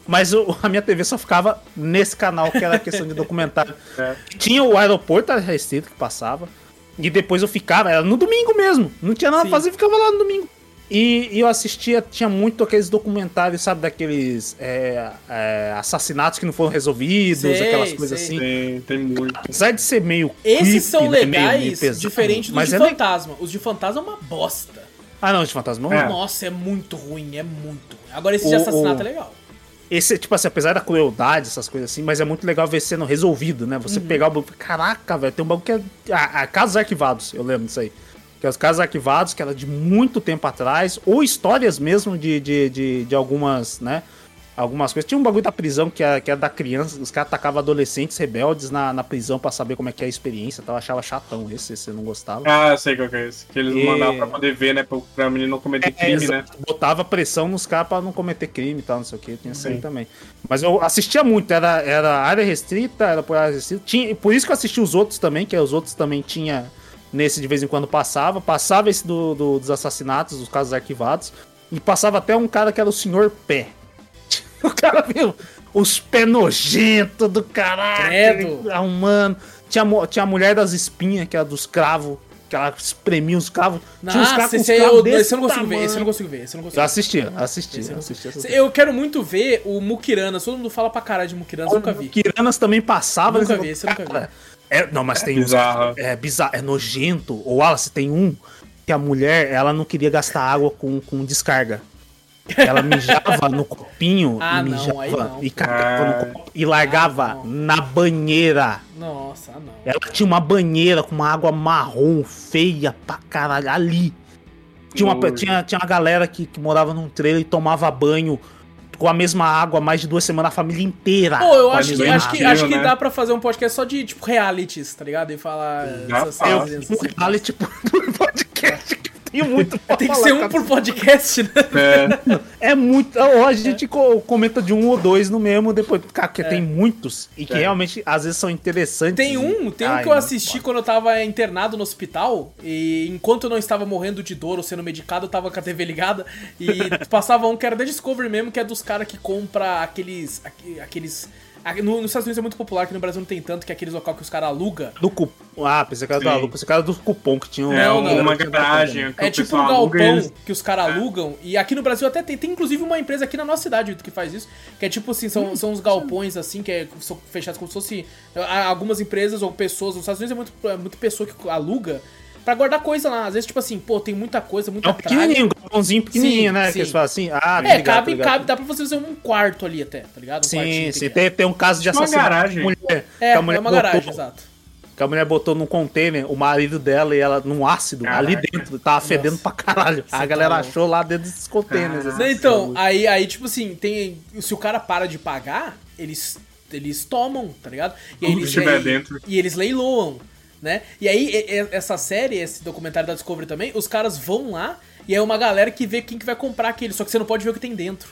Mas eu- a minha TV só ficava nesse canal, que era a questão de documentário. É. Tinha o aeroporto restrito que passava. E depois eu ficava, era no domingo mesmo. Não tinha nada Sim. pra fazer, ficava lá no domingo. E, e eu assistia, tinha muito aqueles documentários, sabe, daqueles é, é, assassinatos que não foram resolvidos, Sei, aquelas coisas sei. assim. Tem, tem muito. Apesar de ser meio. Esses creepy, são né, meio- legais, meio pesado, diferente dos mas de é le- fantasma. Os de fantasma é uma bosta. Ah, não, de fantasma não. É. Nossa, é muito ruim, é muito ruim. Agora esse de O- assassinato o- é legal. Esse, tipo assim, apesar da crueldade, essas coisas assim, mas é muito legal ver sendo resolvido, né? Uhum. Você pegar o bagulho. Caraca, velho, tem um bagulho que é. A, a casos arquivados, eu lembro disso aí. Que é os casos arquivados, que era de muito tempo atrás, ou histórias mesmo de, de, de, de algumas, né? Algumas coisas. Tinha um bagulho da prisão que era, que era da criança, os caras atacavam adolescentes rebeldes na, na prisão pra saber como é que é a experiência. Então eu achava chatão esse, eu não gostava. Ah, eu sei qual que é esse. Que eles E- mandavam pra poder ver, né? Pra, pra menino não cometer crime, né? Botava pressão nos caras pra não cometer crime e tal, não sei o que, tinha isso aí também. Mas eu assistia muito, era, era área restrita, era por área restrita. Tinha, por isso que eu assisti os outros também, que os outros também tinha nesse de vez em quando passava. Passava esse do, do- dos assassinatos, dos casos arquivados. E passava até um cara que era o Senhor Pé. O cara viu os pés nojentos do caralho. Credo. Arrumando. Tinha, tinha a mulher das espinhas, que era dos cravos. Que ela espremia os cravos. Tinha uns caras Nossa, com os esse aí cravos eu, esse eu não consigo ver, esse eu não consigo ver, esse eu não consigo Eu ver. assistia, assistia, eu assistia. assistia. Eu quero muito ver o Mukirana, todo mundo fala pra caralho de Mukirana, eu nunca vi. Kiranas também passava. Nunca eles- vi, esse eu nunca vi. É, não, mas tem uns. bizarro. É bizarro, é nojento. O Wallace tem um que a mulher, ela não queria gastar água com, com descarga. Ela mijava no copinho Ah, e mijava não. e cagava Ah. no copo e largava Ah, na banheira. Nossa, ah, não. Ela tinha uma banheira com uma água marrom, feia pra caralho, ali. Tinha uma, tinha, tinha uma galera que, que morava num trailer e tomava banho com a mesma água há mais de duas semanas, a família inteira. Pô, eu acho que, acho, que, acho que né? dá pra fazer um podcast só de, tipo, realities, tá ligado? E falar Já essas faz. coisas. um reality por, podcast tem muito pra Tem que falar, ser um cara. por podcast, né? É, É muito. Ó, a gente co- comenta de um ou dois no mesmo, depois. Cara, porque tem muitos e que É. realmente às vezes são interessantes. Tem um, tem um Ai, que eu assisti pode. quando eu tava internado no hospital. E enquanto eu não estava morrendo de dor ou sendo medicado, eu tava com a TV ligada. E passava um que era da Discovery mesmo, que é dos caras que compra aqueles. aque- aqueles. No- nos Estados Unidos é muito popular, aqui no Brasil não tem tanto, que é aqueles local que os caras alugam. Do cupom. Ah, pensei que era do aluno, pensei que era do cupom que tinha um. é Não, uma, não. uma garagem. que É tipo um aluga e galpão eles- que os caras alugam. E aqui no Brasil até tem. Tem inclusive uma empresa aqui na nossa cidade que faz isso. Que é tipo assim, são, são uns galpões assim, que é, são fechados como se fosse. Algumas empresas ou pessoas. Nos Estados Unidos é muito, é muito pessoa que aluga. Pra guardar coisa lá. Às vezes, tipo assim, pô, tem muita coisa, muita É um tralha. pequenininho, balcãozinho pequenininho, Sim, né? sim. Que eles falam assim, ah, É, ligado, cabe, ligado. cabe, dá pra você fazer um quarto ali até, tá ligado? Um Sim, sim. Tem, tem um caso de Uma assassinato. garagem. Mulher, É, que a mulher é uma botou- garagem, exato. Que a mulher botou num container o marido dela e ela num ácido Caraca. ali dentro. Tava fedendo pra caralho. Você a galera tá achou lá dentro desses containers. Assim. então, aí, aí, tipo assim, tem. Se o cara para de pagar, eles, eles tomam, tá ligado? E eles, e- dentro. E eles leiloam, né? E aí, e- e- essa série, esse documentário da Discovery também, os caras vão lá e é uma galera que vê quem que vai comprar aquele, só que você não pode ver o que tem dentro.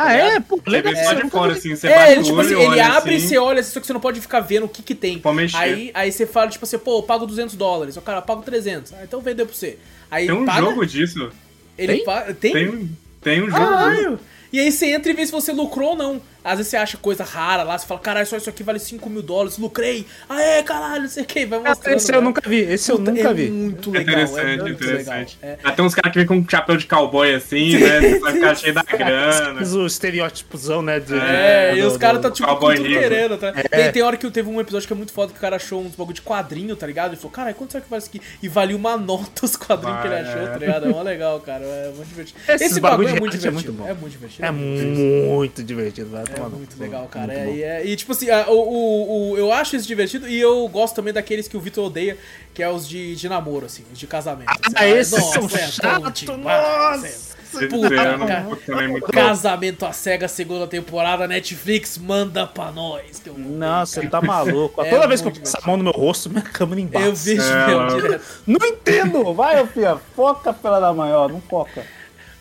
Ah, é? Pô, Você legal. vê só eu de nunca fora, assim, você é, ele, tipo assim, ele olha abre e assim. você olha, só que você não pode ficar vendo o que que tem. Pode mexer. Aí, aí você fala, tipo assim, pô, eu pago 200 dólares. O cara, eu pago 300. Ah, então vendeu pra você. Aí Tem um paga, jogo disso. ele Tem? pa- tem? Tem, um- tem um jogo disso. Caralho! E aí você entra e vê se você lucrou ou não. Às vezes você acha coisa rara lá, você fala, caralho, só isso aqui vale 5 mil dólares, lucrei. Aê, caralho, não sei o que, vai mostrando. Esse eu né? nunca vi. Esse eu Puta, nunca é vi. muito É legal, interessante, é muito interessante. legal. É. Até uns caras que vem com um chapéu de cowboy assim, né? Você vai ficar cheio da grana. Mas o estereótipozão, né? De, É, e do- os caras tá tipo tudo rico. querendo, tá? É. Tem, tem hora que teve um episódio que é muito foda que o cara achou uns bagulho de quadrinho, tá ligado? Ele falou, cara, quanto será que vale isso aqui? E valia uma nota os quadrinhos que ele achou, é. tá ligado? É mó legal, cara. É muito divertido. Esses Esse bagulho bagulho é de muito arte é divertido. muito bom. É muito divertido. É muito divertido. divertido. É muito legal, cara. Muito É, bom. e, é- e, tipo assim, a- o, o, o- eu acho isso divertido e eu gosto também daqueles que o Vitor odeia, que é os de, de namoro, assim, os de casamento. assim. Ah, esses nossa, são é tão chatos, nossa! é. Puta, ano cara. também é muito bom. Casamento à cega, segunda temporada, Netflix, manda pra nós. Que eu cara. ele tá maluco. É Toda vez que eu passo a mão no meu rosto, minha câmera embaixo. Eu vejo É, ela- direto. Não entendo! Vai, ô filha, foca pela da mãe, ó, não foca.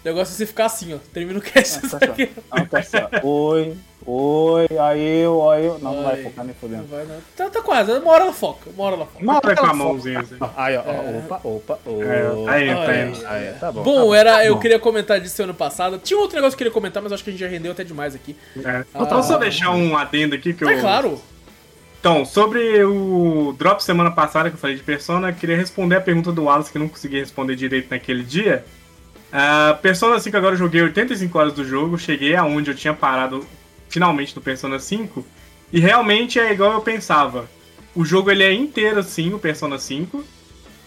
O negócio é você ficar assim, ó. Termina o cast Ah, tá aqui. Não, tá assim, ó. Oi, oi, aí eu, aí eu. Não, não vai focar nem Não fodendo. vai, não. Tá, tá quase, uma hora ela foca. Uma hora ela foca. Uma com a mãozinha assim. Aí, ó, ó, opa, opa, opa. É, tá indo, tá indo. Aí, tá bom. Bom, tá bom. era, eu Bom. queria comentar disso ano passado. Tinha outro negócio que eu queria comentar, mas acho que a gente já rendeu até demais aqui. É. Ah. Só deixar um adendo aqui que eu. É claro. Então, sobre o drop semana passada que eu falei de Persona, eu queria responder a pergunta do Wallace que eu não consegui responder direito naquele dia. Ah, Persona 5 agora eu joguei 85 horas do jogo, cheguei aonde eu tinha parado finalmente no Persona 5 e realmente é igual eu pensava. O jogo ele é inteiro assim, o Persona 5,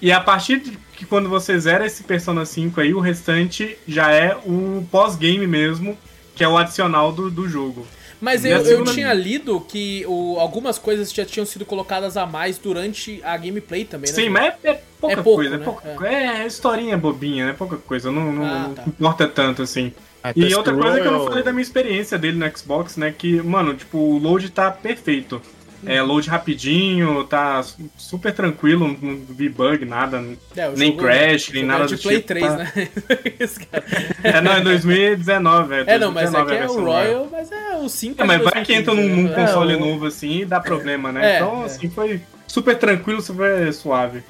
e a partir de que quando você zera esse Persona 5 aí, o restante já é o pós-game mesmo, que é o adicional do, do jogo. Mas eu, eu tinha lido que o- algumas coisas já tinham sido colocadas a mais durante a gameplay também, né? Sim, mas é, é pouca É pouco, coisa, né? é, pouca, é. historinha bobinha, é pouca coisa, não, não- Ah, não tá. importa tanto assim. E outra coisa que eu não falei da minha experiência dele no Xbox, né, que, mano, tipo, o load tá perfeito. É, load rapidinho, tá su- super tranquilo, não vi bug, nada, É, nem jogo- crash, o nem nada é de do Play tipo. 3, tá? né? É, não, é 2019, é É, não, mas 2019 é a o versão Royal, mas é o 5 É, mas vai que entra num, num né? console É, o- novo assim e dá problema, né? É, então, é. assim, foi super tranquilo, super suave.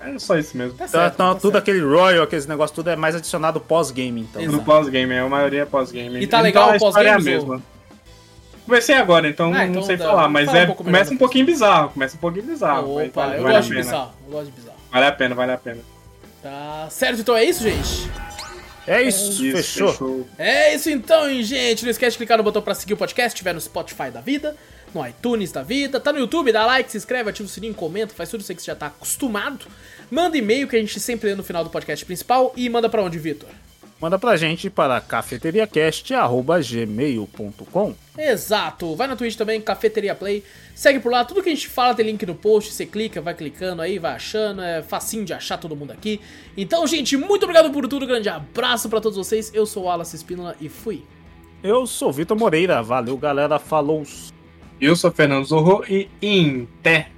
É só isso mesmo. Tá Então, certo, então, tá tudo certo. aquele Royal, aqueles negócios, tudo é mais adicionado pós-game, então. Exato. No pós-game, é, a maioria é pós-game. E tá legal a o história é a pós-game, mesma. Comecei agora, então Ah, não então sei dá. falar, mas Fala um é, pouco melhor começa um pouquinho bizarro, começa um pouquinho bizarro. Opa, vale, eu vale gosto de bizarro. Eu gosto de bizarro. Vale a pena, vale a pena. Tá certo, então é isso, gente? É isso, Isso, fechou. É isso então, hein, gente. Não esquece de clicar no botão pra seguir o podcast, estiver no Spotify da vida, no iTunes da vida, tá no YouTube, dá like, se inscreve, ativa o sininho, comenta, faz tudo isso aí que você já tá acostumado. Manda e-mail que a gente sempre lê no final do podcast principal e manda pra onde, Vitor? Manda pra gente para cafeteriacast.gmail.com Exato. Vai na Twitch também, Cafeteria Play. Segue por lá, tudo que a gente fala tem link no post. Você clica, vai clicando aí, vai achando. É facinho de achar todo mundo aqui. Então, gente, muito obrigado por tudo. Grande abraço pra todos vocês. Eu sou o Wallace Espínola e fui. Eu sou Vitor Moreira, valeu galera, falou. Eu sou Fernando Zorro e Inter.